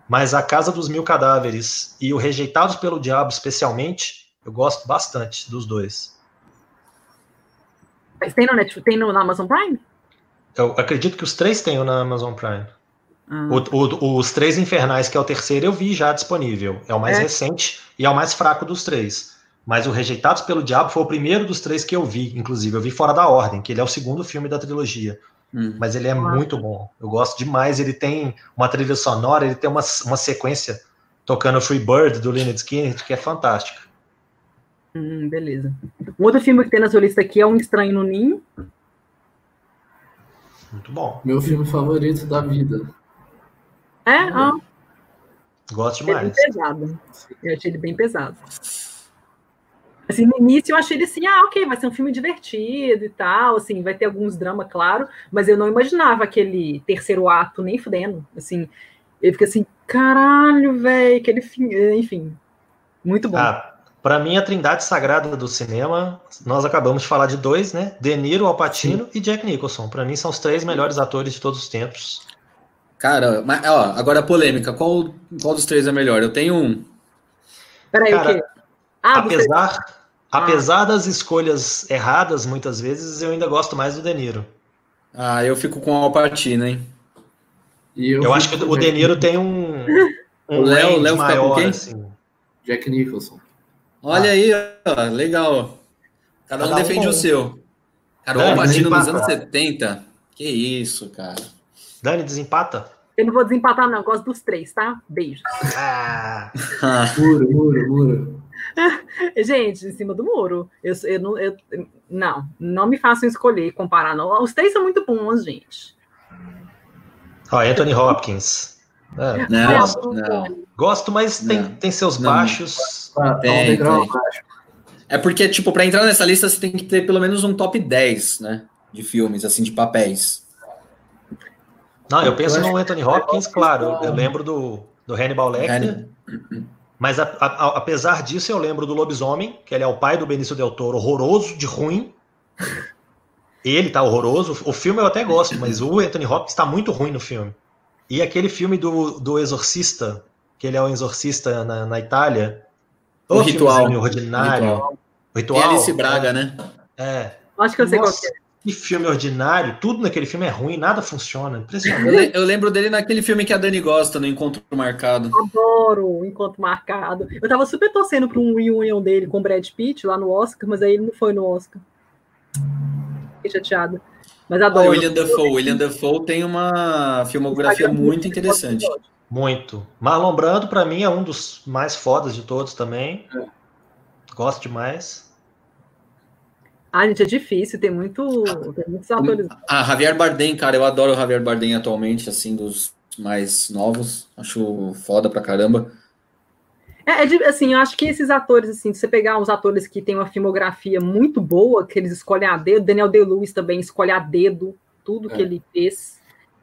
mas A Casa dos Mil Cadáveres e o Rejeitados pelo Diabo, especialmente, eu gosto bastante dos dois. Mas tem no Netflix, tem no, na Amazon Prime? Eu acredito que os três tenham na Amazon Prime. Ah. O, o, os Três Infernais, que é o terceiro, eu vi já disponível. É o mais é. recente e é o mais fraco dos três. Mas o Rejeitados pelo Diabo foi o primeiro dos três que eu vi, inclusive. Eu vi Fora da Ordem, que ele é o segundo filme da trilogia. Hum. Mas ele é ah. muito bom. Eu gosto demais. Ele tem uma trilha sonora, ele tem uma, uma sequência tocando Free Bird do Leonard Skinner, que é fantástica. Hum, beleza. Um outro filme que tem na sua lista aqui é Um Estranho no Ninho. Muito bom. Meu filme favorito da vida. É? Ah. Gosto demais. Pesado. Eu achei ele bem pesado. Assim, no início eu achei ele assim, ah, ok, vai ser um filme divertido e tal, assim, vai ter alguns dramas, claro, mas eu não imaginava aquele terceiro ato nem fudendo, assim, ele fica assim, caralho, velho, aquele fim, enfim, muito bom. Ah, para mim, a trindade sagrada do cinema, nós acabamos de falar de dois, né? De Niro, Al Pacino Sim. e Jack Nicholson. Para mim, são os três melhores atores de todos os tempos. Cara, mas, ó, agora a polêmica. Qual, qual dos três é melhor? Eu tenho um. Peraí, Cara, o quê? Ah, apesar, você... apesar ah. das escolhas erradas, muitas vezes, eu ainda gosto mais do De Niro. Ah, eu fico com o Alpatino, hein? eu, eu acho que o De Niro tem um, um o Léo, Léo maior, assim. Jack Nicholson. Olha ah. aí, ó, legal. Cada, Cada um defende um o seu. Cara, o Alpatino nos anos 70. Que isso, cara. Dani, desempata? Eu não vou desempatar, não. Eu gosto dos três, tá? Beijos. Ah. muro, muro, muro. Gente, em cima do muro. Eu, eu, não, eu, não, não me façam escolher, comparar. Não. Os três são muito bons, gente. Ó, oh, Anthony Hopkins. É, não, gosto, não. gosto, mas tem, tem seus não. baixos. Ah, tem, tem. É porque, tipo, para entrar nessa lista você tem que ter pelo menos um top 10, né? De filmes, assim, de papéis. Não, eu penso no Anthony Hopkins, claro. Eu lembro do, do Hannibal Lecter. Mas a, a, apesar disso, eu lembro do Lobisomem, que ele é o pai do Benício Del Toro, horroroso, de ruim. Ele tá horroroso. O filme eu até gosto, mas o Anthony Hopkins tá muito ruim no filme. E aquele filme do, do Exorcista, que ele é o um exorcista na, na Itália. O, o ritual. ordinário. Ritual. O ritual. E Alice Braga, né? É. Acho que eu sei Nossa. qual é. Que filme ordinário, tudo naquele filme é ruim, nada funciona. Impressionante. Eu, lembro dele naquele filme que a Dani gosta, no Encontro Marcado. Adoro o Encontro Marcado. Eu tava super torcendo para um reunião dele com o Brad Pitt lá no Oscar, mas aí ele não foi no Oscar. Fiquei chateada. Mas adoro. O William Dafoe. William Dafoe tem uma filmografia muito interessante. Muito. Marlon Brando, para mim, é um dos mais fodas de todos também. É. Gosto demais. Ah, gente, é difícil, tem muito. Tem muitos atores. Ah, Javier Bardem, cara, eu adoro o Javier Bardem atualmente, assim, dos mais novos. Acho foda pra caramba. É, é de- assim, eu acho que esses atores, assim, se você pegar uns atores que têm uma filmografia muito boa, que eles escolhem a dedo, Daniel Day-Lewis também escolhe a dedo tudo que É. ele fez.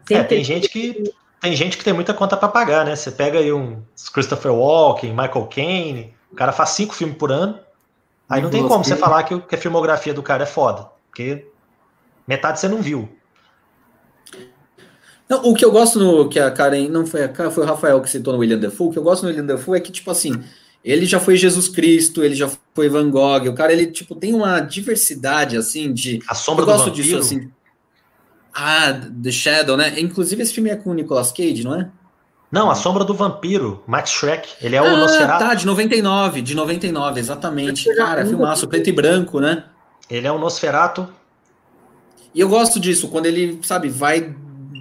É, tem ele- gente que tem gente que tem muita conta pra pagar, né? Você pega aí um Christopher Walken, Michael Caine, o cara faz cinco filmes por ano. Aí não tem como você falar que, a filmografia do cara é foda, porque metade você não viu. Não, o que eu gosto no que a Karen não foi a Karen, foi o Rafael que citou no William Defoe. O que eu gosto no William Defoe é que tipo assim, ele já foi Jesus Cristo, ele já foi Van Gogh. O cara ele tipo tem uma diversidade assim de A sombra eu do gosto vampiro. disso assim. Ah, The Shadow, né? Inclusive esse filme é com o Nicolas Cage, não é? Não, a sombra do vampiro, Max Shrek. Ele é o ah, Nosferatu. tá, de 99, de 99, exatamente. Cara, filmaço preto e branco, né? Ele é o Nosferatu. E eu gosto disso, quando ele, sabe, vai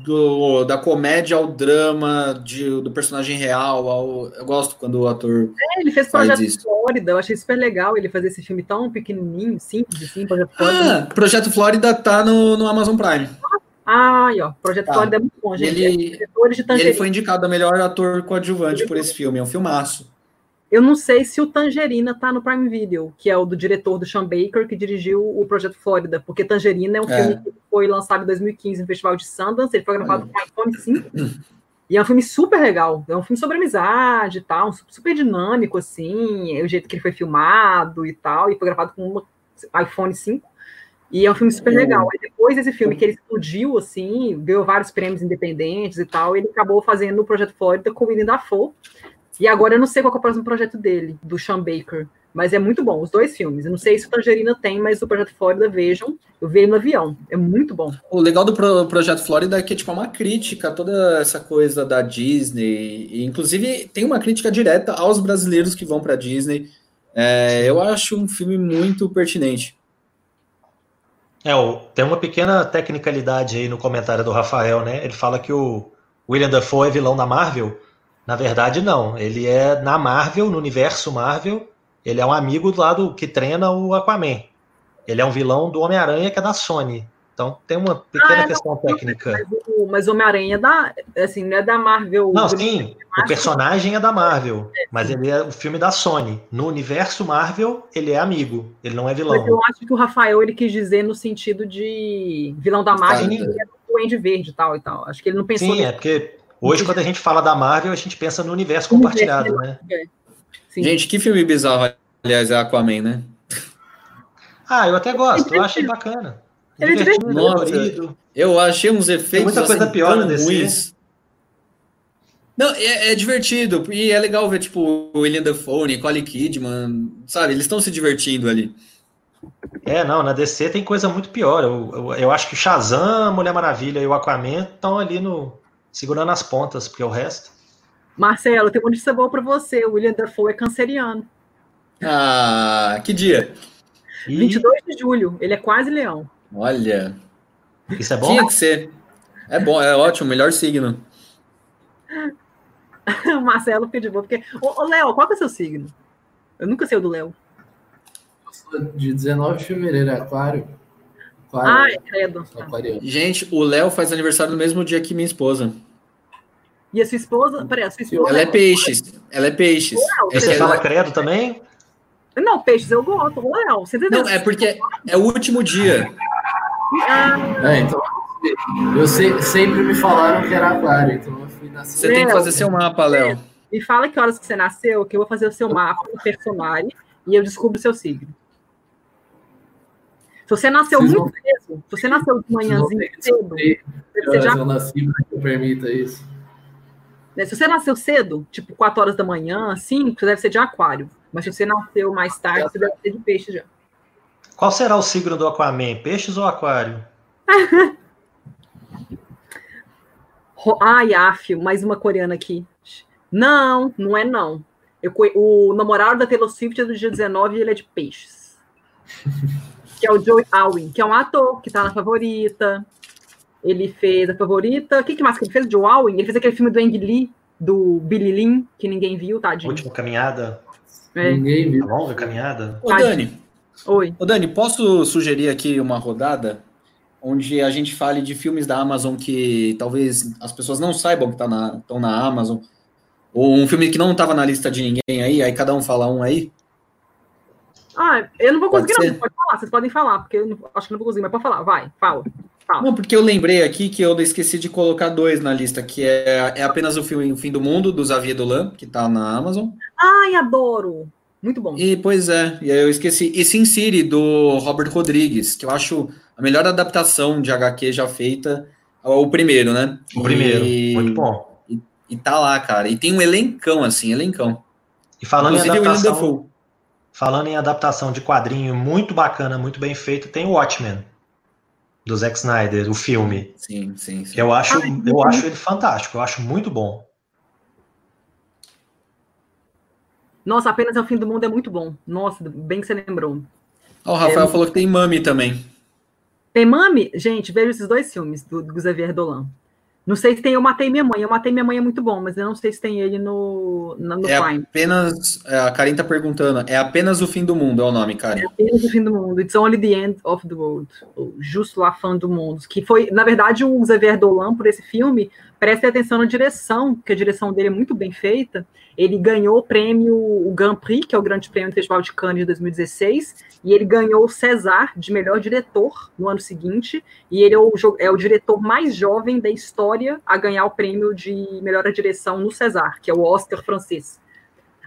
do, da comédia ao drama, de, do personagem real. Ao, eu gosto quando o ator. É, ele fez Faz Projeto isso. Flórida, eu achei super legal ele fazer esse filme tão pequenininho, simples, assim, Projeto Flórida. Ah, Projeto Flórida tá no, no Amazon Prime. Ah, aí, ó, Projeto Tá. Flórida é muito bom, gente. Ele- É ele foi indicado a melhor ator coadjuvante por esse filme. É um filmaço. Eu não sei se o Tangerina tá no Prime Video, que é o do diretor do Sean Baker, que dirigiu o Projeto Flórida, porque Tangerina é um É. filme que foi lançado em 2015 no Festival de Sundance, ele foi gravado com iPhone 5, e é um filme super legal, é um filme sobre amizade e tal, super dinâmico, assim, é o jeito que ele foi filmado e tal, e foi gravado com um iPhone 5, e é um filme super legal. Aí depois desse filme que ele explodiu, assim, ganhou vários prêmios independentes e tal, ele acabou fazendo o Projeto Flórida com o William Dafoe, e agora eu não sei qual que é o próximo projeto dele, do Sean Baker. Mas é muito bom, os dois filmes. Eu não sei se o Tangerina tem, mas o Projeto Flórida, vejam. Eu vi ele no avião. É muito bom. O legal do Pro- Projeto Flórida é que tipo, é uma crítica a toda essa coisa da Disney. E, inclusive, tem uma crítica direta aos brasileiros que vão para Disney. É, eu acho um filme muito pertinente. É, tem uma pequena tecnicalidade aí no comentário do Rafael, né? Ele fala que o William Dafoe é vilão da Marvel. Na verdade, não. Ele é na Marvel, no universo Marvel, ele é um amigo do lado que treina o Aquaman. Ele é um vilão do Homem-Aranha, que é da Sony. Então tem uma pequena Ah, não, questão técnica. Mas o, o Homem-Aranha é da. Assim, não é da Marvel. Não, sim, o personagem é da Marvel, mas ele é o filme da Sony. No universo Marvel, ele é amigo, ele não é Mas eu vilão. acho que o Rafael ele quis dizer no sentido de vilão da Marvel, Sim. que ele é do Duende Verde e tal e tal. Acho que ele não pensou Sim, é porque hoje, quando a gente fala da Marvel, a gente pensa no universo compartilhado, né? Sim. Gente, que filme bizarro, aliás, é Aquaman, né? Ah, eu até gosto, eu acho bacana. Ele é Divertido, colorido. Eu achei uns efeitos muita coisa assim, pior DC. ruins. Não, é, é divertido. E é legal ver, tipo, o William Dafoe, Nicole Kidman, sabe? Eles estão se divertindo ali. É, não, na DC tem coisa muito pior. Eu, eu, eu acho que o Shazam, a Mulher Maravilha e o Aquaman estão ali no segurando as pontas, porque o resto. Marcelo, tem uma notícia boa pra você. O William Dafoe é canceriano. Ah, que dia? E 22 de julho. Ele é quase leão. Olha, isso é bom? tinha que ser. É bom, é ótimo, melhor signo. o Marcelo fica de boa. Porque... Ô, ô, Léo, qual que é o seu signo? Eu nunca sei o do Léo. De 19 de fevereiro, é aquário. Aquário. Ai, credo. aquariano. Gente, o Léo faz aniversário no mesmo dia que minha esposa. E a sua esposa? Peraí, a sua esposa. Ela é peixes. Ela é peixes. Léo, você É, fala credo também? Não, peixes eu gosto. Léo, você entendeu? Não, é porque é o último dia. Ah, É, então. Eu sei- sempre me falaram que era aquário, então eu fui nascer. Você tem que fazer seu mapa, Léo. me fala que horas que você nasceu, que eu vou fazer o seu mapa do personagem e eu descubro o seu signo. Se você nasceu Vocês muito cedo, se você nasceu de ter que cedo, você já eu nasci para que eu permita isso. Né, Se você nasceu cedo, tipo 4 horas da manhã, 5, você deve ser de aquário. Mas se você nasceu mais tarde, você deve ser de peixe já. Qual será o signo do Aquaman? Peixes ou aquário? Ai, Afio, mais uma coreana aqui. Não, não é não. Eu o namorado da Taylor Swift é do dia 19 e ele é de peixes. Que é o Joey Alwyn, que é um ator que tá na favorita. Ele fez a favorita. O que, que mais que ele fez? Joe Alwyn? Ele fez aquele filme do Ang Lee, do Billy Lin, que ninguém viu, tadinho. Última caminhada? É. Ninguém viu. A longa caminhada? Ô, Dani, Oi. ô, Dani, posso sugerir aqui uma rodada onde a gente fale de filmes da Amazon que talvez as pessoas não saibam que tá na- estão na Amazon. Ou um filme que não estava na lista de ninguém aí, aí cada um fala um aí? Ah, eu não vou Pode conseguir, ser? não. Pode falar, vocês podem falar, porque eu não- acho que não vou conseguir, mas pode falar, vai, fala. fala. Não, porque eu lembrei aqui que eu esqueci de colocar dois na lista, que é, é apenas o filme O Fim do Mundo, do Xavier Dolan, que tá na Amazon. Ai, adoro! Muito bom. E, pois é, e aí eu esqueci. E Sin City, do Robert Rodrigues, que eu acho a melhor adaptação de HQ já feita, é o primeiro, né? O primeiro, E- muito bom. E tá lá, cara. E tem um elencão, assim, elencão. E falando em Inclusive William adaptação, falando em adaptação de quadrinho muito bacana, muito bem feito, tem o Watchmen do Zack Snyder, o filme. Sim, sim, sim. Eu acho, Ai, eu acho ele fantástico, eu acho muito bom. Nossa, apenas é o fim do mundo é muito bom. Nossa, bem que você lembrou. Ó, o Rafael É- falou que tem Mami também. Tem Mami? Gente, veja esses dois filmes do, do Xavier Dolan. Não sei se tem Eu Matei Minha Mãe. Eu Matei Minha Mãe é muito bom, mas eu não sei se tem ele no, na- no É Prime. apenas. é, A Karin tá perguntando. É apenas o fim do mundo, é o nome, Karin. Apenas o fim do mundo. It's only the end of the world. Justo lá fã do mundo. Que foi, na verdade, o Xavier Dolan, por esse filme, preste atenção na direção, porque a direção dele é muito bem feita. Ele ganhou o prêmio, o Grand Prix, que é o grande prêmio do Festival de Cannes de 2016, e ele ganhou o César de melhor diretor no ano seguinte, e ele é o, é o diretor mais jovem da história a ganhar o prêmio de melhor direção no César, que é o Oscar francês.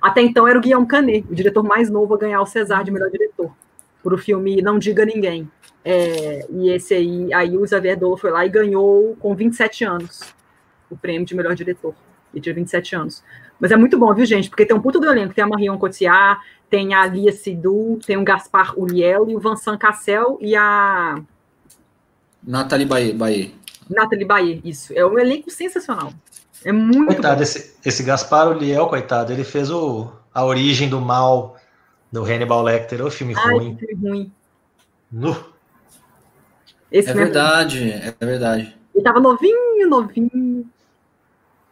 Até então era o Guillaume Canet, o diretor mais novo a ganhar o César de melhor diretor, por o filme Não Diga Ninguém. É, e esse aí, aí o Xavier Dolan foi lá e ganhou com 27 anos o prêmio de melhor diretor. Ele tinha 27 anos. Mas é muito bom, viu, gente? Porque tem um puto do elenco. Tem a Marion Cotillard, tem a Lia Sidhu, tem o Gaspar Uriel e o Vincent Cassel e a Nathalie Baie. Baie. Nathalie Baye. Isso. É um elenco sensacional. É muito Coitado, bom. esse, esse Gaspar Uliel, coitado, ele fez o, a origem do mal do Hannibal Lecter, o filme Ai, ruim. filme ruim. Nu. Esse É verdade, é verdade. Ele tava novinho, novinho.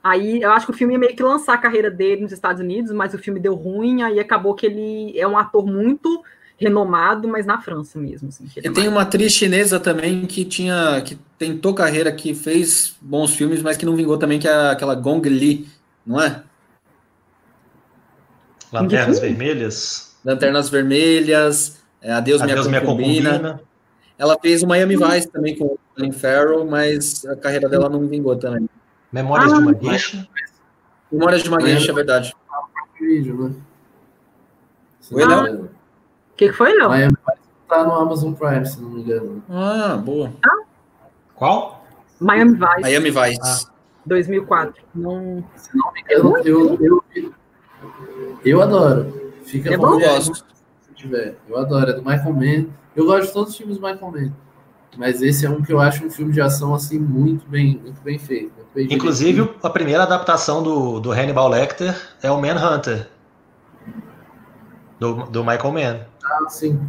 Aí eu acho que o filme ia meio que lançar a carreira dele nos Estados Unidos, mas o filme deu ruim, aí acabou que ele é um ator muito renomado, mas na França mesmo. Assim, E é tem mais- uma atriz chinesa também que tinha. que tentou carreira, que fez bons filmes, mas que não vingou também, que é aquela Gong Li, não é? Lanternas? Vermelhas. Lanternas Vermelhas, é, Adeus, Adeus Minha. Concubina. Ela fez o Miami Vice também com o Colin Farrell, mas a carreira dela não vingou também. Memórias de Ah, uma Gueixa. Memórias de uma Miami- Gueixa, é verdade. vídeo, né? Oi, engano. O que, que foi, Léo? Miami Vice tá no Amazon Prime, se não me engano. Ah, boa. Qual? Miami Vice, Miami Vice. Ah. 2004. Não... Se não me engano, eu, eu, eu adoro. Fica É bom? Eu gosto. se tiver. Eu adoro, é do Michael Mann. Eu gosto de todos os filmes do Michael Mann. Mas esse é um que eu acho um filme de ação assim muito bem, muito bem feito. Inclusive, a primeira adaptação do, do Hannibal Lecter é o Manhunter. Do, do Michael Mann. Ah, sim.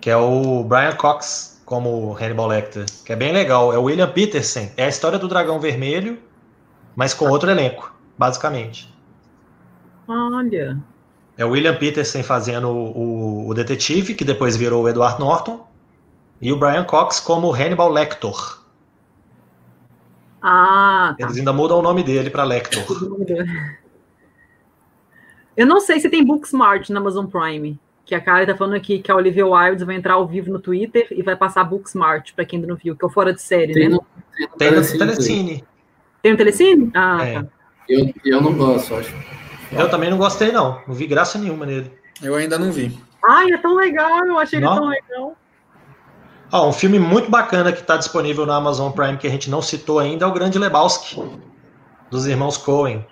Que é o Brian Cox como Hannibal Lecter. Que é bem legal. É o William Peterson. É a história do Dragão Vermelho, mas com outro elenco, basicamente. Olha. É o William Peterson fazendo o, o, o detetive, que depois virou o Edward Norton. E o Brian Cox como Hannibal Lector. Ah, tá. Eles ainda mudam o nome dele para Lector. Eu não sei se tem Booksmart na Amazon Prime. Que a cara tá falando aqui que a Olivia Wilde vai entrar ao vivo no Twitter e vai passar Booksmart, pra quem ainda não viu, que é o fora de série, Tem né? tem no Tem no Telecine. Telecine. Tem no Telecine? Ah, É. tá. Eu, eu não gosto, acho. Eu também não gostei, não. Não vi graça nenhuma nele. Eu ainda não vi. Ai, é tão legal, eu achei ele Não? tão legal. Ó, um filme muito bacana que está disponível na Amazon Prime que a gente não citou ainda é o Grande Lebowski, dos irmãos Coen,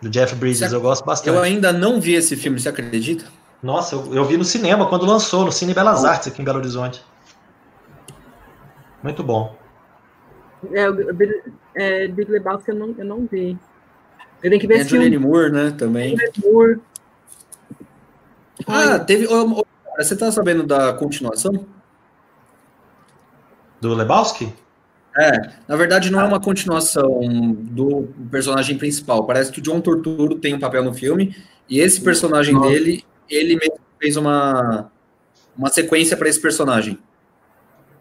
do Jeff Bridges. Você- Eu gosto bastante. Eu ainda não vi esse filme, você acredita? Nossa, eu, eu vi no cinema quando lançou, no Cine Belas Artes aqui em Belo Horizonte. Muito bom. É, o Big- é, Big Lebowski eu não, eu não vi. Eu tenho que ver É esse filme. Moore, né, também. Moore. Ah, teve... você tá sabendo da continuação? Do Lebowski? É, na verdade não é uma continuação do personagem principal. Parece que o John Turturro tem um papel no filme e esse personagem Nossa. dele, ele mesmo fez uma, uma sequência para esse personagem.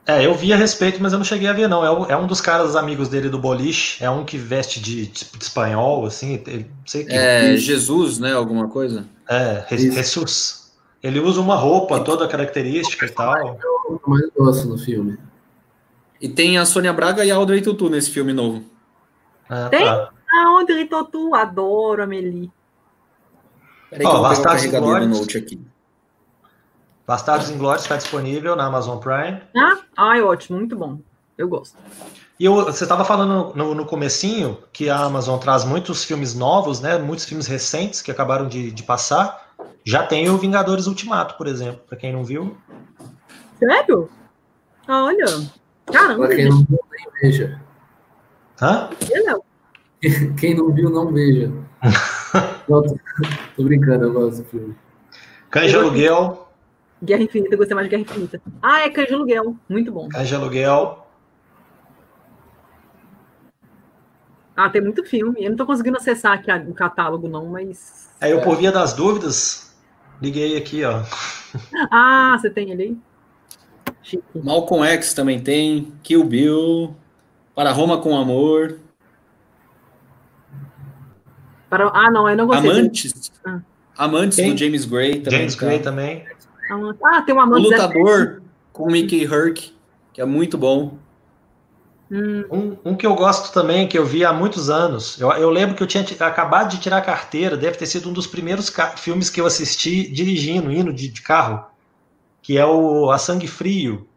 É, eu vi a respeito, mas eu não cheguei a ver, não. É, um, é um dos caras amigos dele do boliche, é um que veste de, de, de espanhol, assim, não sei que. É, Jesus, né? Alguma coisa? É, Jesus. Ele usa uma roupa toda característica e tal. Eu mais gosto no filme. E tem a Sônia Braga e a Audrey Tutu nesse filme novo. Ah, Tem? tá. Aonde ele tu? Adoro a Meli. Peraí Ó, que eu vou pegar o carregador do note aqui. Bastardos Inglórios está disponível na Amazon Prime. Ah, ai, ótimo, muito bom. Eu gosto. E eu- você estava falando no, no comecinho que a Amazon traz muitos filmes novos, né? Muitos filmes recentes que acabaram de, de passar. Já tem o Vingadores Ultimato, por exemplo, para quem não viu. Sério? Ah, Olha. Caramba, Pra quem não viu, nem veja. Hã? Não. Quem não viu, não veja. Não, tô, tô brincando, eu gosto do filme. De Aluguel. Guerra Infinita, eu gostei mais de Guerra Infinita. Ah, é de Aluguel. Muito bom. De Aluguel. Ah, tem muito filme. Eu não tô conseguindo acessar aqui o catálogo, não, mas. Aí eu, por via das dúvidas, liguei aqui, ó. Ah, você tem ele aí? Malcolm X também tem. Kill Bill. Para Roma com Amor. Para... Ah, não, eu não gostei. Amantes. Ah. Amantes Quem? do James Gray também. James tá. Gray também. Ah, tem um O amante. Lutador com o Mickey Herc, que é muito bom. Hum, Um, um que eu gosto também, que eu vi há muitos anos. Eu, eu lembro que eu tinha ti- acabado de tirar a carteira, deve ter sido um dos primeiros filmes que eu assisti dirigindo, indo de, de carro, que é o A Sangue Frio,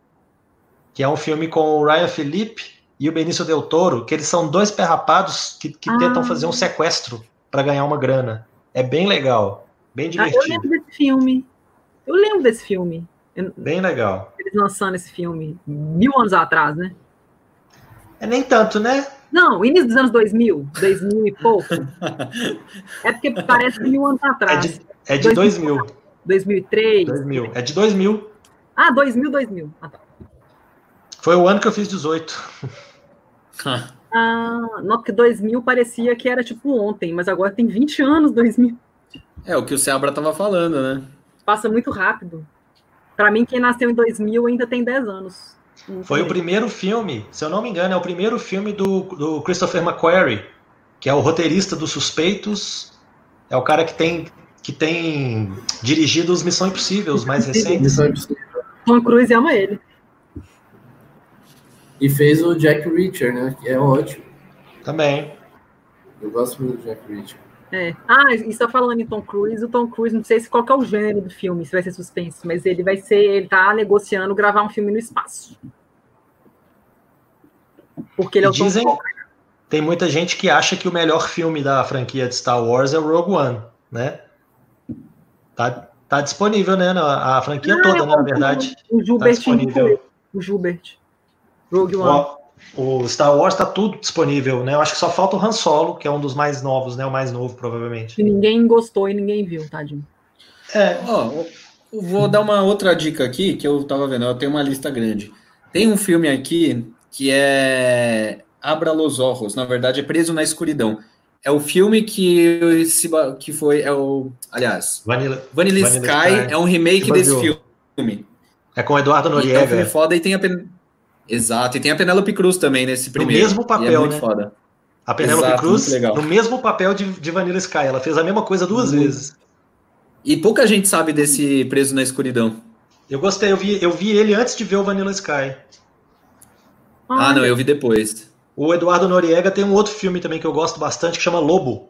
que é um filme com o Ryan Felipe e o Benício Del Toro, que eles são dois perrapados que, que Ah. tentam fazer um sequestro para ganhar uma grana. É bem legal, bem ah, eu divertido, lembro desse filme. Eu lembro desse filme. Eu- bem legal. Eles lançando esse filme mil anos atrás, né? É nem tanto, né? Não, início dos anos 2000, 2000 e pouco. É porque parece mil anos É atrás. de, é de 2000, 2003. 2000. É de 2000. Ah, 2000, 2000. Ah, tá. Foi o ano que eu fiz 18. Ah, não, porque 2000 parecia que era tipo ontem, mas agora tem 20 anos 2000. É o que o Seabra tava falando, né? Passa muito rápido. Pra mim, quem nasceu em 2000 ainda tem 10 anos. Não Foi o primeiro filme, se eu não me engano, é o primeiro filme do, do Christopher McQuarrie, que é o roteirista dos Suspeitos, é o cara que tem, que tem dirigido os Missão Impossível, os mais recentes. Missão Impossível. Tom Cruise ama ele. E fez o Jack Reacher, né? Que é ótimo. Também. Eu gosto muito do Jack Reacher. É. Ah, e só falando em Tom Cruise, o Tom Cruise, não sei se qual que é o gênero do filme, se vai ser suspense, mas ele vai ser, ele tá negociando gravar um filme no espaço. Porque ele é o Tom dizem, Cruise. tem muita gente que acha que o melhor filme da franquia de Star Wars é o Rogue One, né? Tá, tá disponível, né? na- A franquia Ah, toda, eu né, na verdade. O Tá Gilbert disponível. o Gilbert. Rogue One. O, o Star Wars tá tudo disponível, né? Eu acho que só falta o Han Solo, que é um dos mais novos, né? O mais novo, provavelmente. Que ninguém gostou e ninguém viu, tadinho. É, Ó, eu vou dar uma outra dica aqui que eu tava vendo. Eu tenho uma lista grande. Tem um filme aqui que é Abra los Ojos. Na verdade, é Preso na Escuridão. É o filme que, se que foi. É o, aliás, Vanilla. Vanilla, Vanilla Sky, Sky. é um remake Se desse filme. É com o Eduardo E é um filme Noriega. foda e tem a Pen... Exato, e tem a Penélope Cruz também nesse primeiro. mesmo papel, e é muito né? foda. A Penélope Exato, Cruz, legal. no mesmo papel de, de Vanilla Sky. Ela fez a mesma coisa duas Muito. vezes. E pouca gente sabe desse Preso na Escuridão. Eu gostei, eu vi, eu vi ele antes de ver o Vanilla Sky. Ah, não, eu vi depois. O Eduardo Noriega tem um outro filme também que eu gosto bastante, que chama Lobo.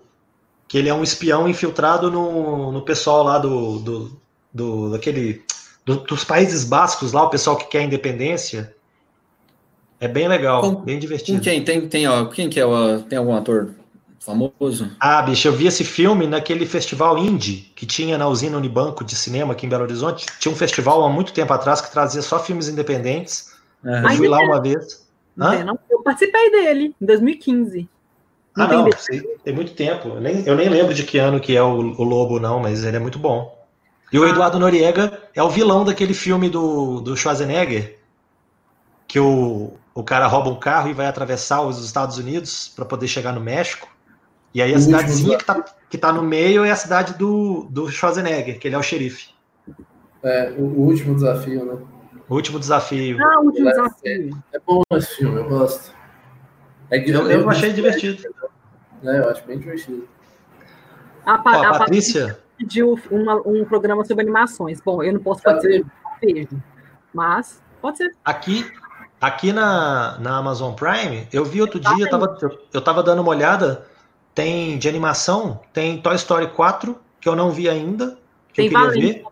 Que ele é um espião infiltrado no, no pessoal lá do. do, do daquele. do- dos Países Bascos lá, o pessoal que quer a independência. É bem legal, Com- bem divertido. quem? Tem, tem, ó, quem que é o. Tem algum ator famoso? Ah, bicho, eu vi esse filme naquele festival indie que tinha na usina Unibanco de cinema aqui em Belo Horizonte. Tinha um festival há muito tempo atrás que trazia só filmes independentes. Eu Aham. fui lá uma vez. Não tem, não. Eu participei dele em 2015. Ah, tem não, dele. sei, tem muito tempo. Eu nem, eu nem lembro de que ano que é o, o Lobo, não, mas ele é muito bom. E o Ah. Eduardo Noriega é o vilão daquele filme do, do Schwarzenegger, que o, o cara rouba um carro e vai atravessar os Estados Unidos para poder chegar no México. E aí a O cidadezinha que tá, que tá no meio é a cidade do, do Schwarzenegger, que ele é o xerife. É, o, o último desafio, né? O último desafio. Ah, o último desafio. É bom esse filme, eu gosto. É que Eu, eu achei divertido. É, eu acho bem divertido. A, Pa- Ó, a a Patrícia, pediu uma- um programa sobre animações. Bom, eu não posso fazer mas pode ser. aqui, aqui na, na Amazon Prime, eu vi outro dia, eu tava, eu, eu tava dando uma olhada, tem de animação, tem Toy Story 4, que eu não vi ainda, que Tem eu queria Valente ver.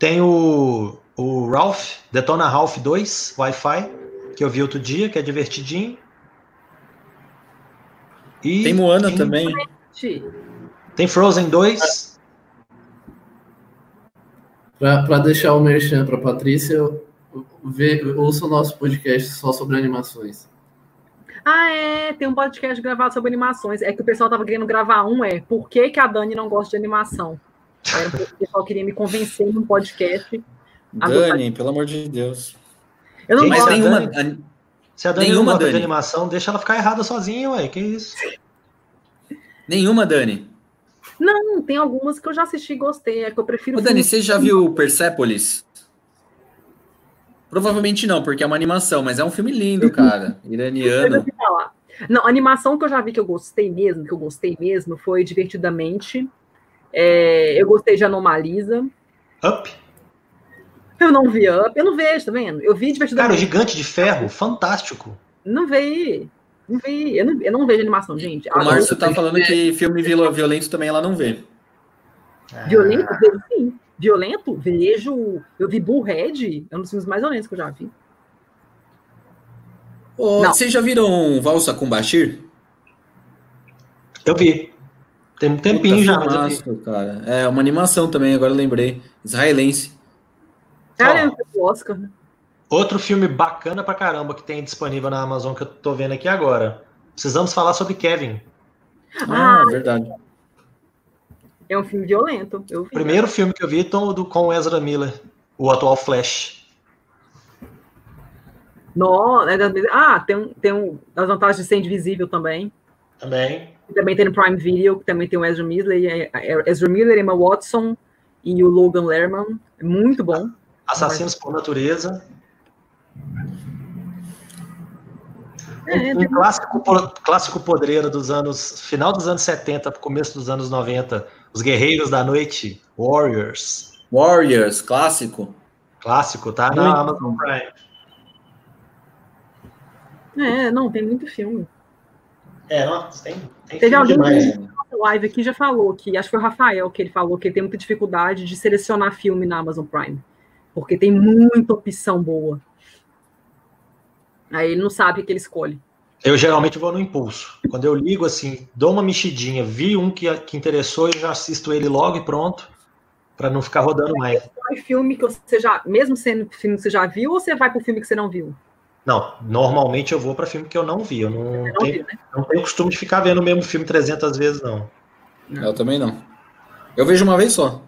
Tem o, o Ralph, Detona Ralph 2, Wi-Fi, que eu vi outro dia, que é divertidinho. E Tem Moana tem- também. Tem Frozen 2. Pra, pra deixar o merchan pra Patrícia, vê- ouça o nosso podcast só sobre animações. Ah, é, tem um podcast gravado sobre animações. É que o pessoal tava querendo gravar um, é por que, que a Dani não gosta de animação? Era porque o pessoal queria me convencer num podcast. Dani, pelo amor de Deus. Eu não Mas gosto. nenhuma. Se a Dani Nenhuma, não gosta de Dani. animação, deixa ela ficar errada sozinha, ué. Que isso? Nenhuma, Dani. Não, tem algumas que eu já assisti e gostei. É que eu prefiro. Ô, Dani, você já viu Persepolis? Provavelmente não, porque é uma animação, mas é um filme lindo, cara. Deixa eu Iraniano. falar. Não, a animação que eu já vi que eu gostei mesmo, que eu gostei mesmo, foi Divertidamente. É, eu gostei de Anomalisa. Up. Eu não vi Up, eu não vejo, tá vendo? Eu vi Cara, o Divertidamente. Gigante de Ferro, fantástico. Não vi. Não vi. Eu não, eu não vejo animação, gente. O Márcio tá falando que filme viol- violento também ela não vê. Violento? Vejo sim. Violento? Vejo. Eu vi Bullhead, é um dos filmes mais violentos que eu já vi. Não. vocês já viram Valsa com Bashir? Eu vi. Tem um tempinho Puta, já, mas cara. É uma animação também, agora eu lembrei. Israelense. Cara, Ó. eu o Oscar. né? Outro filme bacana pra caramba que tem disponível na Amazon que eu tô vendo aqui agora. Precisamos falar sobre Kevin. Ah, Ah. verdade. É um filme violento. Eu vi. O primeiro filme que eu vi então, do, com o Ezra Miller, o atual Flash. No, é das- ah, tem, um, tem um, as vantagens de ser invisível também. Também. Também tem no Prime Video, que também tem o Ezra Miller, e a- Ezra Miller, Emma Watson e o Logan Lerman. É muito bom. Assassinos por Natureza. É, Um clássico, clássico podreiro dos anos. Final dos anos 70, começo dos anos 90. Os Guerreiros da Noite, Warriors. Warriors, clássico. Clássico, tá? Muito Na Amazon Prime. é, não, tem muito filme. É, nossa, tem, tem Teve filme alguém demais. que na live aqui já falou que, acho que foi o Rafael que ele falou que ele tem muita dificuldade de selecionar filme na Amazon Prime. Porque tem muita opção boa. Aí ele não sabe o que ele escolhe. Eu geralmente vou no impulso. Quando eu ligo assim, dou uma mexidinha, vi um que, que interessou, eu já assisto ele logo e pronto, para não ficar rodando mais. Qual é filme que você já, mesmo sendo filme que você já viu, ou você vai pro filme que você não viu? Não, normalmente eu vou para filme que eu não vi. Eu não, não tenho, viu, né? não tenho costume de ficar vendo o mesmo filme 300 vezes, não. Eu também não. Eu vejo uma vez só.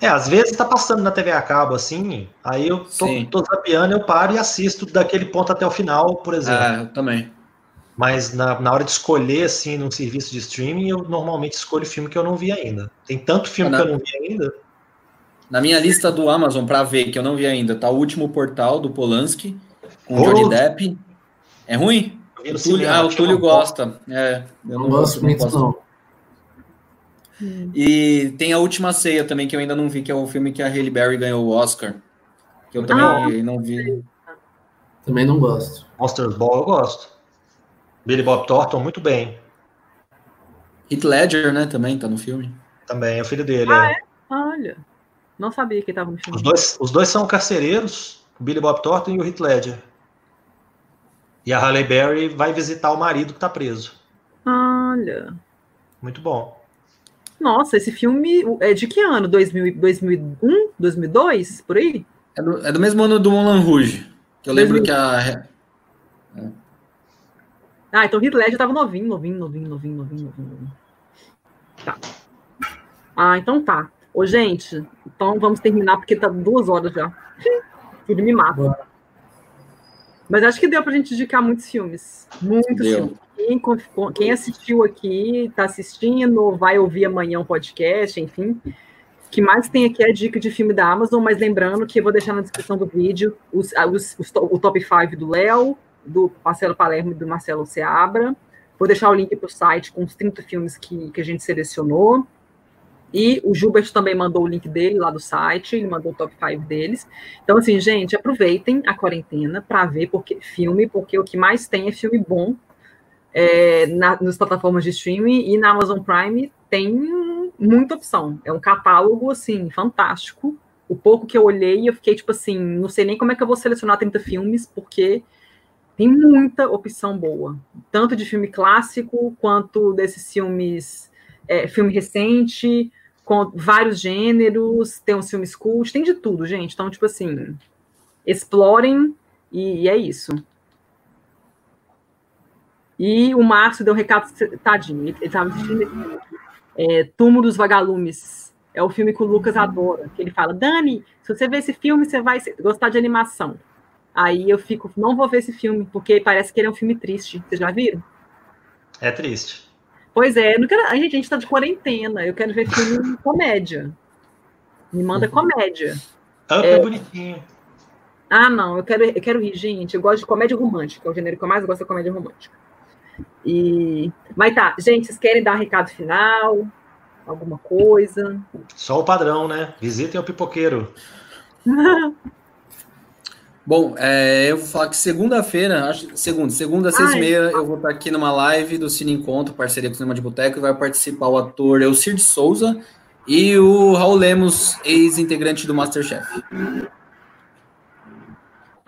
É, às vezes tá passando na TV a cabo assim, aí eu tô, Sim. tô zapeando, eu paro e assisto daquele ponto até o final, por exemplo. É, eu também. Mas na, na hora de escolher, assim, num serviço de streaming, eu normalmente escolho filme que eu não vi ainda. Tem tanto filme Ah, que não. eu não vi ainda. Na minha lista do Amazon pra ver, que eu não vi ainda, tá o último portal do Polanski, com o Oh. Johnny Depp. É ruim? O Túlio, ah, o que Túlio não gosta. É, eu Não gosto muito, posso. Não. E tem a última ceia também, que eu ainda não vi, que é o filme que a Halle Berry ganhou o Oscar. Que eu também Ah. não vi. Também não gosto. Monsters Ball eu gosto. Billy Bob Thornton, muito bem. Heath Ledger, né, também tá no filme. Também, é o filho dele. Ah, é. Olha, não sabia que ele tava no filme. Os, dois, os dois são carcereiros, o Billy Bob Thornton e o Heath Ledger. E a Halle Berry vai visitar o marido que tá preso. Olha. Muito bom. Nossa, esse filme é de que ano? 2000, 2001? 2002? Por aí? É do, é do mesmo ano do Moulin Rouge. Que eu lembro que a. Ah, então Heath Ledger tava novinho, novinho, novinho, novinho, novinho, novinho. novinho. Tá. Ah, então tá. Ô, gente, então vamos terminar, porque tá duas horas já. Tudo me mata. Mas acho que deu pra gente indicar muitos filmes. Muitos Deu. filmes. Quem, quem assistiu aqui, tá assistindo, vai ouvir amanhã um podcast, enfim. O que mais tem aqui é dica de filme da Amazon, mas lembrando que eu vou deixar na descrição do vídeo os, os, os, o top 5 do Léo, do Marcelo Palermo e do Marcelo Seabra. Vou deixar o link para o site com os 30 filmes que, que a gente selecionou. E o Gilbert também mandou o link dele lá do site, ele mandou o top 5 deles. Então, assim, gente, aproveitem a quarentena para ver porque, filme, porque o que mais tem é filme bom é, na, nas plataformas de streaming e na Amazon Prime tem muita opção. É um catálogo, assim, fantástico. O pouco que eu olhei, eu fiquei tipo assim, não sei nem como é que eu vou selecionar 30 filmes, porque tem muita opção boa. Tanto de filme clássico, quanto desses filmes, é, filme recente, com vários gêneros, tem uns filmes cult, tem de tudo, gente. Então, tipo assim, explorem e, e é isso. E o Márcio deu um recado, tadinho, ele estava assistindo é, Túmulo dos Vagalumes. É o filme que o Lucas adora. Que ele fala, Dani, se você ver esse filme, você vai gostar de animação. Aí eu fico, não vou ver esse filme, porque parece que ele é um filme triste. Vocês já viram? É triste. Pois é, não quero, a gente está de quarentena, eu quero ver filme comédia. Me manda uhum. comédia. Up é, é bonitinho. Ah, não, eu quero, eu quero rir, gente. Eu gosto de comédia romântica, é o gênero que eu mais gosto é comédia romântica. E... Mas tá, gente, vocês querem dar um recado final? Alguma coisa? Só o padrão, né? Visitem o pipoqueiro. Bom, é, eu vou falar que segunda-feira, segunda, segunda, seis e meia, eu vou estar aqui numa live do Cine Encontro, parceria com o Cinema de Boteco, e vai participar o ator Elcir de Souza e o Raul Lemos, ex-integrante do Masterchef.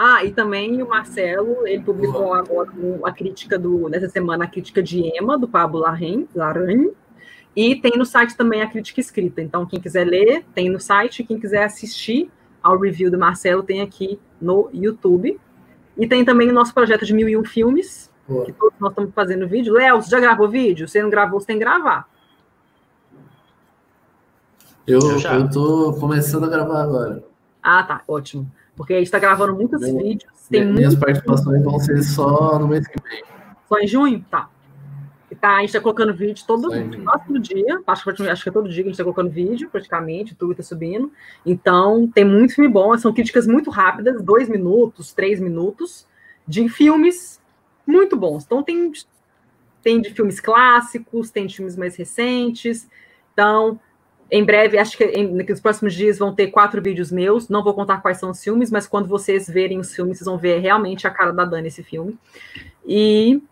Ah, e também o Marcelo, ele publicou agora a crítica do, nessa semana, a crítica de Ema, do Pablo Larrain, Larrain, e tem no site também a crítica escrita. Então, quem quiser ler, tem no site, quem quiser assistir ao review do Marcelo, tem aqui no YouTube. E tem também o nosso projeto de mil e um filmes, Boa. que todos nós estamos fazendo vídeo. Léo, você já gravou vídeo? Se não gravou, você tem que gravar. Eu, eu tô começando a gravar agora. Ah, tá, ótimo. Porque a gente está gravando muitos Meu, vídeos. Tem minhas participações vão ser só no mês que vem. Só em junho? Tá. Tá, a gente está colocando vídeo todo, todo dia, acho que, acho que é todo dia que a gente está colocando vídeo, praticamente, tudo está subindo. Então, tem muito filme bom, são críticas muito rápidas, dois minutos, três minutos, de filmes muito bons. Então, tem, tem de filmes clássicos, tem de filmes mais recentes. Então, em breve, acho que em, nos próximos dias vão ter quatro vídeos meus. Não vou contar quais são os filmes, mas quando vocês verem os filmes, vocês vão ver realmente a cara da Dani esse filme. E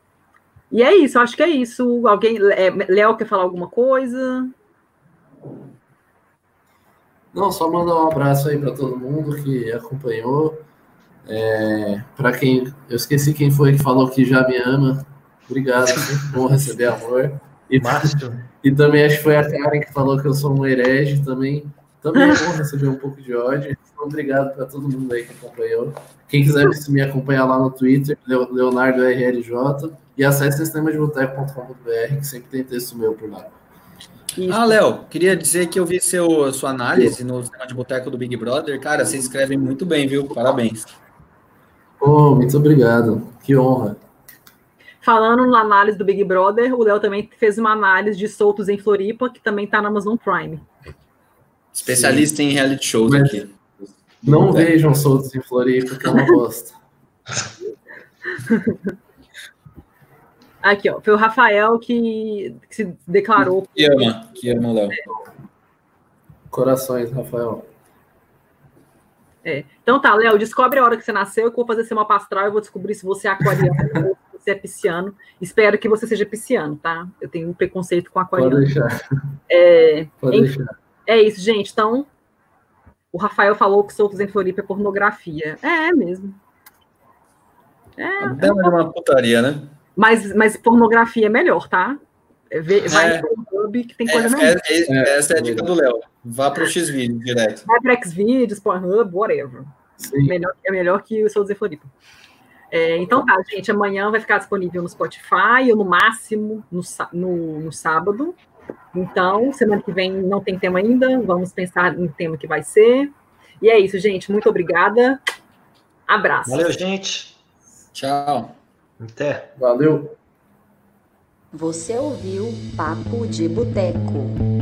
e é isso, acho que é isso. Alguém, é, Léo quer falar alguma coisa? Não, só mandar um abraço aí para todo mundo que acompanhou. É, para quem eu esqueci quem foi que falou que já me ama. Obrigado, é bom receber amor. E, e também acho que foi a Karen que falou que eu sou um herege também. Também é bom receber um pouco de ódio. Então, obrigado para todo mundo aí que acompanhou. Quem quiser me acompanhar lá no Twitter, Leonardo RLJ. E acesse sistemadeboteco.com.br, que sempre tem texto meu por lá. Ah, Léo, queria dizer que eu vi seu, sua análise no sistema de boteco do Big Brother. Cara, você escreve muito bem, viu? Parabéns. Oh, muito obrigado. Que honra. Falando na análise do Big Brother, o Léo também fez uma análise de Soltos em Floripa, que também está na Amazon Prime. Especialista Sim. em reality shows Mas aqui. Não vejam Soltos em Floripa, que é uma bosta. Aqui, ó, foi o Rafael que, que se declarou. Que ama, que ama Léo. Corações, Rafael. É. Então tá, Léo, descobre a hora que você nasceu, que eu vou fazer ser uma pastral, eu vou descobrir se você é aquariano você é pisciano. Espero que você seja pisciano, tá? Eu tenho um preconceito com aquariano. Pode deixar. É, Pode enfim, deixar. é isso, gente. Então, o Rafael falou que Soltos em Floripa é pornografia. É, é mesmo. É, é uma putaria, né? Mas, mas pornografia é melhor, tá? É vai é, no Pornhub que tem coisa é, melhor. É, é, essa é a dica do Léo. Vá para o X-Vídeos direto. Vai para X-Vídeos, Pornhub, whatever. Melhor, é melhor que o seu Zé Floripa. É, então tá, gente, amanhã vai ficar disponível no Spotify, ou no máximo no, no, no, sábado. Então, semana que vem não tem tema ainda, vamos pensar no tema que vai ser. E é isso, gente. Muito obrigada. Abraço. Valeu, gente. Tchau. Até. Valeu. Você ouviu Papo de Boteco.